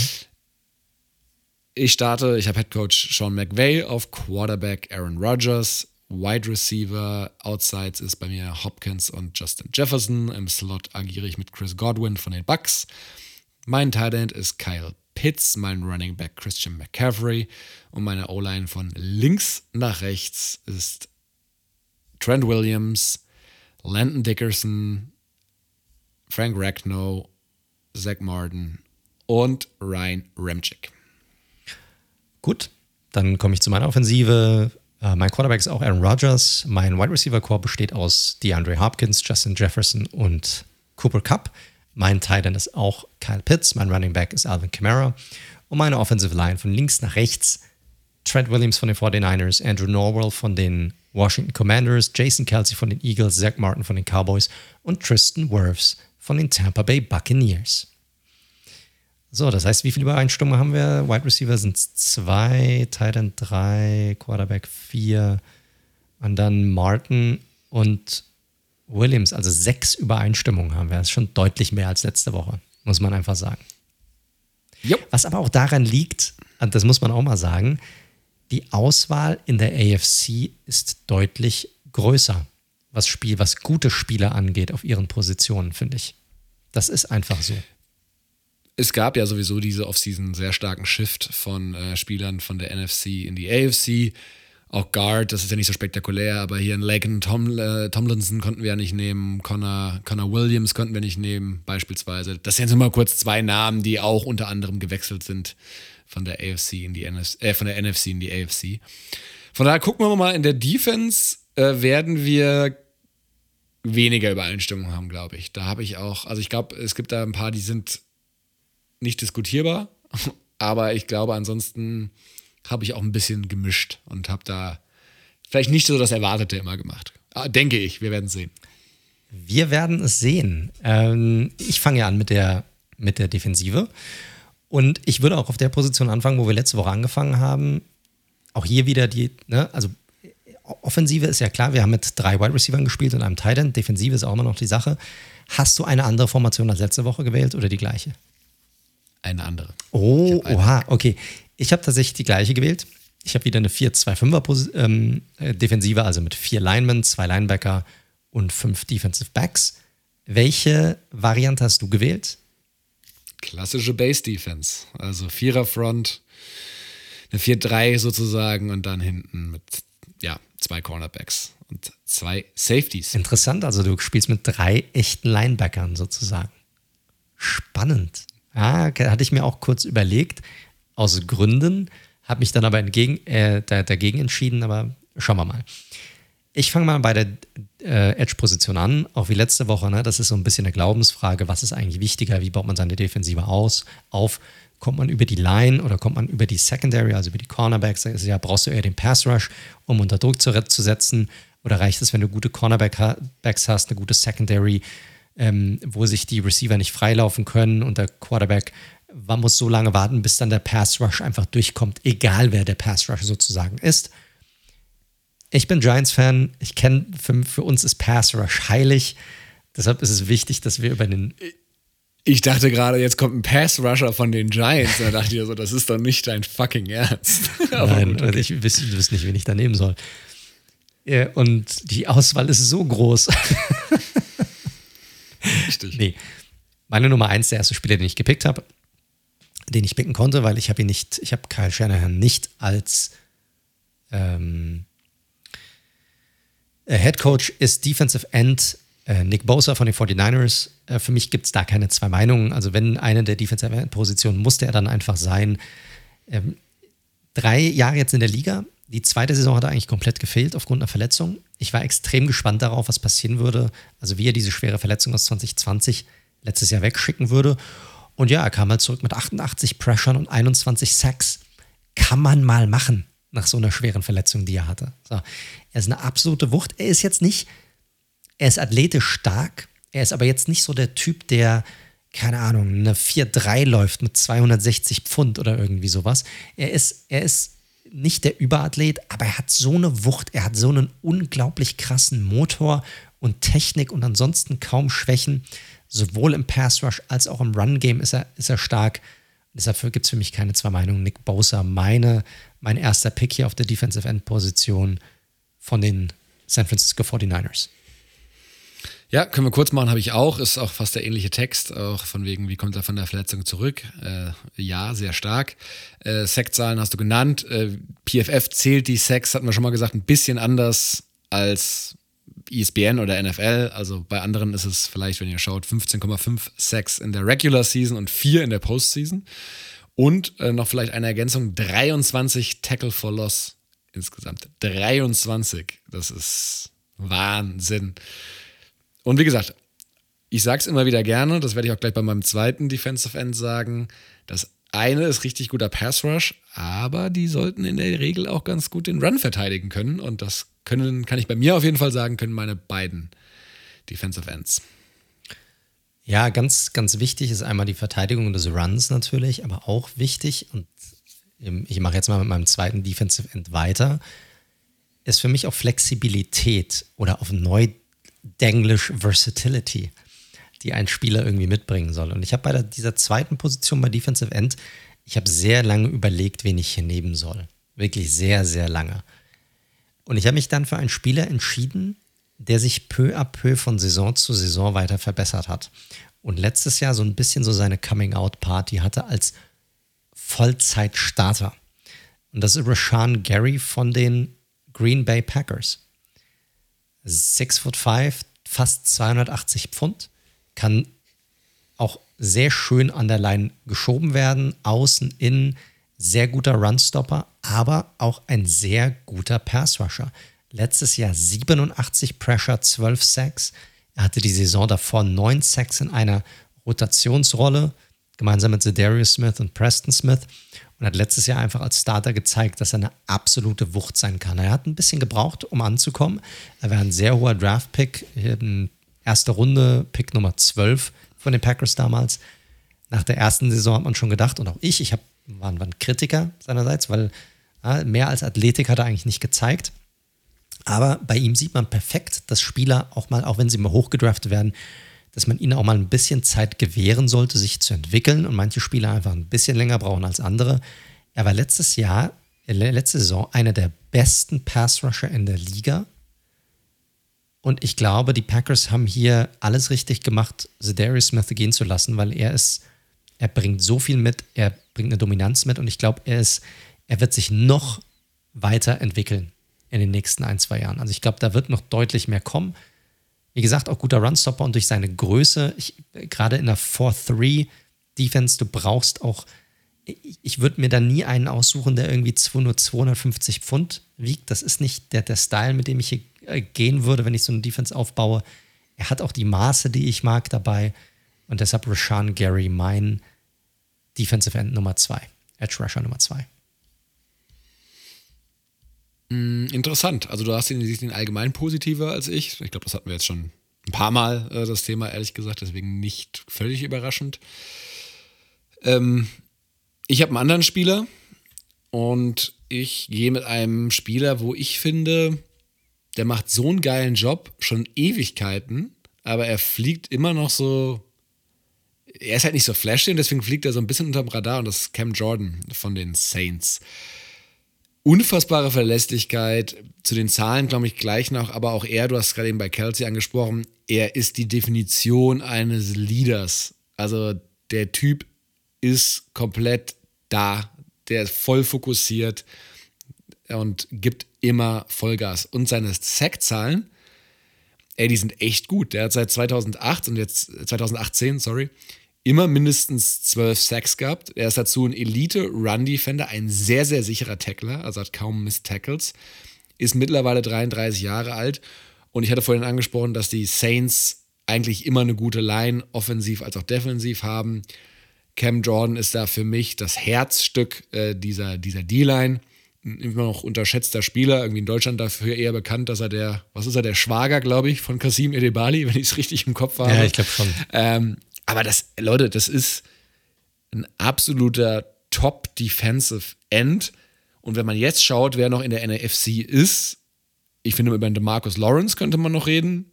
Ich starte, ich habe Headcoach Sean McVay auf Quarterback Aaron Rodgers, Wide Receiver, Outsides ist bei mir Hopkins und Justin Jefferson. Im Slot agiere ich mit Chris Godwin von den Bucks. Mein Tight End ist Kyle Pitts, mein Running Back Christian McCaffrey und meine O-Line von links nach rechts ist Trent Williams, Landon Dickerson, Frank Ragnow, Zach Martin und Ryan Remchick. Gut, dann komme ich zu meiner Offensive. Uh, mein Quarterback ist auch Aaron Rodgers. Mein Wide Receiver Core besteht aus DeAndre Hopkins, Justin Jefferson und Cooper Cup. Mein Tight End ist auch Kyle Pitts. Mein Running Back ist Alvin Kamara. Und meine Offensive Line von links nach rechts Trent Williams von den 49ers, Andrew Norwell von den Washington Commanders, Jason Kelsey von den Eagles, Zach Martin von den Cowboys und Tristan Wirfs von den Tampa Bay Buccaneers. So, das heißt, wie viele Übereinstimmungen haben wir? Wide Receiver sind zwei, Tight End drei, Quarterback vier und dann Martin und Williams. Also sechs Übereinstimmungen haben wir. Das ist schon deutlich mehr als letzte Woche, muss man einfach sagen. Jo. Was aber auch daran liegt, das muss man auch mal sagen, die Auswahl in der AFC ist deutlich größer, was Spiel, was gute Spieler angeht auf ihren Positionen, finde ich. Das ist einfach so. Es gab ja sowieso diese Offseason sehr starken Shift von äh, Spielern von der NFC in die AFC. Auch Guard, das ist ja nicht so spektakulär, aber hier in Laken Tom, äh, Tomlinson konnten wir ja nicht nehmen, Connor, Connor Williams konnten wir nicht nehmen, beispielsweise. Das sind jetzt mal kurz zwei Namen, die auch unter anderem gewechselt sind von der AFC in die NFC, äh, von der NFC in die AFC. Von daher gucken wir mal, in der Defense äh, werden wir weniger Übereinstimmung haben, glaube ich. Da habe ich auch, also ich glaube, es gibt da ein paar, die sind nicht diskutierbar, aber ich glaube, ansonsten habe ich auch ein bisschen gemischt und habe da vielleicht nicht so das Erwartete immer gemacht. Ah, denke ich, wir werden es sehen. Wir werden es sehen. Ähm, ich fange ja an mit der, mit der Defensive. Und ich würde auch auf der Position anfangen, wo wir letzte Woche angefangen haben. Auch hier wieder die, ne, also Offensive ist ja klar, wir haben mit drei Wide Receivers gespielt und einem Tight End. Defensive ist auch immer noch die Sache. Hast du eine andere Formation als letzte Woche gewählt oder die gleiche? Eine andere. Oh, oha, okay. Ich habe tatsächlich die gleiche gewählt. Ich habe wieder eine 4-2-5er ähm, äh, Defensive, also mit vier Linemen, zwei Linebacker und fünf Defensive Backs. Welche Variante hast du gewählt? Klassische Base Defense. Also Vierer Front, eine 4-3 sozusagen und dann hinten mit ja, zwei Cornerbacks und zwei Safeties. Interessant, also du spielst mit drei echten Linebackern sozusagen. Spannend. Ja, hatte ich mir auch kurz überlegt aus Gründen, habe mich dann aber entgegen, äh, dagegen entschieden, aber schauen wir mal. Ich fange mal bei der äh, Edge-Position an, auch wie letzte Woche. Ne? Das ist so ein bisschen eine Glaubensfrage. Was ist eigentlich wichtiger? Wie baut man seine Defensive aus, auf? Kommt man über die Line oder kommt man über die Secondary, also über die Cornerbacks? Also ja, brauchst du eher den Pass Rush, um unter Druck zu, zu setzen? Oder reicht es, wenn du gute Cornerbacks hast, eine gute Secondary, ähm, wo sich die Receiver nicht freilaufen können und der Quarterback man muss so lange warten, bis dann der Pass Rush einfach durchkommt, egal wer der Pass Rush sozusagen ist. Ich bin Giants-Fan. Ich kenne, für, für uns ist Pass Rush heilig. Deshalb ist es wichtig, dass wir über den. Ich dachte gerade, jetzt kommt ein Pass-Rusher von den Giants. Da dachte ich so, das ist doch nicht dein fucking Ernst. Nein, gut, okay. ich wüsste nicht, wen ich da nehmen soll. Und die Auswahl ist so groß. Richtig. Nee. Meine Nummer eins, der erste Spieler, den ich gepickt habe, den ich picken konnte, weil ich habe ihn nicht, ich habe Kyle Shanahan nicht als ähm, äh, Head Coach ist Defensive End äh, Nick Bosa von den 49ers. Äh, für mich gibt es da keine zwei Meinungen. Also wenn eine der Defensive End Positionen musste er dann einfach sein. Ähm, drei Jahre jetzt in der Liga. Die zweite Saison hat er eigentlich komplett gefehlt aufgrund einer Verletzung. Ich war extrem gespannt darauf, was passieren würde. Also wie er diese schwere Verletzung aus 2020 letztes Jahr wegschicken würde. Und ja, er kam halt zurück mit 88 Pressure und 21 Sacks. Kann man mal machen nach so einer schweren Verletzung, die er hatte. So. Er ist eine absolute Wucht. Er ist jetzt nicht, er ist athletisch stark. Er ist aber jetzt nicht so der Typ, der, keine Ahnung, eine 4-3 läuft mit 260 Pfund oder irgendwie sowas. Er ist, er ist nicht der Überathlet, aber er hat so eine Wucht, er hat so einen unglaublich krassen Motor und Technik und ansonsten kaum Schwächen sowohl im Pass Rush als auch im Run Game ist er, ist er stark. Deshalb gibt es für mich keine zwei Meinungen. Nick Bosa, meine, mein erster Pick hier auf der Defensive End Position von den San Francisco 49ers. Ja, können wir kurz machen, habe ich auch. Ist auch fast der ähnliche Text, auch von wegen, wie kommt er von der Verletzung zurück? Äh, ja, sehr stark. Äh, Sackzahlen hast du genannt. Äh, PFF zählt die Sacks, hatten wir schon mal gesagt, ein bisschen anders als ESPN oder NFL. Also bei anderen ist es vielleicht, wenn ihr schaut, 15,5 Sacks in der Regular Season und 4 in der Postseason. Und äh, noch vielleicht eine Ergänzung: 23 Tackle for Loss insgesamt. 23. Das ist Wahnsinn. Und wie gesagt, ich sage es immer wieder gerne, das werde ich auch gleich bei meinem zweiten Defensive End sagen. Das eine ist richtig guter Pass Rush, aber die sollten in der Regel auch ganz gut den Run verteidigen können. Und das können, kann ich bei mir auf jeden Fall sagen, können meine beiden Defensive Ends. Ja, ganz, ganz wichtig ist einmal die Verteidigung des Runs natürlich, aber auch wichtig, und ich mache jetzt mal mit meinem zweiten Defensive End weiter, ist für mich auch Flexibilität oder auf Neudenglisch Versatility, die ein Spieler irgendwie mitbringen soll. Und ich habe bei dieser zweiten Position bei Defensive End, ich habe sehr lange überlegt, wen ich hier nehmen soll. Wirklich sehr, sehr lange. Und ich habe mich dann für einen Spieler entschieden, der sich peu à peu von Saison zu Saison weiter verbessert hat. Und letztes Jahr so ein bisschen so seine Coming-out-Party hatte als Vollzeit-Starter. Und das ist Rashan Gary von den Green Bay Packers. 6 foot 5, fast 280 Pfund, kann auch sehr schön an der Line geschoben werden, außen, innen, sehr guter Runstopper, aber auch ein sehr guter Pass-Rusher. Letztes Jahr 87 Pressure, 12 Sacks. Er hatte die Saison davor 9 Sacks in einer Rotationsrolle, gemeinsam mit Zedarius Smith und Preston Smith und hat letztes Jahr einfach als Starter gezeigt, dass er eine absolute Wucht sein kann. Er hat ein bisschen gebraucht, um anzukommen. Er war ein sehr hoher Draft-Pick, erste Runde, Pick Nummer 12 von den Packers damals. Nach der ersten Saison hat man schon gedacht, und auch ich, ich hab, war, war ein Kritiker seinerseits, weil ja, mehr als Athletik hat er eigentlich nicht gezeigt. Aber bei ihm sieht man perfekt, dass Spieler auch mal, auch wenn sie mal hochgedraftet werden, dass man ihnen auch mal ein bisschen Zeit gewähren sollte, sich zu entwickeln und manche Spieler einfach ein bisschen länger brauchen als andere. Er war letztes Jahr, äh, letzte Saison, einer der besten Pass-Rusher in der Liga und ich glaube, die Packers haben hier alles richtig gemacht, Zedarius Smith gehen zu lassen, weil er ist, er bringt so viel mit, er bringt eine Dominanz mit und ich glaube, er ist, er wird sich noch weiterentwickeln in den nächsten ein, zwei Jahren. Also ich glaube, da wird noch deutlich mehr kommen. Wie gesagt, auch guter Runstopper und durch seine Größe, ich, gerade in der 4-3-Defense, du brauchst auch, ich, ich würde mir da nie einen aussuchen, der irgendwie nur 250 Pfund wiegt. Das ist nicht der, der Style, mit dem ich hier äh, gehen würde, wenn ich so eine Defense aufbaue. Er hat auch die Maße, die ich mag, dabei. Und deshalb Rashan Gary mein Defensive End Nummer 2. Edge Rusher Nummer 2. Mm, interessant. Also du hast ihn, ihn allgemein positiver als ich. Ich glaube, das hatten wir jetzt schon ein paar Mal, äh, das Thema, ehrlich gesagt. Deswegen nicht völlig überraschend. Ähm, ich habe einen anderen Spieler und ich gehe mit einem Spieler, wo ich finde, der macht so einen geilen Job, schon Ewigkeiten, aber er fliegt immer noch so. Er ist halt nicht so flashy und deswegen fliegt er so ein bisschen unterm Radar und das ist Cam Jordan von den Saints. Unfassbare Verlässlichkeit, zu den Zahlen glaube ich gleich noch, aber auch er, du hast gerade eben bei Kelsey angesprochen, er ist die Definition eines Leaders. Also der Typ ist komplett da, der ist voll fokussiert und gibt immer Vollgas. Und seine Sackzahlen, ey, die sind echt gut. Der hat seit 2008 und jetzt 2018, sorry, immer mindestens 12 Sacks gehabt. Er ist dazu ein Elite-Run-Defender, ein sehr, sehr sicherer Tackler, also hat kaum Miss-Tackles, ist mittlerweile 33 Jahre alt. Und ich hatte vorhin angesprochen, dass die Saints eigentlich immer eine gute Line, offensiv als auch defensiv haben. Cam Jordan ist da für mich das Herzstück äh, dieser, dieser D-Line immer noch unterschätzter Spieler, irgendwie in Deutschland dafür eher bekannt, dass er der, was ist er, der Schwager, glaube ich, von Kasim Edebali, wenn ich es richtig im Kopf habe. Ja, ich glaube schon. Ähm, aber das, Leute, das ist ein absoluter Top-Defensive End. Und wenn man jetzt schaut, wer noch in der NFC ist, ich finde, über den Marcus Lawrence könnte man noch reden.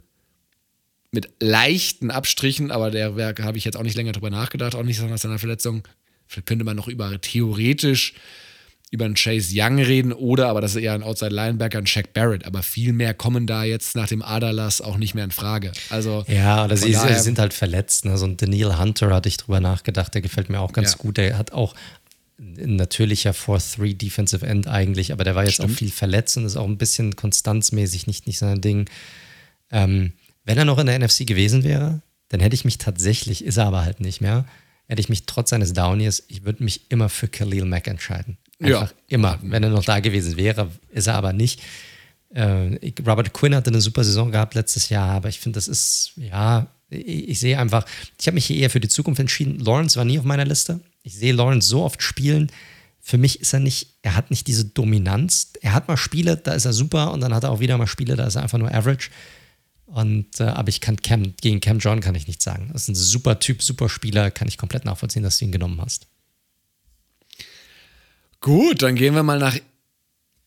Mit leichten Abstrichen, aber der habe ich jetzt auch nicht länger drüber nachgedacht, auch nicht nach seiner Verletzung. Vielleicht könnte man noch über theoretisch über einen Chase Young reden oder, aber das ist eher ein Outside Linebacker, ein Shaq Barrett. Aber viel mehr kommen da jetzt nach dem Aderlass auch nicht mehr in Frage. Also, ja, oder sie, sie, sind halt verletzt. Ne? So ein Daniel Hunter hatte ich drüber nachgedacht, der gefällt mir auch ganz ja. gut. Der hat auch ein natürlicher 4-3 Defensive End eigentlich, aber der war jetzt Stimmt. auch viel verletzt und ist auch ein bisschen konstanzmäßig nicht, nicht sein Ding. Ähm, wenn er noch in der NFC gewesen wäre, dann hätte ich mich tatsächlich, ist er aber halt nicht mehr, hätte ich mich trotz seines Downies, ich würde mich immer für Khalil Mack entscheiden. Einfach ja. immer. Wenn er noch da gewesen wäre, ist er aber nicht. Äh, Robert Quinn hatte eine super Saison gehabt letztes Jahr, aber ich finde, das ist, ja, ich, ich sehe einfach, ich habe mich hier eher für die Zukunft entschieden. Lawrence war nie auf meiner Liste. Ich sehe Lawrence so oft spielen. Für mich ist er nicht, er hat nicht diese Dominanz. Er hat mal Spiele, da ist er super und dann hat er auch wieder mal Spiele, da ist er einfach nur average. Und, äh, aber ich kann Cam, gegen Cam John kann ich nichts sagen. Das ist ein super Typ, super Spieler, kann ich komplett nachvollziehen, dass du ihn genommen hast. Gut, dann gehen wir mal nach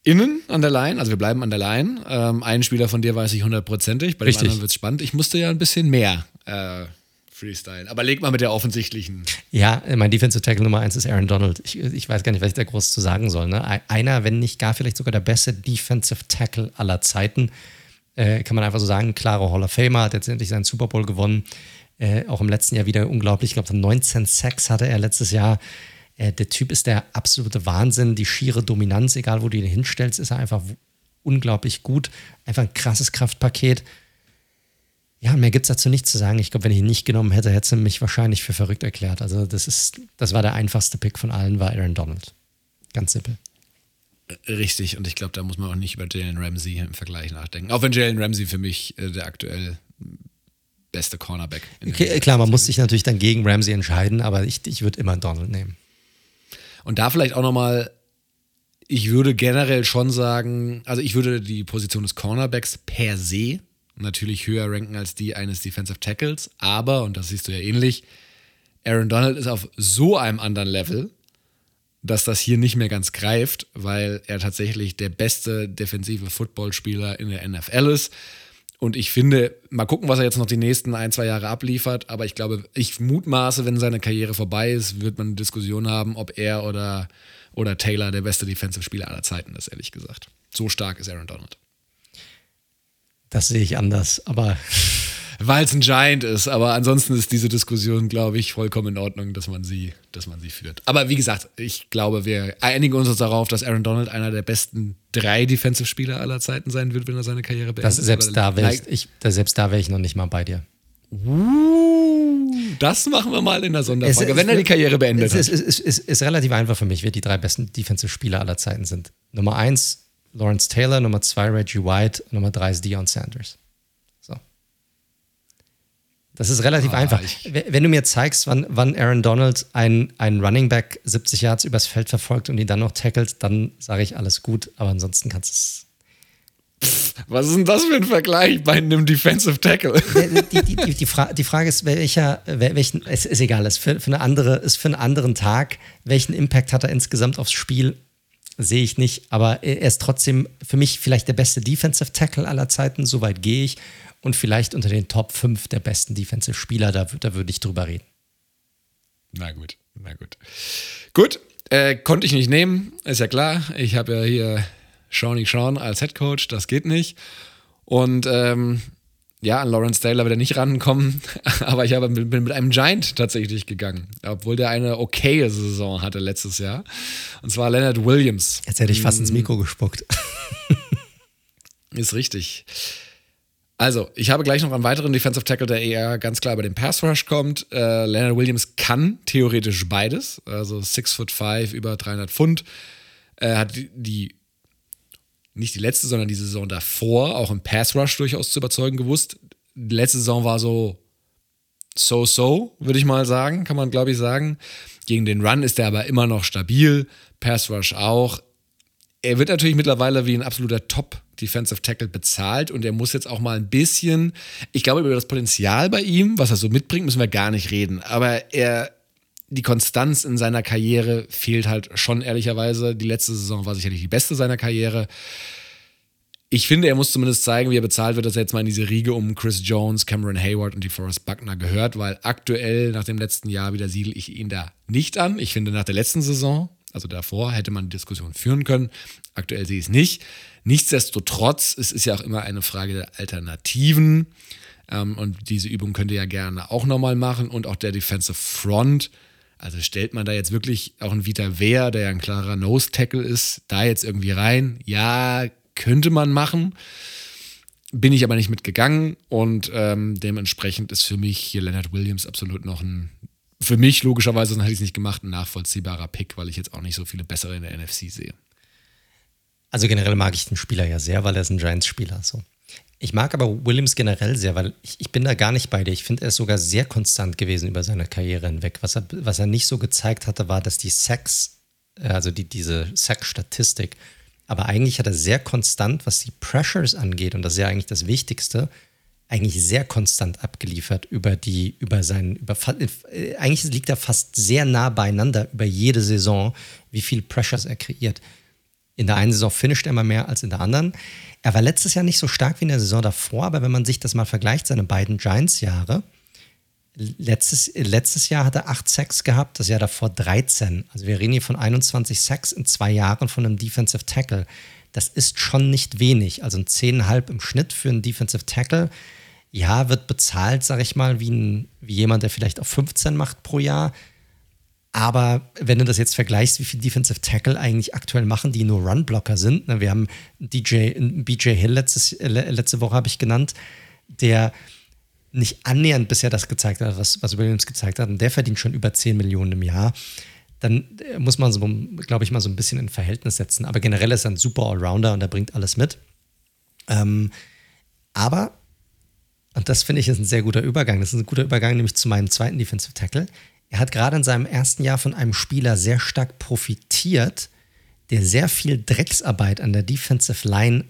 innen an der Line. Also wir bleiben an der Line. Ähm, einen Spieler von dir weiß ich hundertprozentig, bei Richtig. dem anderen wird es spannend. Ich musste ja ein bisschen mehr äh, freestylen. Aber leg mal mit der offensichtlichen. Ja, mein Defensive Tackle Nummer eins ist Aaron Donald. Ich, ich weiß gar nicht, was ich da groß zu sagen soll. Ne? Einer, wenn nicht gar vielleicht sogar der beste Defensive Tackle aller Zeiten. Äh, kann man einfach so sagen, klare Hall of Famer, hat jetzt endlich seinen Super Bowl gewonnen. Äh, auch im letzten Jahr wieder unglaublich. Ich glaube, 19 Sacks hatte er letztes Jahr. Äh, der Typ ist der absolute Wahnsinn, die schiere Dominanz, egal wo du ihn hinstellst, ist er einfach unglaublich gut. Einfach ein krasses Kraftpaket. Ja, mehr gibt es dazu nicht zu sagen. Ich glaube, wenn ich ihn nicht genommen hätte, hätte sie mich wahrscheinlich für verrückt erklärt. Also, das ist, das war der einfachste Pick von allen, war Aaron Donald. Ganz simpel. Richtig, und ich glaube, da muss man auch nicht über Jalen Ramsey im Vergleich nachdenken. Auch wenn Jalen Ramsey für mich äh, der aktuell beste Cornerback. Okay, klar, man muss sich natürlich dann gegen Ramsey entscheiden, aber ich, ich würde immer Donald nehmen. Und da vielleicht auch nochmal, ich würde generell schon sagen, also ich würde die Position des Cornerbacks per se natürlich höher ranken als die eines Defensive Tackles, aber, und das siehst du ja ähnlich, Aaron Donald ist auf so einem anderen Level, dass das hier nicht mehr ganz greift, weil er tatsächlich der beste defensive Footballspieler in der NFL ist. Und ich finde, mal gucken, was er jetzt noch die nächsten ein, zwei Jahre abliefert. Aber ich glaube, ich mutmaße, wenn seine Karriere vorbei ist, wird man eine Diskussion haben, ob er oder, oder Taylor der beste Defensive-Spieler aller Zeiten ist, ehrlich gesagt. So stark ist Aaron Donald. Das sehe ich anders, aber weil es ein Giant ist. Aber ansonsten ist diese Diskussion, glaube ich, vollkommen in Ordnung, dass man sie, dass man sie führt. Aber wie gesagt, ich glaube, wir einigen uns darauf, dass Aaron Donald einer der besten drei Defensive-Spieler aller Zeiten sein wird, wenn er seine Karriere beendet. Das, selbst, da wäre ich, ich, selbst da wäre ich noch nicht mal bei dir. Uh, das machen wir mal in der Sonderfolge, es, wenn er die Karriere beendet es, hat. Es ist, relativ einfach für mich, wer die drei besten Defensive-Spieler aller Zeiten sind. Nummer eins, Lawrence Taylor, Nummer zwei, Reggie White, Nummer drei ist Deion Sanders. Das ist relativ ah, einfach. Wenn du mir zeigst, wann, wann Aaron Donald einen, Running Back 70 Yards übers Feld verfolgt und ihn dann noch tackelt, dann sage ich alles gut, aber ansonsten kannst du es. Was ist denn das für ein Vergleich bei einem Defensive Tackle? Die, die, die, die, Fra Frage ist, welcher, welchen, es ist egal, es ist für, für, eine andere, ist für einen anderen Tag, welchen Impact hat er insgesamt aufs Spiel, sehe ich nicht, aber er ist trotzdem für mich vielleicht der beste Defensive Tackle aller Zeiten, soweit gehe ich und vielleicht unter den Top 5 der besten Defensive-Spieler, da, da würde ich drüber reden. Na gut, na gut. Gut, äh, konnte ich nicht nehmen, ist ja klar. Ich habe ja hier Shawnee Sean als Head Coach, das geht nicht. Und ähm, ja, an Lawrence Taylor wird er nicht rankommen, aber ich habe, bin mit einem Giant tatsächlich gegangen, obwohl der eine okaye Saison hatte letztes Jahr. Und zwar Leonard Williams. Jetzt hätte ich fast ins Mikro gespuckt. Ist richtig. Also, ich habe gleich noch einen weiteren Defensive Tackle, der eher ganz klar bei dem Pass Rush kommt. Äh, Leonard Williams kann theoretisch beides. Also 6 foot 5, über 300 Pfund. Er hat die, die, nicht die letzte, sondern die Saison davor auch im Pass Rush durchaus zu überzeugen gewusst. Die letzte Saison war so so-so, würde ich mal sagen, kann man glaube ich sagen. Gegen den Run ist er aber immer noch stabil. Pass Rush auch. Er wird natürlich mittlerweile wie ein absoluter Top Defensive Tackle bezahlt und er muss jetzt auch mal ein bisschen, ich glaube, über das Potenzial bei ihm, was er so mitbringt, müssen wir gar nicht reden. Aber er, die Konstanz in seiner Karriere fehlt halt schon ehrlicherweise. Die letzte Saison war sicherlich die beste seiner Karriere. Ich finde, er muss zumindest zeigen, wie er bezahlt wird, dass er jetzt mal in diese Riege um Chris Jones, Cameron Hayward und die Forrest Buckner gehört, weil aktuell nach dem letzten Jahr wieder siedel ich ihn da nicht an. Ich finde, nach der letzten Saison, also davor, hätte man die Diskussion führen können. Aktuell sehe ich es nicht. Nichtsdestotrotz, es ist ja auch immer eine Frage der Alternativen. Ähm, und diese Übung könnt ihr ja gerne auch nochmal machen. Und auch der Defensive Front. Also stellt man da jetzt wirklich auch einen Vita Wehr, der ja ein klarer Nose-Tackle ist, da jetzt irgendwie rein? Ja, könnte man machen. Bin ich aber nicht mitgegangen und ähm, dementsprechend ist für mich hier Leonard Williams absolut noch ein, für mich logischerweise, sonst hätte ich es nicht gemacht, ein nachvollziehbarer Pick, weil ich jetzt auch nicht so viele bessere in der NFC sehe. Also generell mag ich den Spieler ja sehr, weil er ist ein Giants-Spieler. So. Ich mag aber Williams generell sehr, weil ich, ich bin da gar nicht bei dir. Ich finde, er ist sogar sehr konstant gewesen über seine Karriere hinweg. Was er, was er nicht so gezeigt hatte, war, dass die Sex, äh, also die, diese Sex-Statistik, aber eigentlich hat er sehr konstant, was die Pressures angeht, und das ist ja eigentlich das Wichtigste, eigentlich sehr konstant abgeliefert über die, über seinen, über, äh, eigentlich liegt er fast sehr nah beieinander über jede Saison, wie viel Pressures er kreiert. In der einen Saison finisht er immer mehr als in der anderen. Er war letztes Jahr nicht so stark wie in der Saison davor, aber wenn man sich das mal vergleicht, seine beiden Giants-Jahre, letztes, letztes Jahr hat er 8 Sacks gehabt, das Jahr davor 13. Also wir reden hier von 21 Sacks in zwei Jahren von einem Defensive Tackle. Das ist schon nicht wenig. Also ein 10,5 im Schnitt für einen Defensive Tackle. Ja, wird bezahlt, sag ich mal, wie, ein, wie jemand, der vielleicht auch 15 macht pro Jahr. Aber wenn du das jetzt vergleichst, wie viele Defensive Tackle eigentlich aktuell machen, die nur Run-Blocker sind, ne, wir haben DJ, BJ Hill letztes, äh, letzte Woche habe ich genannt, der nicht annähernd bisher das gezeigt hat, was, was Williams gezeigt hat, und der verdient schon über 10 Millionen im Jahr, dann äh, muss man so, glaube ich, mal so ein bisschen in Verhältnis setzen. Aber generell ist er ein super Allrounder und er bringt alles mit. Ähm, aber, und das finde ich ist ein sehr guter Übergang, das ist ein guter Übergang nämlich zu meinem zweiten Defensive Tackle. Er hat gerade in seinem ersten Jahr von einem Spieler sehr stark profitiert, der sehr viel Drecksarbeit an der Defensive Line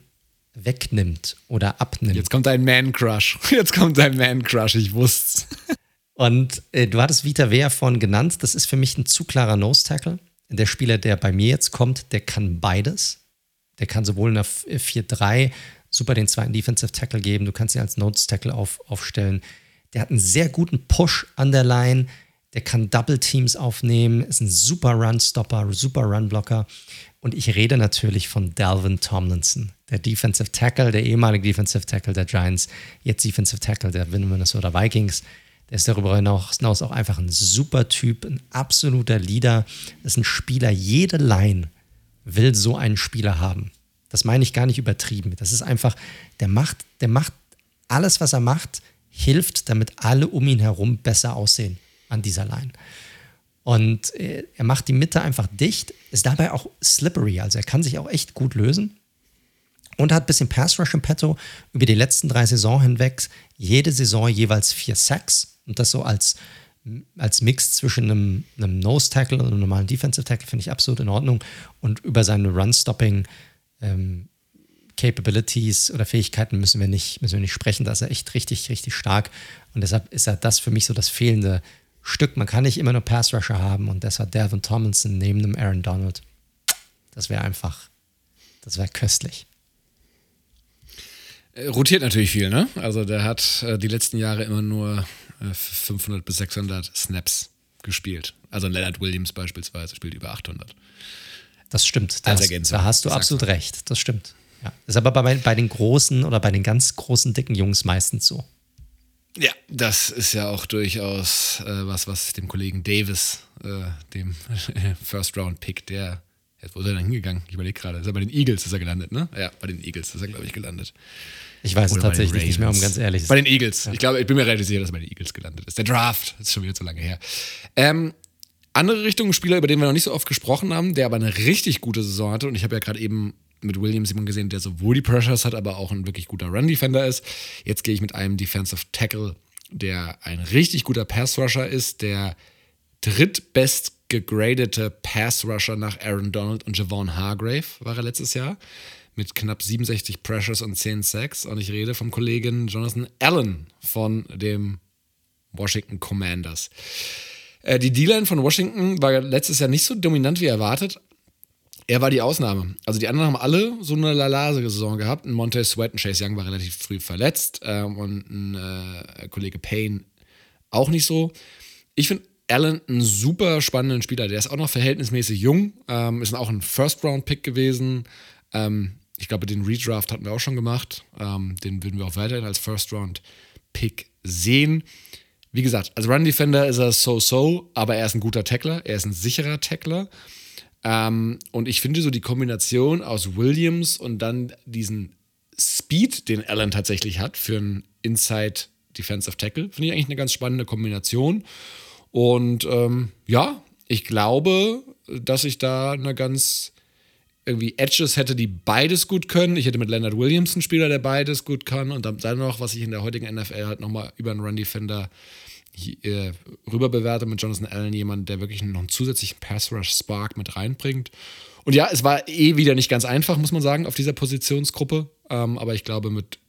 wegnimmt oder abnimmt. Jetzt kommt ein Man-Crush. Jetzt kommt ein Man-Crush, ich wusste's. Und äh, du hattest Vita Wea vorhin genannt. Das ist für mich ein zu klarer Nose-Tackle. Der Spieler, der bei mir jetzt kommt, der kann beides. Der kann sowohl in der 4-3 super den zweiten Defensive Tackle geben. Du kannst ihn als Nose-Tackle auf, aufstellen. Der hat einen sehr guten Push an der Line der kann Double Teams aufnehmen, ist ein super Run-Stopper, super Run-Blocker. Und ich rede natürlich von Dalvin Tomlinson, der Defensive Tackle, der ehemalige Defensive Tackle der Giants, jetzt Defensive Tackle der Minnesota Vikings. Der ist darüber hinaus auch einfach ein super Typ, ein absoluter Leader, ist ein Spieler. Jede Line will so einen Spieler haben. Das meine ich gar nicht übertrieben. Das ist einfach, der macht, der macht alles, was er macht, hilft, damit alle um ihn herum besser aussehen an dieser Line. Und äh, er macht die Mitte einfach dicht, ist dabei auch slippery, also er kann sich auch echt gut lösen und hat ein bisschen Pass Rush im Petto über die letzten drei Saison hinweg, jede Saison jeweils vier Sacks und das so als, als Mix zwischen einem, einem Nose Tackle und einem normalen Defensive Tackle finde ich absolut in Ordnung und über seine Run-Stopping ähm, Capabilities oder Fähigkeiten müssen wir nicht, müssen wir nicht sprechen. Da ist er echt richtig, richtig stark. Und deshalb ist er das für mich so das fehlende Stück. Man kann nicht immer nur Pass Rusher haben und deshalb Devin Tomlinson neben dem Aaron Donald. Das wäre einfach, das wäre köstlich. Äh, rotiert natürlich viel, ne? Also der hat äh, die letzten Jahre immer nur äh, 500 bis 600 Snaps gespielt. Also Leonard Williams beispielsweise spielt über 800. Das stimmt. Da, hast, da hast du absolut recht. Das stimmt. Ja. Ist aber bei, bei den großen oder bei den ganz großen, dicken Jungs meistens so. Ja, das ist ja auch durchaus äh, was, was dem Kollegen Davis, äh, dem First-Round-Pick, der, jetzt wo ist er denn hingegangen? Ich überlege gerade, ist er bei den Eagles ist er gelandet, ne? Ja, bei den Eagles ist er, glaube ich, gelandet. Ich weiß Oder es tatsächlich nicht mehr, um ganz ehrlich zu sein. Bei den Eagles. Ja. Ich glaube, ich bin mir relativ sicher, dass er bei den Eagles gelandet ist. Der Draft, das ist schon wieder zu lange her. Ähm, andere Richtung, Spieler, über den wir noch nicht so oft gesprochen haben, der aber eine richtig gute Saison hatte, und ich habe ja gerade eben mit Williams jemanden gesehen, der sowohl die Pressures hat, aber auch ein wirklich guter Run-Defender ist. Jetzt gehe ich mit einem Defensive Tackle, der ein richtig guter Pass-Rusher ist, der drittbest gegradete Pass-Rusher nach Aaron Donald und Javon Hargrave war er letztes Jahr mit knapp 67 Pressures und 10 Sacks. Und ich rede vom Kollegen Jonathan Allen von dem Washington Commanders. Äh, die D-Line von Washington war letztes Jahr nicht so dominant wie erwartet, er war die Ausnahme. Also die anderen haben alle so eine Lalase-Saison gehabt. Ein Montez Sweat, ein Chase Young war relativ früh verletzt ähm, und ein äh, Kollege Payne auch nicht so. Ich finde Allen einen super spannenden Spieler. Der ist auch noch verhältnismäßig jung, ähm, ist auch ein First-Round-Pick gewesen. Ähm, ich glaube, den Redraft hatten wir auch schon gemacht. Ähm, den würden wir auch weiterhin als First-Round-Pick sehen. Wie gesagt, als Run-Defender ist er so-so, aber er ist ein guter Tackler. Er ist ein sicherer Tackler. Ähm, und ich finde so die Kombination aus Williams und dann diesen Speed, den Allen tatsächlich hat für einen Inside Defensive Tackle, finde ich eigentlich eine ganz spannende Kombination. Und ähm, ja, ich glaube, dass ich da eine ganz irgendwie Edges hätte, die beides gut können. Ich hätte mit Leonard Williams einen Spieler, der beides gut kann. Und dann noch, was ich in der heutigen NFL halt nochmal über einen Run Defender äh, rüber bewerte mit Jonathan Allen jemand, der wirklich noch einen zusätzlichen Pass Rush Spark mit reinbringt. Und ja, es war eh wieder nicht ganz einfach, muss man sagen, auf dieser Positionsgruppe. Ähm, aber ich glaube, mit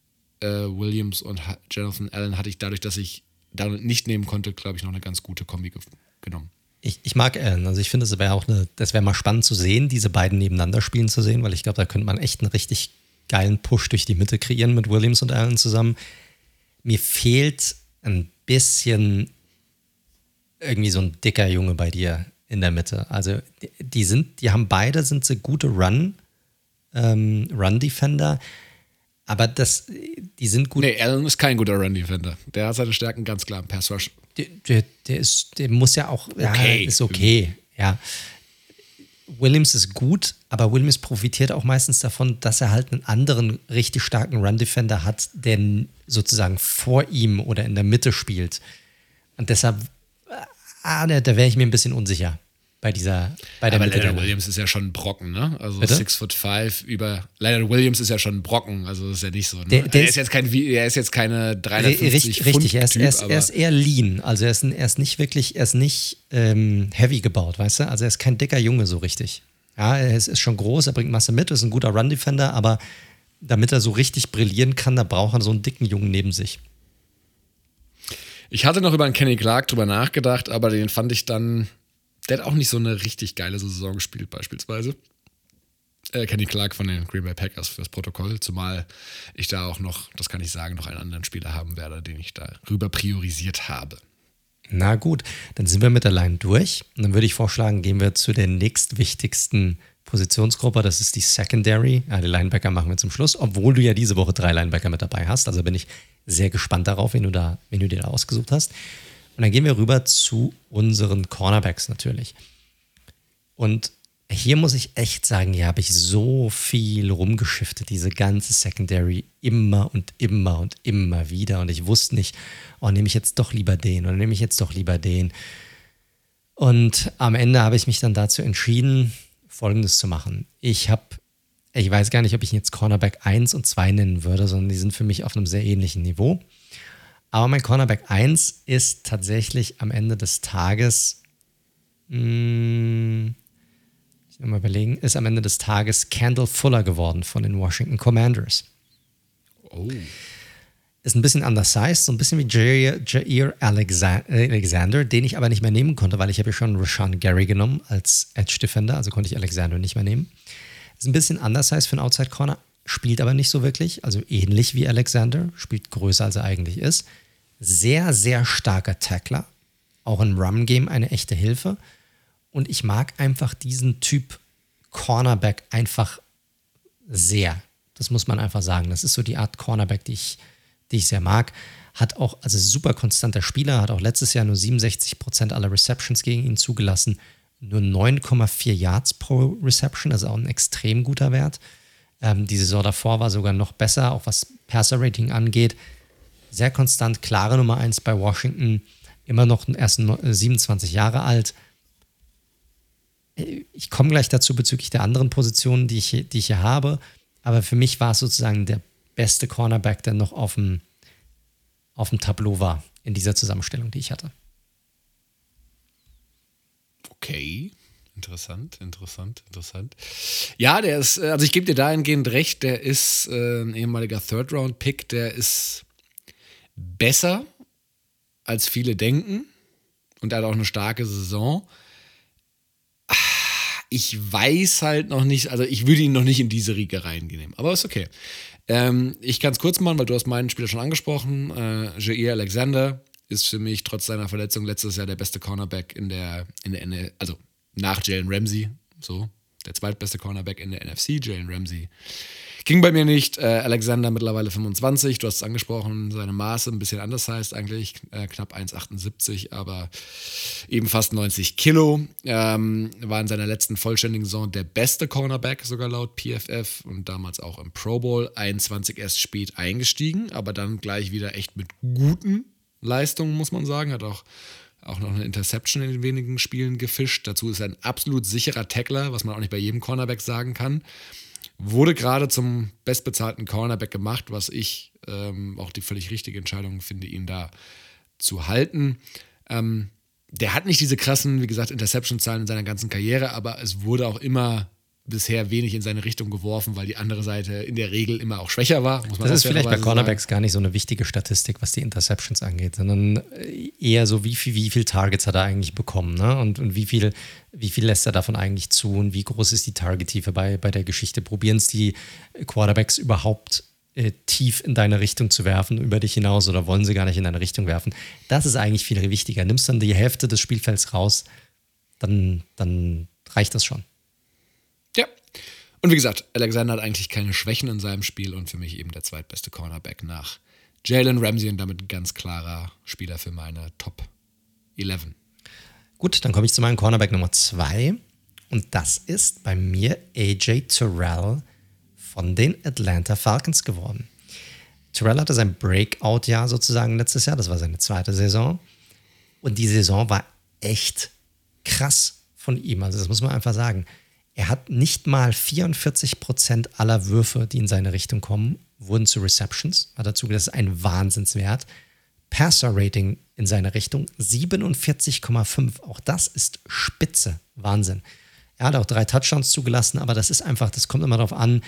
äh, Williams und Jonathan Allen hatte ich dadurch, dass ich da nicht nehmen konnte, glaube ich, noch eine ganz gute Kombi ge genommen. Ich, ich, mag Allen. Also ich finde, es wäre auch eine, das wäre mal spannend zu sehen, diese beiden nebeneinander spielen zu sehen, weil ich glaube, da könnte man echt einen richtig geilen Push durch die Mitte kreieren mit Williams und Allen zusammen. Mir fehlt ein bisschen irgendwie so ein dicker Junge bei dir in der Mitte. Also die sind, die haben beide sind so gute Run, ähm, Run Defender, Aber das, die sind gut. Nee, Allen ist kein guter Run-Defender. Der hat seine Stärken ganz klar im Pass-Rush. Der, der, der, ist, der muss ja auch, okay. ja, ist okay, ja. Williams ist gut, aber Williams profitiert auch meistens davon, dass er halt einen anderen richtig starken Run-Defender hat, der sozusagen vor ihm oder in der Mitte spielt. Und deshalb, ah, da, da wäre ich mir ein bisschen unsicher bei dieser bei der Aber Leonard Williams ist ja schon ein Brocken, ne? Also Bitte? six foot five über Leonard Williams ist ja schon ein Brocken, also ist ja nicht so. Ne? Der, der er ist jetzt kein er ist jetzt keine 350 richtig, Pfund richtig. Er ist, typ, er, ist, er ist eher lean, also er ist, er ist nicht wirklich, er ist nicht ähm, heavy gebaut, weißt du? Also er ist kein dicker Junge so richtig. Ja, er ist, ist schon groß, er bringt Masse mit, ist ein guter Run Defender, aber damit er so richtig brillieren kann, da braucht er so einen dicken Jungen neben sich. Ich hatte noch über einen Kenny Clark drüber nachgedacht, aber den fand ich dann der hat auch nicht so eine richtig geile Saison gespielt, beispielsweise. Äh, Kenny Clark von den Green Bay Packers fürs Protokoll, zumal ich da auch noch, das kann ich sagen, noch einen anderen Spieler haben werde, den ich da rüber priorisiert habe. Na gut, dann sind wir mit der Line durch. Und dann würde ich vorschlagen, gehen wir zu der nächstwichtigsten Positionsgruppe. Das ist die Secondary. Ja, die Linebacker machen wir zum Schluss, obwohl du ja diese Woche drei Linebacker mit dabei hast. Also bin ich sehr gespannt darauf, wen du, da, wen du dir da ausgesucht hast. Und dann gehen wir rüber zu unseren Cornerbacks natürlich. Und hier muss ich echt sagen, hier habe ich so viel rumgeschiftet, diese ganze Secondary immer und immer und immer wieder. Und ich wusste nicht, oh, nehme ich jetzt doch lieber den oder nehme ich jetzt doch lieber den. Und am Ende habe ich mich dann dazu entschieden, Folgendes zu machen. Ich habe, ich weiß gar nicht, ob ich ihn jetzt Cornerback 1 und 2 nennen würde, sondern die sind für mich auf einem sehr ähnlichen Niveau. Aber mein Cornerback 1 ist tatsächlich am Ende des Tages, mh, hm, ich will mal überlegen, ist am Ende des Tages Kendall Fuller geworden von den Washington Commanders. Oh. Ist ein bisschen undersized, so ein bisschen wie Jair, Jair Alexander, den ich aber nicht mehr nehmen konnte, weil ich habe ja schon Rashawn Gary genommen als Edge Defender, also konnte ich Alexander nicht mehr nehmen. Ist ein bisschen undersized für einen Outside Corner, spielt aber nicht so wirklich, also ähnlich wie Alexander, spielt größer als er eigentlich ist sehr, sehr starker Tackler. Auch im Run-Game eine echte Hilfe. Und ich mag einfach diesen Typ Cornerback einfach sehr. Das muss man einfach sagen. Das ist so die Art Cornerback, die ich, die ich sehr mag. Hat auch, also super konstanter Spieler, hat auch letztes Jahr nur 67 Prozent aller Receptions gegen ihn zugelassen. Nur 9,4 Yards pro Reception, also auch ein extrem guter Wert. Ähm, die Saison davor war sogar noch besser, auch was Passer-Rating angeht sehr konstant, klare Nummer 1 bei Washington, immer noch erst 27 Jahre alt. Ich komme gleich dazu bezüglich der anderen Positionen, die ich, die ich hier habe, aber für mich war es sozusagen der beste Cornerback, der noch auf dem, auf dem Tableau war in dieser Zusammenstellung, die ich hatte. Okay. Interessant, interessant, interessant. Ja, der ist, also ich gebe dir dahingehend recht, der ist äh, ein ehemaliger Third-Round-Pick, der ist besser, als viele denken. Und er hat auch eine starke Saison. Ich weiß halt noch nicht, also ich würde ihn noch nicht in diese Riege reingehen. Aber ist okay. Ähm, ich kann es kurz machen, weil du hast meinen Spieler schon angesprochen. Äh, Jair Alexander ist für mich trotz seiner Verletzung letztes Jahr der beste Cornerback in der, in der NL, also nach Jalen Ramsey, so, der zweitbeste Cornerback in der NFC, Jalen Ramsey Ging bei mir nicht. Äh, Alexander mittlerweile 25, du hast es angesprochen, seine Maße ein bisschen anders heißt eigentlich, äh, knapp 1,78, aber eben fast 90 Kilo. Ähm, war in seiner letzten vollständigen Saison der beste Cornerback, sogar laut PFF und damals auch im Pro Bowl. 21 erst spät eingestiegen, aber dann gleich wieder echt mit guten Leistungen, muss man sagen. Hat auch auch noch eine Interception in den wenigen Spielen gefischt. Dazu ist er ein absolut sicherer Tackler, was man auch nicht bei jedem Cornerback sagen kann. Wurde gerade zum bestbezahlten Cornerback gemacht, was ich ähm, auch die völlig richtige Entscheidung finde, ihn da zu halten. Ähm, der hat nicht diese krassen, wie gesagt, Interception-Zahlen in seiner ganzen Karriere, aber es wurde auch immer bisher wenig in seine Richtung geworfen, weil die andere Seite in der Regel immer auch schwächer war. das ist vielleicht bei Cornerbacks sagen. gar nicht so eine wichtige Statistik, was die Interceptions angeht, sondern eher so, wie viel, wie viel Targets hat er eigentlich bekommen ne? und, und wie, viel, wie viel lässt er davon eigentlich zu und wie groß ist die Targettiefe bei, bei der Geschichte. Probieren es die Quarterbacks überhaupt äh, tief in deine Richtung zu werfen, über dich hinaus oder wollen sie gar nicht in deine Richtung werfen. Das ist eigentlich viel wichtiger. Nimmst dann die Hälfte des Spielfelds raus, dann, dann reicht das schon. Und wie gesagt, Alexander hat eigentlich keine Schwächen in seinem Spiel und für mich eben der zweitbeste Cornerback nach Jalen Ramsey und damit ein ganz klarer Spieler für meine Top 11. Gut, dann komme ich zu meinem Cornerback Nummer 2 und das ist bei mir AJ Terrell von den Atlanta Falcons geworden. Terrell hatte sein Breakout-Jahr sozusagen letztes Jahr, das war seine zweite Saison. Und die Saison war echt krass von ihm. Also, das muss man einfach sagen. Er hat nicht mal 44 Prozent aller Würfe, die in seine Richtung kommen, wurden zu Receptions. Hat dazu, das ist ein Wahnsinnswert. Passer-Rating in seine Richtung 47,5. Auch das ist spitze. Wahnsinn. Er hat auch drei Touchdowns zugelassen, aber das ist einfach, das kommt immer darauf an,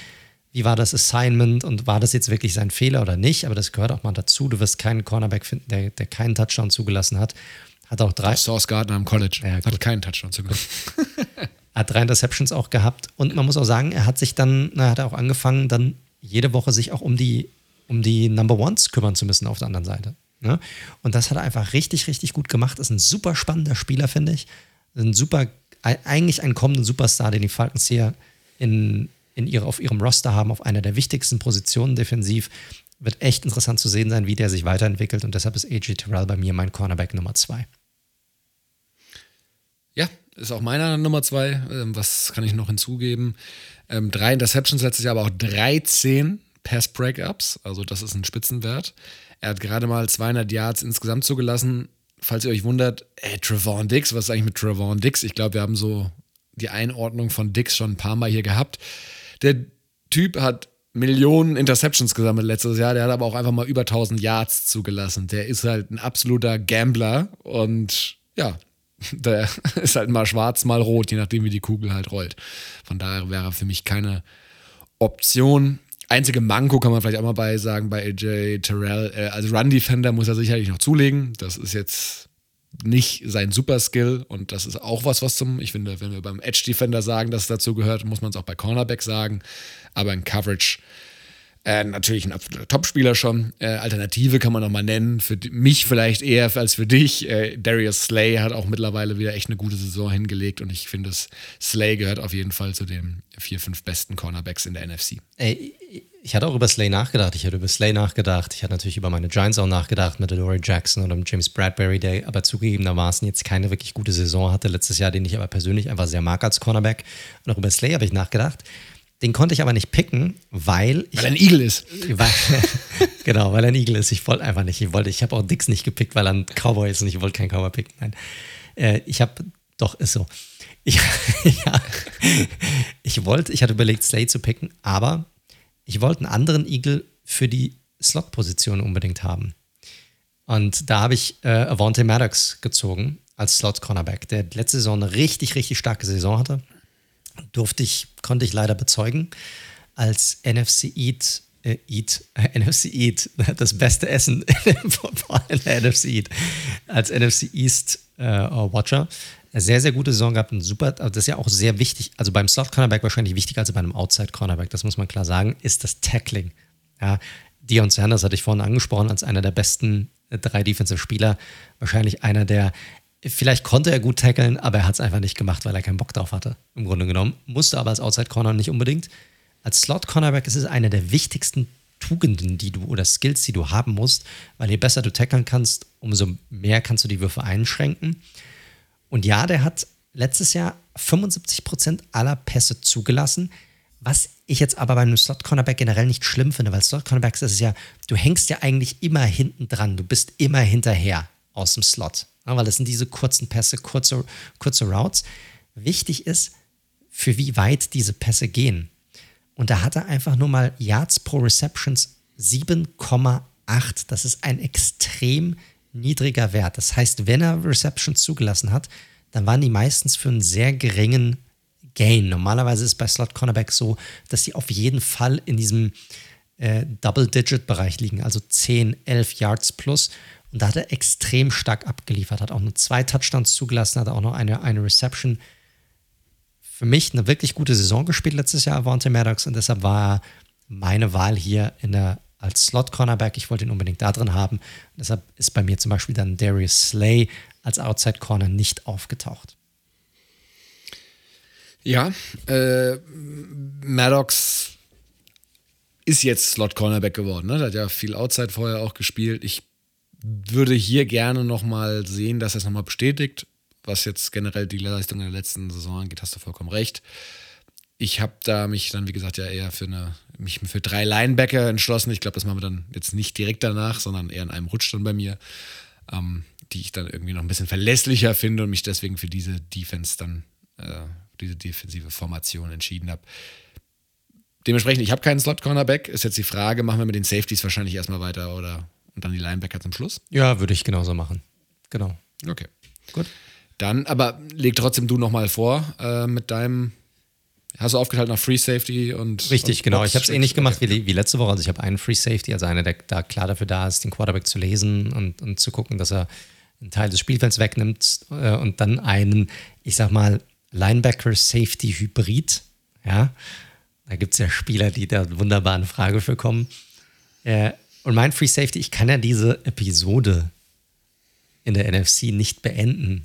wie war das Assignment und war das jetzt wirklich sein Fehler oder nicht. Aber das gehört auch mal dazu. Du wirst keinen Cornerback finden, der, der keinen Touchdown zugelassen hat. Hat auch drei. Source Gardner am College. Ja, hat keinen Touchdown zugelassen. hat drei Interceptions auch gehabt. Und man muss auch sagen, er hat sich dann, na, hat er auch angefangen, dann jede Woche sich auch um die, um die Number Ones kümmern zu müssen auf der anderen Seite. Ne? Und das hat er einfach richtig, richtig gut gemacht. Ist ein super spannender Spieler, finde ich. Ein super, eigentlich ein kommender Superstar, den die Falcons hier in, in ihre, auf ihrem Roster haben, auf einer der wichtigsten Positionen defensiv. Wird echt interessant zu sehen sein, wie der sich weiterentwickelt. Und deshalb ist AJ Terrell bei mir mein Cornerback Nummer zwei. Ja, ist auch meiner Nummer zwei. Ähm, was kann ich noch hinzugeben? Ähm, drei Interceptions letztes Jahr, aber auch 13 Pass-Breakups. Also, das ist ein Spitzenwert. Er hat gerade mal 200 Yards insgesamt zugelassen. Falls ihr euch wundert, ey, Trevon Dix, was ist eigentlich mit Trevon Dix? Ich glaube, wir haben so die Einordnung von Dix schon ein paar Mal hier gehabt. Der Typ hat Millionen Interceptions gesammelt letztes Jahr. Der hat aber auch einfach mal über 1000 Yards zugelassen. Der ist halt ein absoluter Gambler und ja, der ist halt mal schwarz, mal rot, je nachdem, wie die Kugel halt rollt. Von daher wäre für mich keine Option. Einzige Manko kann man vielleicht auch mal bei sagen bei AJ Terrell. Äh, also Run Defender muss er sicherlich noch zulegen. Das ist jetzt nicht sein Super-Skill und das ist auch was, was zum, ich finde, wenn wir beim Edge Defender sagen, dass es dazu gehört, muss man es auch bei Cornerback sagen. Aber in Coverage äh, natürlich ein Topspieler schon. Äh, Alternative kann man noch mal nennen. Für mich vielleicht eher als für dich. Äh, Darius Slay hat auch mittlerweile wieder echt eine gute Saison hingelegt und ich finde, Slay gehört auf jeden Fall zu den vier, fünf besten Cornerbacks in der NFC. Ey, ich hatte auch über Slay nachgedacht. Ich hatte über Slay nachgedacht. Ich hatte natürlich über meine Giants auch nachgedacht mit Dory Jackson oder mit James Bradbury, der aber zugegebenermaßen jetzt keine wirklich gute Saison hatte letztes Jahr, den ich aber persönlich einfach sehr mag als Cornerback. Und auch über Slay habe ich nachgedacht. Den konnte ich aber nicht picken, weil ich. Weil er ein Igel ist. Weil, genau, weil er ein Igel ist. Ich wollte einfach nicht. Ich wollte, ich habe auch Dix nicht gepickt, weil er ein Cowboy ist und ich wollte keinen Cowboy picken. Nein. Äh, ich habe, doch, ist so. Ich, ja, ich wollte, ich hatte überlegt, Slade zu picken, aber ich wollte einen anderen Igel für die Slot-Position unbedingt haben. Und da habe ich äh, Avante Maddox gezogen als Slot-Cornerback, der letzte Saison eine richtig, richtig starke Saison hatte durfte ich, konnte ich leider bezeugen, als NFC Eat, äh, Eat, äh, NFC Eat, das beste Essen in der NFC Eat, als NFC East äh, Watcher. Sehr, sehr gute Saison gehabt, ein super, das ist ja auch sehr wichtig, also beim Slot Cornerback wahrscheinlich wichtiger als bei einem Outside Cornerback, das muss man klar sagen, ist das Tackling. Ja, Dion Sanders hatte ich vorhin angesprochen als einer der besten äh, drei Defensive Spieler, wahrscheinlich einer der Vielleicht konnte er gut tackeln, aber er hat es einfach nicht gemacht, weil er keinen Bock drauf hatte, im Grunde genommen. Musste aber als Outside Corner nicht unbedingt. Als Slot Cornerback ist es eine der wichtigsten Tugenden, die du oder Skills, die du haben musst, weil je besser du tackeln kannst, umso mehr kannst du die Würfe einschränken. Und ja, der hat letztes Jahr 75% aller Pässe zugelassen, was ich jetzt aber bei einem Slot Cornerback generell nicht schlimm finde, weil Slot Cornerbacks ist es ja, du hängst ja eigentlich immer hinten dran, du bist immer hinterher aus dem Slot weil das sind diese kurzen Pässe, kurze, kurze Routes. Wichtig ist, für wie weit diese Pässe gehen. Und da hat er einfach nur mal Yards pro Receptions 7,8. Das ist ein extrem niedriger Wert. Das heißt, wenn er Receptions zugelassen hat, dann waren die meistens für einen sehr geringen Gain. Normalerweise ist es bei Slot Cornerback so, dass sie auf jeden Fall in diesem äh, Double-Digit-Bereich liegen, also 10, 11 Yards plus. Und da hat er extrem stark abgeliefert, hat auch nur zwei Touchdowns zugelassen, hat auch noch eine, eine Reception. Für mich eine wirklich gute Saison gespielt letztes Jahr, Avante Maddox, und deshalb war meine Wahl hier in der, als Slot-Cornerback. Ich wollte ihn unbedingt da drin haben. Und deshalb ist bei mir zum Beispiel dann Darius Slay als Outside-Corner nicht aufgetaucht. Ja, äh, Maddox ist jetzt Slot Cornerback geworden. Ne? Der hat ja viel Outside vorher auch gespielt. Ich würde hier gerne nochmal sehen, dass er es nochmal bestätigt. Was jetzt generell die Leistung in der letzten Saison angeht, hast du vollkommen recht. Ich habe da mich dann, wie gesagt, ja eher für eine, mich für drei Linebacker entschlossen. Ich glaube, das machen wir dann jetzt nicht direkt danach, sondern eher in einem Rutsch dann bei mir, ähm, die ich dann irgendwie noch ein bisschen verlässlicher finde und mich deswegen für diese Defense dann, äh, diese defensive Formation entschieden habe. Dementsprechend, ich habe keinen Slot-Cornerback. Ist jetzt die Frage, machen wir mit den Safeties wahrscheinlich erstmal weiter oder und dann die Linebacker zum Schluss? Ja, würde ich genauso machen. Genau. Okay. Gut. Dann, aber leg trotzdem du nochmal vor äh, mit deinem. Hast du aufgeteilt nach Free Safety und. Richtig, und genau. Box ich habe es ähnlich gemacht okay. wie, wie letzte Woche. Also ich habe einen Free Safety, also einer, der da klar dafür da ist, den Quarterback zu lesen und, und zu gucken, dass er einen Teil des Spielfelds wegnimmt äh, und dann einen, ich sag mal, Linebacker-Safety-Hybrid. Ja, da gibt es ja Spieler, die da wunderbar in Frage für kommen. Äh, und mein Free Safety, ich kann ja diese Episode in der NFC nicht beenden,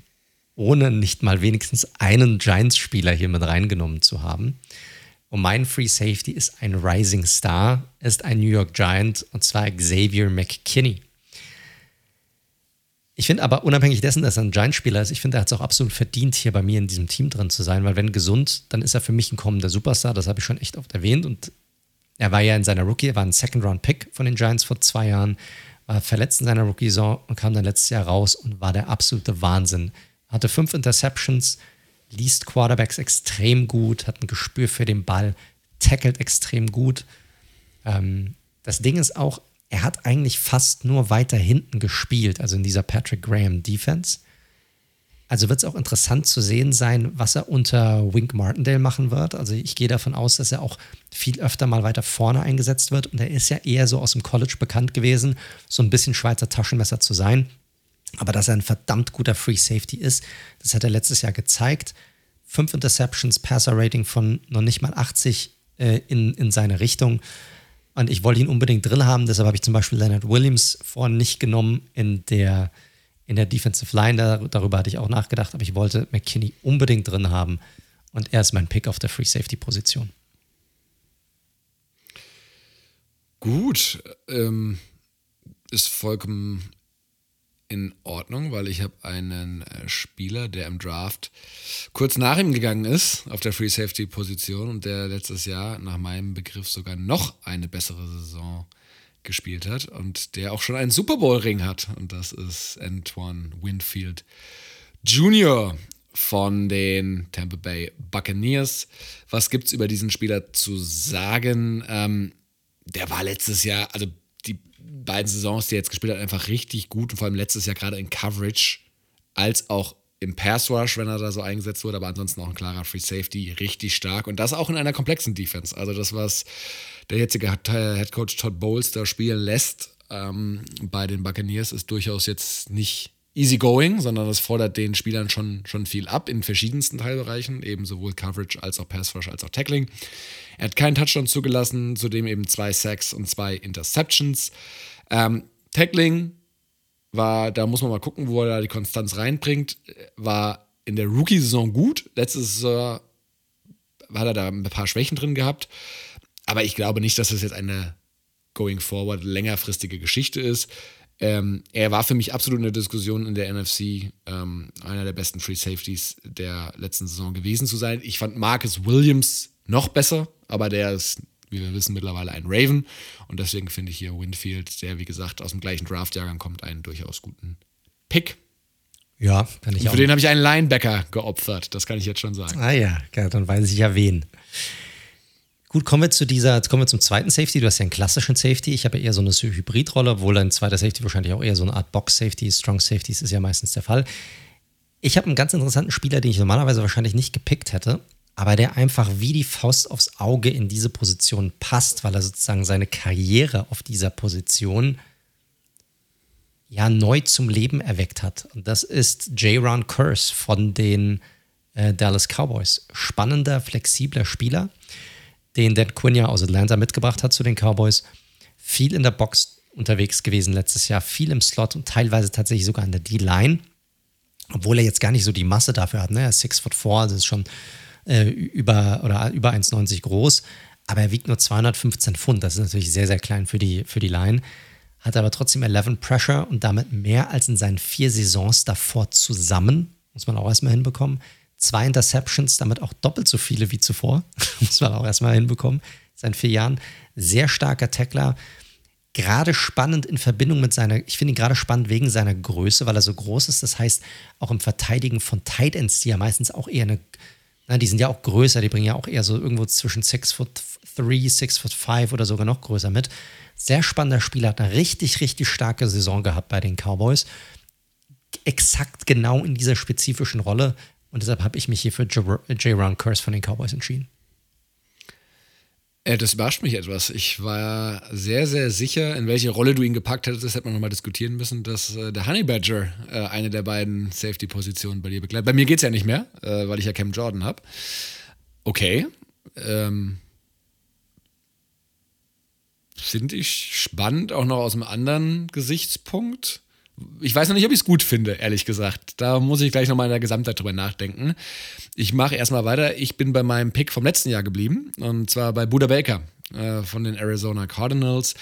ohne nicht mal wenigstens einen Giants-Spieler hier mit reingenommen zu haben. Und mein Free Safety ist ein Rising Star, ist ein New York Giant und zwar Xavier McKinney. Ich finde aber unabhängig dessen, dass er ein Giant-Spieler ist, ich finde, er hat es auch absolut verdient, hier bei mir in diesem Team drin zu sein, weil wenn gesund, dann ist er für mich ein kommender Superstar, das habe ich schon echt oft erwähnt und er war ja in seiner Rookie, er war ein Second-Round-Pick von den Giants vor zwei Jahren, war verletzt in seiner Rookie-Saison und kam dann letztes Jahr raus und war der absolute Wahnsinn. Hatte fünf Interceptions, liest Quarterbacks extrem gut, hat ein Gespür für den Ball, tackelt extrem gut. Ähm, das Ding ist auch, er hat eigentlich fast nur weiter hinten gespielt, also in dieser Patrick Graham Defense. Also wird es auch interessant zu sehen sein, was er unter Wink Martindale machen wird. Also ich gehe davon aus, dass er auch viel öfter mal weiter vorne eingesetzt wird. Und er ist ja eher so aus dem College bekannt gewesen, so ein bisschen Schweizer Taschenmesser zu sein. Aber dass er ein verdammt guter Free Safety ist, das hat er letztes Jahr gezeigt. Fünf Interceptions, Passer-Rating von noch nicht mal 80 äh, in, in seine Richtung. Und ich wollte ihn unbedingt drin haben, deshalb habe ich zum Beispiel Leonard Williams vorhin nicht genommen in der, in der Defensive Line. Da, darüber hatte ich auch nachgedacht, aber ich wollte McKinney unbedingt drin haben. Und er ist mein Pick auf der Free Safety Position. Gut, ähm, ist vollkommen in Ordnung, weil ich habe einen äh, Spieler, der im Draft kurz nach ihm gegangen ist auf der Free Safety Position und der letztes Jahr nach meinem Begriff sogar noch eine bessere Saison gespielt hat und der auch schon einen Super Bowl Ring hat und das ist Antoine Winfield Jr. von den Tampa Bay Buccaneers. Was gibt es über diesen Spieler zu sagen? Ähm, der war letztes Jahr, also beiden Saisons, die er jetzt gespielt hat, einfach richtig gut und vor allem letztes Jahr gerade in Coverage als auch im Pass Rush, wenn er da so eingesetzt wurde, aber ansonsten auch ein klarer Free Safety, richtig stark und das auch in einer komplexen Defense. Also das, was der jetzige Head Coach Todd Bowles da spielen lässt ähm, bei den Buccaneers, ist durchaus jetzt nicht easy going, sondern das fordert den Spielern schon, schon viel ab in verschiedensten Teilbereichen, eben sowohl Coverage als auch Pass Rush als auch Tackling. Er hat keinen Touchdown zugelassen, zudem eben zwei Sacks und zwei Interceptions. Ähm, Tackling war, da muss man mal gucken, wo er da die Konstanz reinbringt, war in der Rookie-Saison gut. Letztes Saison hat er da ein paar Schwächen drin gehabt. Aber ich glaube nicht, dass das jetzt eine going forward längerfristige Geschichte ist. Ähm, er war für mich absolut in der Diskussion in der NFC, ähm, einer der besten Free Safeties der letzten Saison gewesen zu sein. Ich fand Marcus Williams noch besser, aber der ist, wie wir wissen, mittlerweile ein Raven. Und deswegen finde ich hier Winfield, der wie gesagt aus dem gleichen Draftjahrgang kommt, einen durchaus guten Pick. Ja, kann ich Und auch. Für den habe ich einen Linebacker geopfert, das kann ich jetzt schon sagen. Ah ja, dann weiß ich ja wen. Gut, kommen wir zu dieser, jetzt kommen wir zum zweiten Safety. Du hast ja einen klassischen Safety. Ich habe ja eher so eine Hybridrolle, obwohl ein zweiter Safety wahrscheinlich auch eher so eine Art Box-Safety, Strong Safeties ist ja meistens der Fall. Ich habe einen ganz interessanten Spieler, den ich normalerweise wahrscheinlich nicht gepickt hätte, aber der einfach wie die Faust aufs Auge in diese Position passt, weil er sozusagen seine Karriere auf dieser Position ja neu zum Leben erweckt hat. Und das ist J. Ron Curse von den äh, Dallas Cowboys. Spannender, flexibler Spieler, den Dan Quinn aus Atlanta mitgebracht hat zu den Cowboys. Viel in der Box unterwegs gewesen letztes Jahr, viel im Slot und teilweise tatsächlich sogar an der D-Line. Obwohl er jetzt gar nicht so die Masse dafür hat. Ne? Er ist 6 foot 4, das ist schon äh, über, oder über 1,90 groß, aber er wiegt nur 215 Pfund. Das ist natürlich sehr, sehr klein für die, für die Line. Hat aber trotzdem 11 Pressure und damit mehr als in seinen vier Saisons davor zusammen. Muss man auch erstmal hinbekommen. Zwei Interceptions, damit auch doppelt so viele wie zuvor. muss man auch erstmal hinbekommen. Seit vier Jahren. Sehr starker Tackler gerade spannend in Verbindung mit seiner, ich finde ihn gerade spannend wegen seiner Größe, weil er so groß ist. Das heißt, auch im Verteidigen von Tight Ends, die ja meistens auch eher eine, na, die sind ja auch größer, die bringen ja auch eher so irgendwo zwischen 6 foot 3, 6 foot 5 oder sogar noch größer mit. Sehr spannender Spieler, hat eine richtig, richtig starke Saison gehabt bei den Cowboys. Exakt genau in dieser spezifischen Rolle. Und deshalb habe ich mich hier für J. Ron Curse von den Cowboys entschieden. Äh, das überrascht mich etwas. Ich war sehr, sehr sicher, in welche Rolle du ihn gepackt hättest. Das hätte man nochmal diskutieren müssen, dass äh, der Honey Badger äh, eine der beiden Safety-Positionen bei dir begleitet. Bei mir geht es ja nicht mehr, äh, weil ich ja Cam Jordan habe. Okay. Ähm, Finde ich spannend, auch noch aus einem anderen Gesichtspunkt ich weiß noch nicht, ob ich es gut finde, ehrlich gesagt. Da muss ich gleich nochmal in der Gesamtheit drüber nachdenken. Ich mache erstmal weiter. Ich bin bei meinem Pick vom letzten Jahr geblieben. Und zwar bei Buda Baker äh, von den Arizona Cardinals.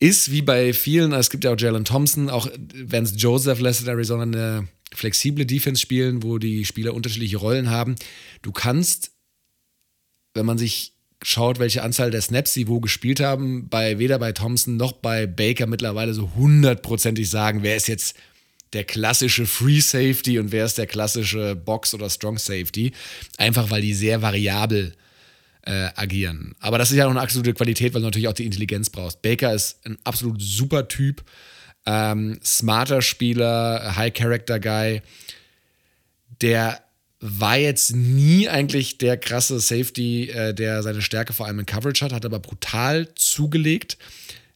Ist wie bei vielen, es gibt ja auch Jalen Thompson, auch Vance Joseph lässt in Arizona eine flexible Defense spielen, wo die Spieler unterschiedliche Rollen haben. Du kannst, wenn man sich schaut, welche Anzahl der Snaps sie wo gespielt haben, bei weder bei Thompson noch bei Baker mittlerweile so hundertprozentig sagen, wer ist jetzt der klassische Free Safety und wer ist der klassische Box oder Strong Safety. Einfach weil die sehr variabel äh, agieren. Aber das ist ja noch eine absolute Qualität, weil du natürlich auch die Intelligenz brauchst. Baker ist ein absolut super Typ, ähm, smarter Spieler, High Character Guy, der war jetzt nie eigentlich der krasse Safety, äh, der seine Stärke vor allem in Coverage hat, hat aber brutal zugelegt.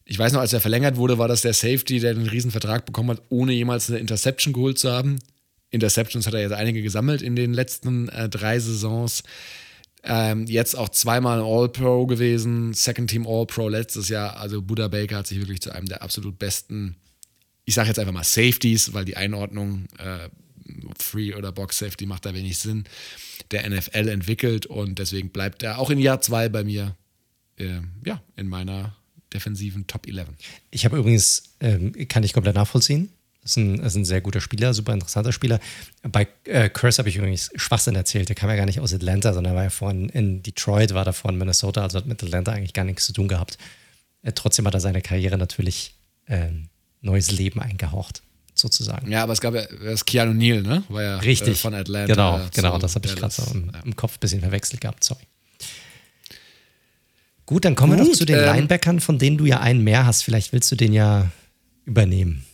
Ich weiß noch, als er verlängert wurde, war das der Safety, der den Riesenvertrag bekommen hat, ohne jemals eine Interception geholt zu haben. Interceptions hat er jetzt einige gesammelt in den letzten äh, drei Saisons. Ähm, jetzt auch zweimal All-Pro gewesen, Second Team All-Pro letztes Jahr. Also Buddha Baker hat sich wirklich zu einem der absolut besten, ich sage jetzt einfach mal Safeties, weil die Einordnung äh, Free oder Box Safety macht da wenig Sinn, der NFL entwickelt und deswegen bleibt er auch in Jahr zwei bei mir äh, ja, in meiner defensiven Top 11. Ich habe übrigens, ähm, kann ich komplett nachvollziehen. Ist, ein, ist ein sehr guter Spieler, super interessanter Spieler. Bei äh, Curse habe ich übrigens Schwachsinn erzählt. Der kam ja gar nicht aus Atlanta, sondern war ja vorhin in Detroit, war davor in Minnesota, also hat mit Atlanta eigentlich gar nichts zu tun gehabt. Äh, trotzdem hat er seine Karriere natürlich ähm, neues Leben eingehaucht sozusagen. Ja, aber es gab ja das Keanu Neal, ne? War ja Richtig. Äh, von Atlanta. Genau, genau, das habe ich gerade so im, im, Kopf ein bisschen verwechselt gehabt, sorry. Gut, dann kommen Gut, wir doch zu den ähm, Linebackern, von denen du ja einen mehr hast. Vielleicht willst du den ja übernehmen.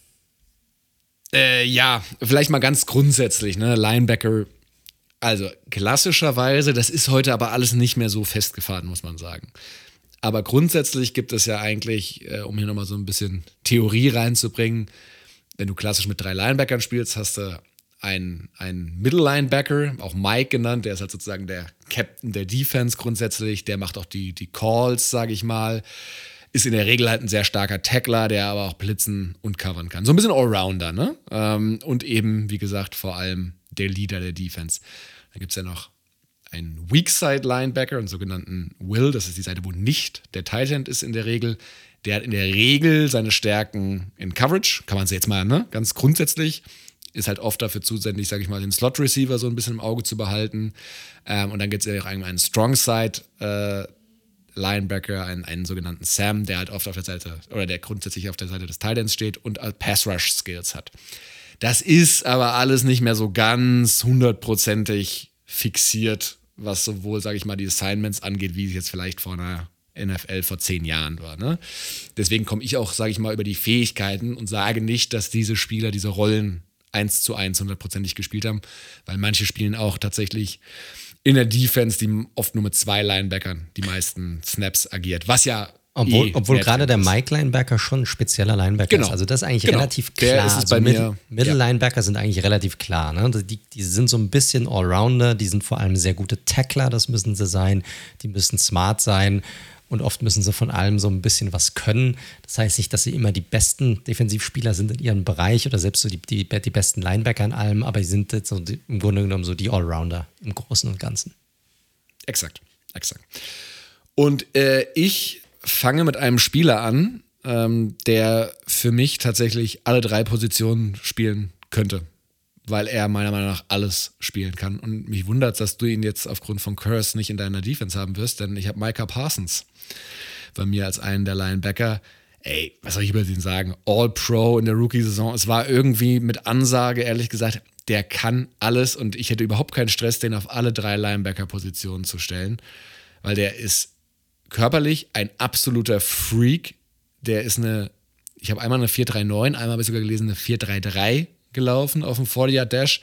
Äh, ja, vielleicht mal ganz grundsätzlich, ne? Linebacker. Also klassischerweise, das ist heute aber alles nicht mehr so festgefahren, muss man sagen. Aber grundsätzlich gibt es ja eigentlich, äh, um hier nochmal so ein bisschen Theorie reinzubringen, wenn du klassisch mit drei Linebackern spielst, hast du einen, einen Middle Linebacker, auch Mike genannt, der ist halt sozusagen der Captain der Defense grundsätzlich, der macht auch die, die Calls, sage ich mal. Ist in der Regel halt ein sehr starker Tackler, der aber auch blitzen und covern kann. So ein bisschen Allrounder, ne? Ähm, und eben, wie gesagt, vor allem der Leader der Defense. Dann gibt es ja noch einen Weakside Linebacker, einen sogenannten Will, das ist die Seite, wo nicht der Tight End ist in der Regel. Der hat in der Regel seine Stärken in Coverage, kann man es jetzt mal, ne? Ganz grundsätzlich. Ist halt oft dafür zuständig, sage ich mal, den Slot-Receiver so ein bisschen im Auge zu behalten. Ähm, und dann gibt es ja auch einen Strong-Side. Äh, einen, einen sogenannten Sam, der halt oft auf der Seite oder der grundsätzlich auf der Seite des Titans steht und Pass-Rush-Skills hat. Das ist aber alles nicht mehr so ganz hundertprozentig fixiert, was sowohl, sage ich mal, die Assignments angeht, wie es jetzt vielleicht vor einer NFL vor zehn Jahren war. Ne? Deswegen komme ich auch, sage ich mal, über die Fähigkeiten und sage nicht, dass diese Spieler diese Rollen eins zu eins hundertprozentig gespielt haben, weil manche spielen auch tatsächlich in der Defense, die oft nur mit zwei Linebackern die meisten Snaps agiert, was ja obwohl, eh obwohl gerade der Mike-Linebacker schon ein spezieller Linebacker genau. ist. Also das ist eigentlich genau. relativ klar. Der ist es also bei mir. Middle-Linebacker ja. sind eigentlich relativ klar. Ne? Die, die, sind so ein bisschen Allrounder, die sind vor allem sehr gute Tackler, das müssen sie sein. Die müssen smart sein und oft müssen sie von allem so ein bisschen was können. Das heißt nicht, dass sie immer die besten Defensivspieler sind in ihrem Bereich oder selbst so die, die, die besten Linebacker in allem, aber sie sind so die, im Grunde genommen so die Allrounder im Großen und Ganzen. Exakt, exakt. Und äh, ich fange mit einem Spieler an, ähm, der für mich tatsächlich alle drei Positionen spielen könnte, weil er meiner Meinung nach alles spielen kann. Und mich wundert, dass du ihn jetzt aufgrund von Curse nicht in deiner Defense haben wirst, denn ich habe Micah Parsons bei mir als einen der Linebacker. Ey, was soll ich über den sagen? All-Pro in der Rookie-Saison. Es war irgendwie mit Ansage, ehrlich gesagt, der kann alles und ich hätte überhaupt keinen Stress, den auf alle drei Linebacker-Positionen zu stellen, weil der ist körperlich ein absoluter Freak. Der ist eine, ich habe einmal eine 439, einmal habe ich sogar gelesen, eine 433 gelaufen auf dem 40-Yard-Dash.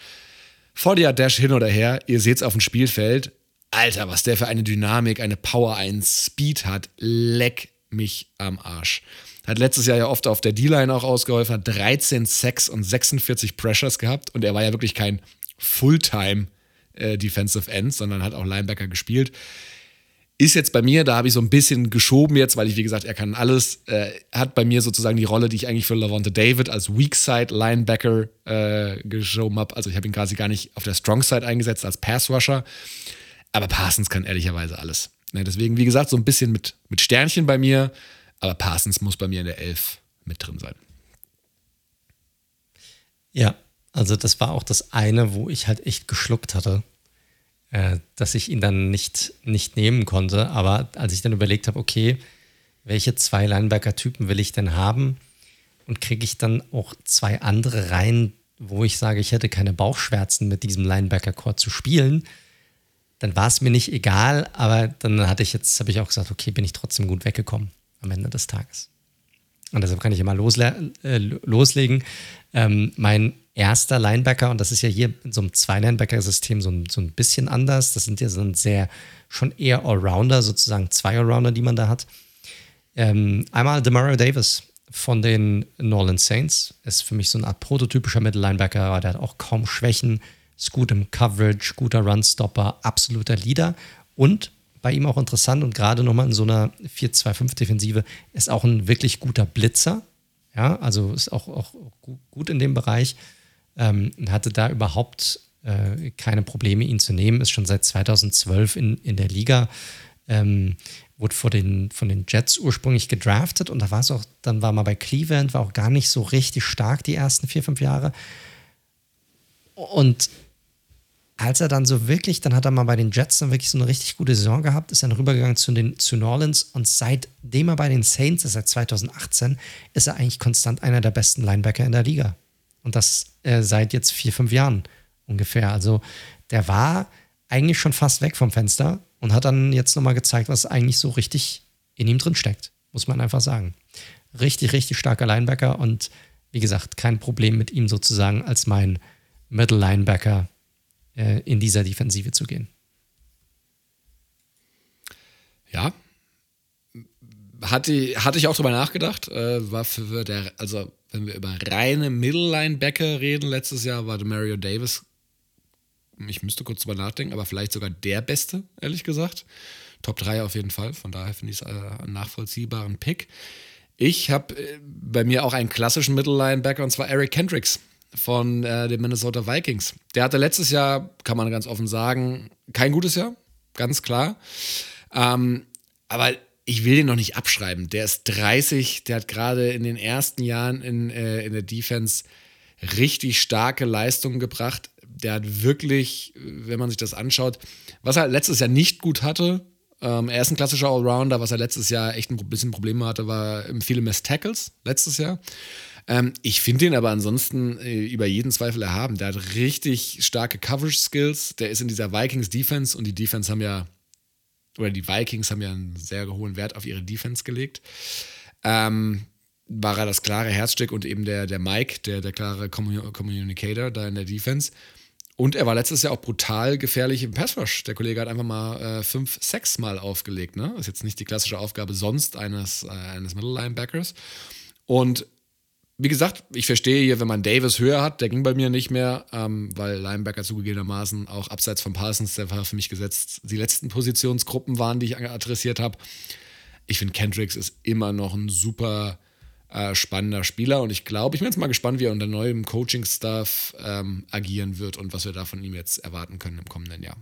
40-Yard-Dash hin oder her, ihr seht es auf dem Spielfeld. Alter, was der für eine Dynamik, eine Power, einen Speed hat, leck mich am Arsch. Hat letztes Jahr ja oft auf der D-Line auch ausgeholfen, hat 13 Sacks und 46 Pressures gehabt und er war ja wirklich kein Fulltime äh, Defensive End, sondern hat auch Linebacker gespielt. Ist jetzt bei mir, da habe ich so ein bisschen geschoben jetzt, weil ich, wie gesagt, er kann alles, äh, hat bei mir sozusagen die Rolle, die ich eigentlich für Lavonte David als Weakside Linebacker äh, geschoben habe. Also ich habe ihn quasi gar nicht auf der Strong Side eingesetzt als Pass Rusher. Aber Parsons kann ehrlicherweise alles. Ne, deswegen, wie gesagt, so ein bisschen mit, mit Sternchen bei mir, aber Parsons muss bei mir in der Elf mit drin sein. Ja, also das war auch das eine, wo ich halt echt geschluckt hatte äh, dass ich ihn dann nicht, nicht nehmen konnte. Aber als ich dann überlegt habe, okay, welche zwei Linebacker-Typen will ich denn haben? Und kriege ich dann auch zwei andere rein, wo ich sage, ich hätte keine Bauchschmerzen mit diesem Linebacker-Core zu spielen, dann war es mir nicht egal, aber dann hatte ich jetzt, habe ich auch gesagt, okay, bin ich trotzdem gut weggekommen am Ende des Tages. Und deshalb kann ich immer losle äh, loslegen. Ähm, mein erster Linebacker, und das ist ja hier in so einem Zwei-Linebacker-System so, so ein bisschen anders. Das sind ja so ein sehr, schon eher Allrounder, sozusagen zwei Allrounder, die man da hat. Ähm, einmal Demario Davis von den Norland Saints. Ist für mich so eine Art prototypischer Mittellinebacker, aber der hat auch kaum Schwächen. Ist gut im Coverage, guter Runstopper, absoluter Leader. Und bei ihm auch interessant und gerade nochmal in so einer 4-2-5-Defensive ist auch ein wirklich guter Blitzer. Ja, also ist auch, auch gut in dem Bereich ähm, hatte da überhaupt äh, keine Probleme, ihn zu nehmen, ist schon seit 2012 in, in der Liga, ähm, wurde vor den, von den Jets ursprünglich gedraftet und da war es auch, dann war mal bei Cleveland, war auch gar nicht so richtig stark die ersten vier, fünf Jahre. Und als er dann so wirklich, dann hat er mal bei den Jets dann wirklich so eine richtig gute Saison gehabt, ist dann rübergegangen zu den zu New Orleans und seitdem er bei den Saints ist, seit 2018, ist er eigentlich konstant einer der besten Linebacker in der Liga. Und das äh, seit jetzt vier, fünf Jahren ungefähr. Also der war eigentlich schon fast weg vom Fenster und hat dann jetzt nochmal gezeigt, was eigentlich so richtig in ihm drin steckt, muss man einfach sagen. Richtig, richtig starker Linebacker und wie gesagt, kein Problem mit ihm sozusagen als mein Middle Linebacker äh, in dieser Defensive zu gehen. Ja, hatte, hatte ich auch drüber nachgedacht. Äh, war für der, also wenn wir über reine Middle-Linebacker reden, letztes Jahr war Mario Davis, ich müsste kurz drüber nachdenken, aber vielleicht sogar der Beste, ehrlich gesagt. Top 3 auf jeden Fall, von daher finde ich es äh, einen nachvollziehbaren Pick. Ich habe äh, bei mir auch einen klassischen Middle-Linebacker und zwar Eric Kendricks von äh, den Minnesota Vikings. Der hatte letztes Jahr, kann man ganz offen sagen, kein gutes Jahr, ganz klar. Ähm, aber ich will den noch nicht abschreiben. Der ist 30, der hat gerade in den ersten Jahren in, äh, in der Defense richtig starke Leistungen gebracht. Der hat wirklich, wenn man sich das anschaut, was er letztes Jahr nicht gut hatte, ähm, er ist ein klassischer Allrounder, was er letztes Jahr echt ein bisschen Probleme hatte, war viele Miss Tackles letztes Jahr. Ähm, ich finde ihn aber ansonsten äh, über jeden Zweifel erhaben. Der hat richtig starke Coverage Skills. Der ist in dieser Vikings Defense und die Defense haben ja oder die Vikings haben ja einen sehr hohen Wert auf ihre Defense gelegt. Ähm, war er das klare Herzstück und eben der, der Mike, der, der klare Communicator da in der Defense. Und er war letztes Jahr auch brutal gefährlich im Pass Rush. Der Kollege hat einfach mal äh, fünf, sechs Mal aufgelegt. Ne? Ist jetzt nicht die klassische Aufgabe sonst eines, äh, eines Middle Linebackers. Und wie gesagt, ich verstehe hier, wenn man Davis höher hat, der ging bei mir nicht mehr, ähm, weil Linebacker zugegebenermaßen auch abseits von Parsons, der war für mich gesetzt, die letzten Positionsgruppen waren, die ich adressiert habe. Ich finde, Kendricks ist immer noch ein super äh, spannender Spieler und ich glaube, ich bin jetzt mal gespannt, wie er unter neuem Coaching-Staff ähm, agieren wird und was wir da von ihm jetzt erwarten können im kommenden Jahr.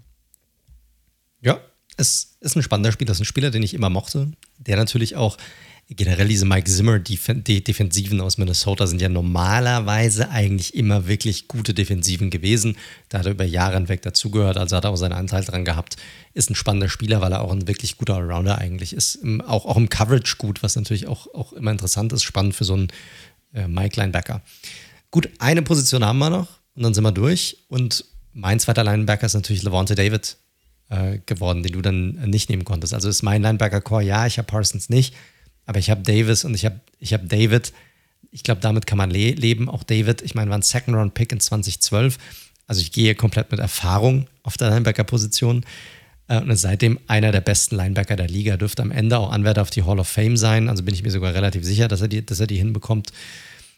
Ja, es ist ein spannender Spieler, das ist ein Spieler, den ich immer mochte, der natürlich auch generell diese Mike Zimmer die Defensiven aus Minnesota sind ja normalerweise eigentlich immer wirklich gute Defensiven gewesen. Da hat er über Jahre hinweg dazugehört, also hat er auch seinen Anteil dran gehabt. Ist ein spannender Spieler, weil er auch ein wirklich guter Allrounder eigentlich ist. Auch, auch im Coverage gut, was natürlich auch, auch immer interessant ist, spannend für so einen äh, Mike Linebacker. Gut, eine Position haben wir noch und dann sind wir durch. Und mein zweiter Linebacker ist natürlich Levante David äh, geworden, den du dann nicht nehmen konntest. Also ist mein Linebacker-Core, ja, ich habe Parsons nicht. Aber ich habe Davis und ich habe ich hab David. Ich glaube, damit kann man le leben. Auch David, ich meine, war ein Second-Round-Pick in 2012. Also ich gehe komplett mit Erfahrung auf der Linebacker-Position. Äh, und ist seitdem einer der besten Linebacker der Liga. Dürfte am Ende auch Anwärter auf die Hall of Fame sein. Also bin ich mir sogar relativ sicher, dass er die, dass er die hinbekommt.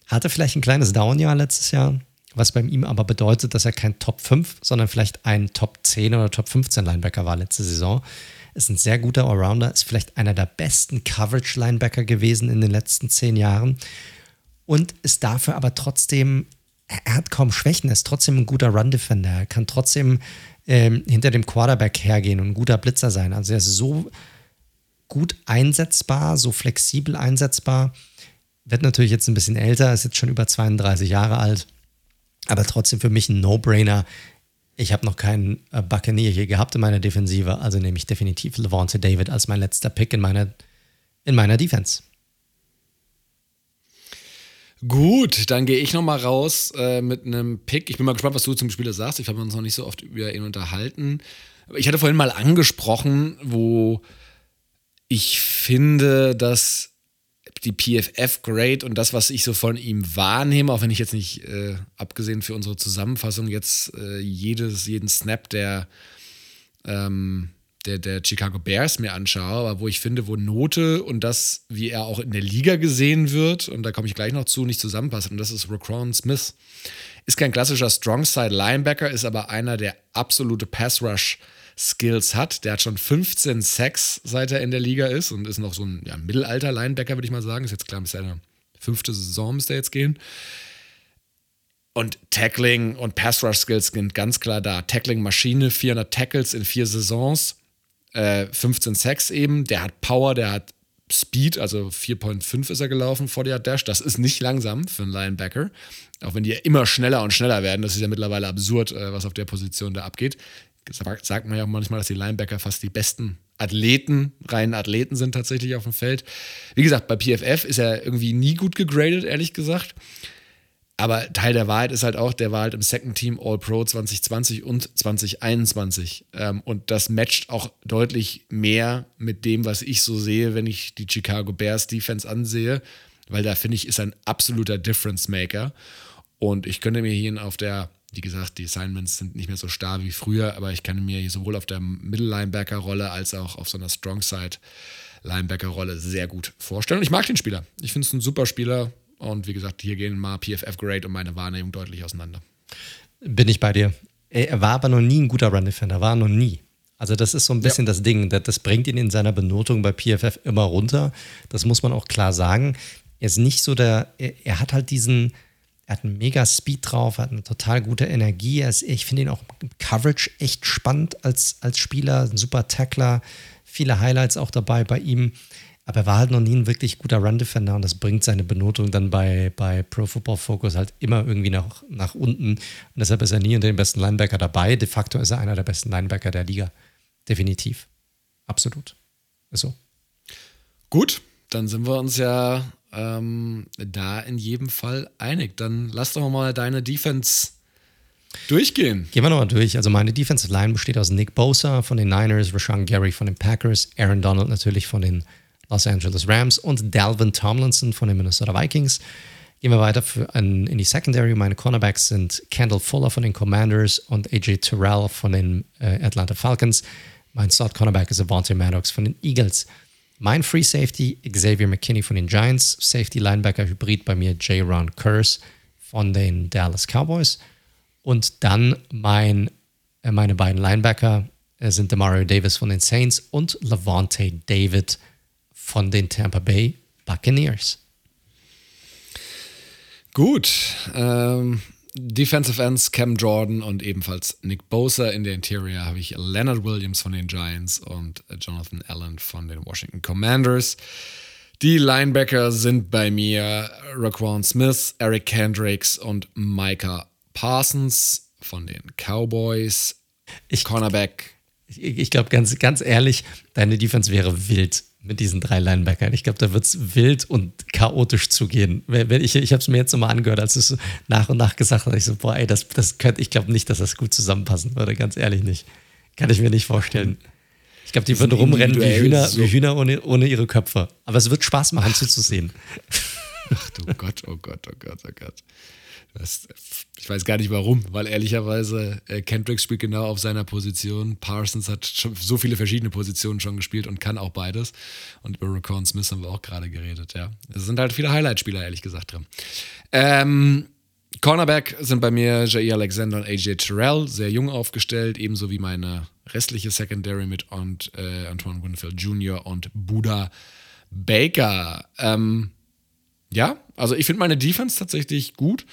Hatte vielleicht ein kleines Down-Jahr letztes Jahr, was bei ihm aber bedeutet, dass er kein Top 5, sondern vielleicht ein Top 10 oder Top 15 Linebacker war letzte Saison ist ein sehr guter Allrounder, ist vielleicht einer der besten Coverage-Linebacker gewesen in den letzten zehn Jahren und ist dafür aber trotzdem, er hat kaum Schwächen, er ist trotzdem ein guter Run-Defender, er kann trotzdem ähm, hinter dem Quarterback hergehen und ein guter Blitzer sein. Also er ist so gut einsetzbar, so flexibel einsetzbar. Wird natürlich jetzt ein bisschen älter, ist jetzt schon über 32 Jahre alt, aber trotzdem für mich ein No-Brainer, ich habe noch keinen äh, Buccaneer hier gehabt in meiner Defensive, also nehme ich definitiv Levante David als mein letzter Pick in meiner, in meiner Defense. Gut, dann gehe ich noch mal raus äh, mit einem Pick. Ich bin mal gespannt, was du zum Spieler sagst. Ich habe uns noch nicht so oft über ihn unterhalten. Ich hatte vorhin mal angesprochen, wo ich finde, dass die PFF-Grade und das, was ich so von ihm wahrnehme, auch wenn ich jetzt nicht, äh, abgesehen für unsere Zusammenfassung, jetzt äh, jedes, jeden Snap der, ähm, der, der Chicago Bears mir anschaue, aber wo ich finde, wo Note und das, wie er auch in der Liga gesehen wird, und da komme ich gleich noch zu, nicht zusammenpasst, und das ist Raquan Smith. Ist kein klassischer Strongside-Linebacker, ist aber einer, der absolute Pass-Rush- Skills hat. Der hat schon 15 Sacks, seit er in der Liga ist und ist noch so ein ja, Mittelalter-Linebacker, würde ich mal sagen. Ist jetzt klar, bis seine fünfte Saison müsste er jetzt gehen. Und Tackling und Pass-Rush-Skills sind ganz klar da. Tackling-Maschine, 400 Tackles in vier Saisons, äh, 15 Sacks eben. Der hat Power, der hat Speed, also 4.5 ist er gelaufen vor der Dash. Das ist nicht langsam für einen Linebacker. Auch wenn die ja immer schneller und schneller werden. Das ist ja mittlerweile absurd, äh, was auf der Position da abgeht sagt man ja manchmal, dass die Linebacker fast die besten Athleten, reinen Athleten sind tatsächlich auf dem Feld. Wie gesagt, bei PFF ist er irgendwie nie gut gegradet, ehrlich gesagt. Aber Teil der Wahrheit ist halt auch, der war halt im Second Team All-Pro 2020 und 2021. Ähm, und das matcht auch deutlich mehr mit dem, was ich so sehe, wenn ich die Chicago Bears Defense ansehe. Weil da finde ich, ist ein absoluter Difference Maker. Und ich könnte mir hier auf der wie gesagt, die Assignments sind nicht mehr so starr wie früher, aber ich kann mir sowohl auf der Middle-Linebacker-Rolle als auch auf so einer Strong-Side-Linebacker-Rolle sehr gut vorstellen. Und ich mag den Spieler. Ich finde es ein super Spieler. Und wie gesagt, hier gehen mal PFF-Grade und meine Wahrnehmung deutlich auseinander. Bin ich bei dir. Er war aber noch nie ein guter Run-Defender, war noch nie. Also das ist so ein bisschen ja. das Ding. Das bringt ihn in seiner Benotung bei PFF immer runter. Das muss man auch klar sagen. Er ist nicht so der, er, er hat halt diesen, er hat einen mega Speed drauf, hat eine total gute Energie. Ist, ich finde ihn auch Coverage echt spannend als, als Spieler, ein super Tackler, viele Highlights auch dabei bei ihm. Aber er war halt noch nie ein wirklich guter Run-Defender und das bringt seine Benotung dann bei, bei Pro Football Focus halt immer irgendwie nach, nach unten. Und deshalb ist er nie unter den besten Linebacker dabei. De facto ist er einer der besten Linebacker der Liga. Definitiv. Absolut. So. Gut, dann sind wir uns ja ähm, da in jedem Fall einig. Dann lass doch mal deine Defense durchgehen. Gehen wir nochmal durch. Also meine Defensive Line besteht aus Nick Bosa von den Niners, Rashawn Gary von den Packers, Aaron Donald natürlich von den Los Angeles Rams und Dalvin Tomlinson von den Minnesota Vikings. Gehen wir weiter an, in die Secondary. Meine Cornerbacks sind Kendall Fuller von den Commanders und AJ Terrell von den äh, Atlanta Falcons. Mein Slot Cornerback ist Avante Maddox von den Eagles. Mein Free Safety, Xavier McKinney von den Giants. Safety Linebacker Hybrid bei mir, J. Ron Curse von den Dallas Cowboys. Und dann mein, äh, meine beiden Linebacker äh, sind Demario Davis von den Saints und Levante David von den Tampa Bay Buccaneers. Gut. Ähm, Defensive Ends Cam Jordan und ebenfalls Nick Bosa. In der Interior habe ich Leonard Williams von den Giants und Jonathan Allen von den Washington Commanders. Die Linebacker sind bei mir Raquan Smith, Eric Kendricks und Micah Parsons von den Cowboys. Ich, Cornerback. Ich, ich glaube, ganz, ganz ehrlich, deine Defense wäre wild mit diesen drei Linebackern. Ich glaube, da wird es wild und chaotisch zugehen. Ich, ich habe es mir jetzt nochmal angehört, als es nach und nach gesagt hat. Ich so, boah, ey, das, das könnte, ich glaube nicht, dass das gut zusammenpassen würde, ganz ehrlich nicht. Kann ich mir nicht vorstellen. Ich glaube, die, die würden rumrennen wie Hühner, so. wie Hühner ohne, ohne ihre Köpfe. Aber es wird Spaß machen zuzusehen. Ach du Gott, oh Gott, oh Gott, oh Gott. Das, ich weiß gar nicht warum, weil ehrlicherweise äh, Kendricks spielt genau auf seiner Position. Parsons hat schon so viele verschiedene Positionen schon gespielt und kann auch beides. Und über Raccoon Smith haben wir auch gerade geredet, ja. Es sind halt viele Highlight-Spieler, ehrlich gesagt, drin. Ähm, Cornerback sind bei mir Jair Alexander und AJ Terrell, sehr jung aufgestellt, ebenso wie meine restliche Secondary mit und, äh, Antoine Winfield Jr. und Buda Baker. Ähm, ja, also ich finde meine Defense tatsächlich gut.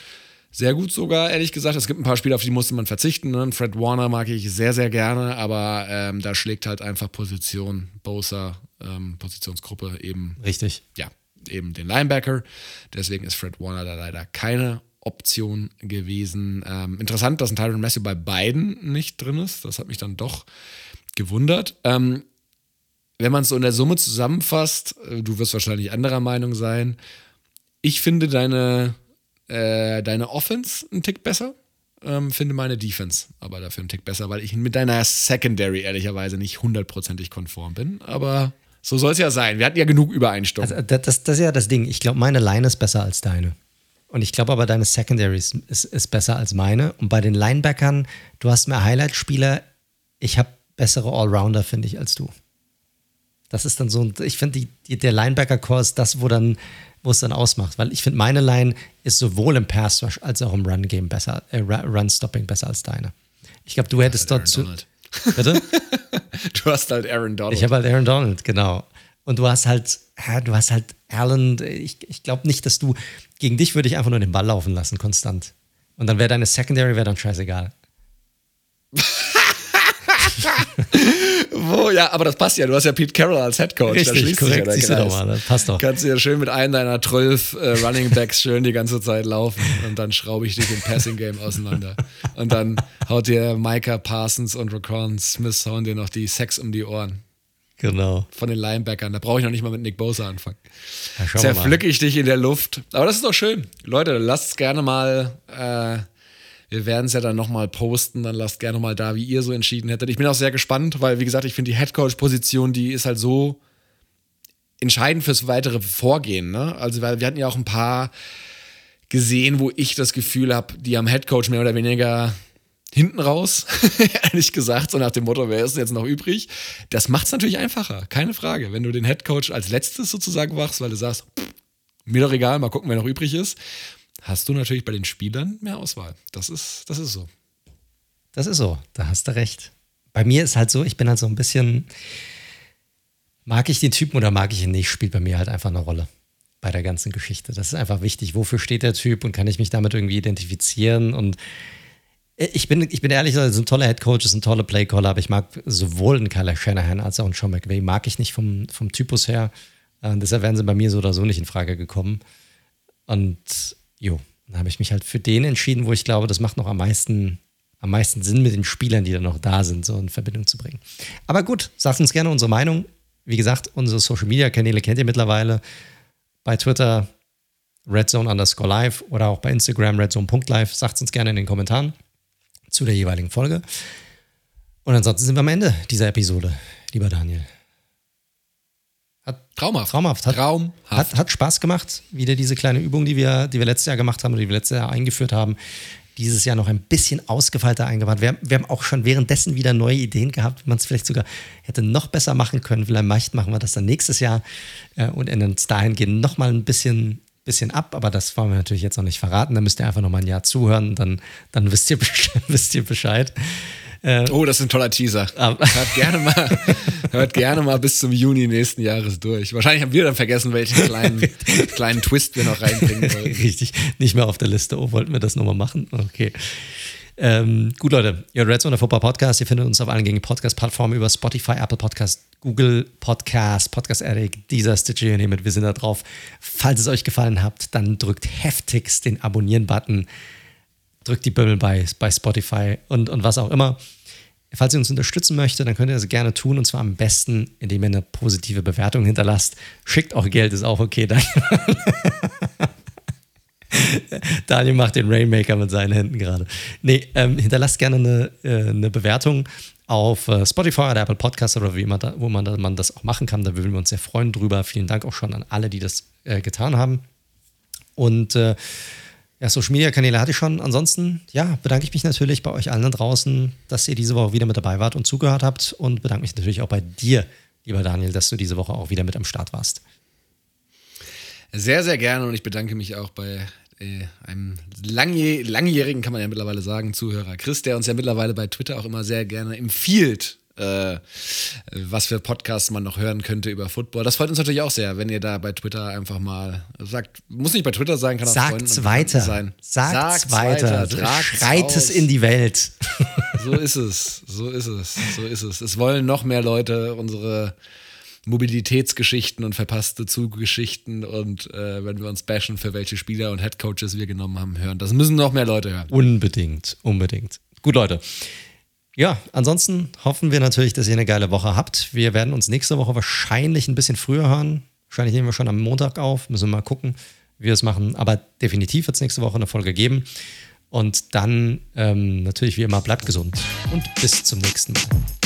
Sehr gut sogar, ehrlich gesagt. Es gibt ein paar Spiele, auf die musste man verzichten. Ne? Fred Warner mag ich sehr, sehr gerne, aber ähm, da schlägt halt einfach Position, Bosa, ähm, Positionsgruppe eben. Richtig. Ja, eben den Linebacker. Deswegen ist Fred Warner da leider keine Option gewesen. Ähm, interessant, dass ein Tyron Matthew bei beiden nicht drin ist. Das hat mich dann doch gewundert. Ähm, wenn man es so in der Summe zusammenfasst, äh, du wirst wahrscheinlich anderer Meinung sein. Ich finde deine äh, deine Offense einen Tick besser. Ähm, finde meine Defense aber dafür einen Tick besser, weil ich mit deiner Secondary ehrlicherweise nicht hundertprozentig konform bin. Aber so soll es ja sein. Wir hatten ja genug Übereinstimmung. Also, das, das, ist ja das Ding. Ich glaube, meine Line ist besser als deine. Und ich glaube aber, deine Secondary ist, ist, ist, besser als meine. Und bei den Linebackern, du hast mehr Highlight-Spieler. Ich habe bessere Allrounder, finde ich, als du. Das ist dann so, ich finde, der Linebacker-Core ist das, wo dann wo es dann ausmacht. Weil ich finde, meine Line ist sowohl im Pass Rush als auch im Run-Game besser, äh, Run-Stopping besser als deine. Ich glaube, du hättest halt dort zu. Bitte? du hast halt Aaron Donald. Ich habe halt Aaron Donald, genau. Und du hast halt, ja, du hast halt Allen. Ich, ich glaube nicht, dass du. Gegen dich würde ich einfach nur den Ball laufen lassen, konstant. Und dann wäre deine Secondary wäre dann scheißegal. Wo, ja, aber das passt ja. Du hast ja Pete Carroll als Head Coach. Richtig, da schließt korrekt, sich ja der Kreis. Mal, das passt doch. Kannst du ja schön mit einem deiner 12 äh, Running Backs schön die ganze Zeit laufen und dann schraube ich dich im Passing Game auseinander. Und dann haut dir Micah Parsons und Raquan Smith hauen dir noch die Sex um die Ohren. Genau. Von den Linebackern. Da brauche ich noch nicht mal mit Nick Bosa anfangen. Ja, Zerpflücke ich dich in der Luft. Aber das ist doch schön. Leute, lasst gerne mal äh, wir werden es ja dann nochmal posten. Dann lasst gerne mal da, wie ihr so entschieden hättet. Ich bin auch sehr gespannt, weil, wie gesagt, ich finde die Headcoach-Position, die ist halt so entscheidend fürs weitere Vorgehen. Ne? Also, weil wir hatten ja auch ein paar gesehen, wo ich das Gefühl habe, die am Headcoach mehr oder weniger hinten raus, ehrlich gesagt, so nach dem Motto, wer ist jetzt noch übrig? Das macht es natürlich einfacher, keine Frage. Wenn du den Headcoach als letztes sozusagen machst, weil du sagst, pff, mir doch egal, mal gucken, wer noch übrig ist hast du natürlich bei den Spielern mehr Auswahl. Das ist, das ist so. Das ist so, da hast du recht. Bei mir ist halt so, ich bin halt so ein bisschen, mag ich den Typen oder mag ich ihn nicht, spielt bei mir halt einfach eine Rolle bei der ganzen Geschichte. Das ist einfach wichtig. Wofür steht der Typ und kann ich mich damit irgendwie identifizieren? Und ich bin, ich bin ehrlich, es sind tolle Headcoaches, sind tolle Playcaller, aber ich mag sowohl einen Kyle Shanahan als auch einen Sean McVay, mag ich nicht vom, vom Typus her. Und deshalb wären sie bei mir so oder so nicht in Frage gekommen. Und jo, dann habe ich mich halt für den entschieden, wo ich glaube, das macht noch am meisten, am meisten Sinn mit den Spielern, die dann noch da sind, so in Verbindung zu bringen. Aber gut, sagt uns gerne unsere Meinung. Wie gesagt, unsere Social Media Kanäle kennt ihr mittlerweile. Bei Twitter redzone underscore live oder auch bei Instagram redzone.live. Sagt uns gerne in den Kommentaren zu der jeweiligen Folge. Und ansonsten sind wir am Ende dieser Episode, lieber Daniel. Hat traumhaft. Traumhaft. Hat, traumhaft. Hat, hat Spaß gemacht, wieder diese kleine Übung, die wir, die wir letztes Jahr gemacht haben oder die wir letztes Jahr eingeführt haben, dieses Jahr noch ein bisschen ausgefeilter eingebaut. Wir, wir haben auch schon währenddessen wieder neue Ideen gehabt, wie man es vielleicht sogar hätte noch besser machen können. Vielleicht machen wir das dann nächstes Jahr äh, und ändern es dahingehend nochmal ein bisschen, bisschen ab, aber das wollen wir natürlich jetzt noch nicht verraten. Da müsst ihr einfach noch mal ein Jahr zuhören, dann, dann wisst, ihr, wisst ihr Bescheid. Äh, oh, das ist ein toller Teaser. hört, gerne mal, hört gerne mal bis zum Juni nächsten Jahres durch. Wahrscheinlich haben wir dann vergessen, welchen kleinen, kleinen Twist wir noch reinbringen wollten. Richtig, nicht mehr auf der Liste. Oh, wollten wir das nochmal machen? Okay. Ähm, gut, Leute, ihr Red Zone Football Podcast. Ihr findet uns auf allen gängigen Podcast-Plattformen über Spotify, Apple Podcast, Google Podcast, Podcast Addict, dieser Stitcher, ihr nehmt. Wir sind da drauf. Falls es euch gefallen hat, dann drückt heftigst den Abonnieren-Button, drückt die Bimmel bei, bei Spotify und, und was auch immer. Falls ihr uns unterstützen möchtet, dann könnt ihr das gerne tun und zwar am besten, indem ihr eine positive Bewertung hinterlasst. Schickt auch Geld, ist auch okay. Danke. Daniel macht den Rainmaker mit seinen Händen gerade. Nee, ähm, hinterlasst gerne eine, äh, eine Bewertung auf äh, Spotify oder Apple Podcast oder wie immer da, wo man, da, man das auch machen kann. Da würden wir uns sehr freuen drüber. Vielen Dank auch schon an alle, die das äh, getan haben. Und äh, ja, Social Media Kanäle hatte ich schon. Ansonsten, ja, bedanke ich mich natürlich bei euch allen da draußen, dass ihr diese Woche wieder mit dabei wart und zugehört habt. Und bedanke mich natürlich auch bei dir, lieber Daniel, dass du diese Woche auch wieder mit am Start warst. Sehr, sehr gerne und ich bedanke mich auch bei äh, einem langjäh langjährigen, kann man ja mittlerweile sagen, Zuhörer Chris, der uns ja mittlerweile bei Twitter auch immer sehr gerne empfiehlt, äh, was für Podcasts man noch hören könnte über Football. Das freut uns natürlich auch sehr, wenn ihr da bei Twitter einfach mal sagt, muss nicht bei Twitter sein, kann auch Sagt's weiter. sein. Sagt's, Sagt's weiter. weiter. Schreit es in die Welt. So ist es. So ist es. So ist es. Es wollen noch mehr Leute unsere Mobilitätsgeschichten und verpasste Zuggeschichten und äh, wenn wir uns bashen, für welche Spieler und Headcoaches wir genommen haben, hören. Das müssen noch mehr Leute hören. Unbedingt, unbedingt. Gut, Leute. Ja, ansonsten hoffen wir natürlich, dass ihr eine geile Woche habt. Wir werden uns nächste Woche wahrscheinlich ein bisschen früher hören. Wahrscheinlich nehmen wir schon am Montag auf. Müssen wir mal gucken, wie wir es machen. Aber definitiv wird es nächste Woche eine Folge geben. Und dann ähm, natürlich wie immer, bleibt gesund und bis zum nächsten Mal.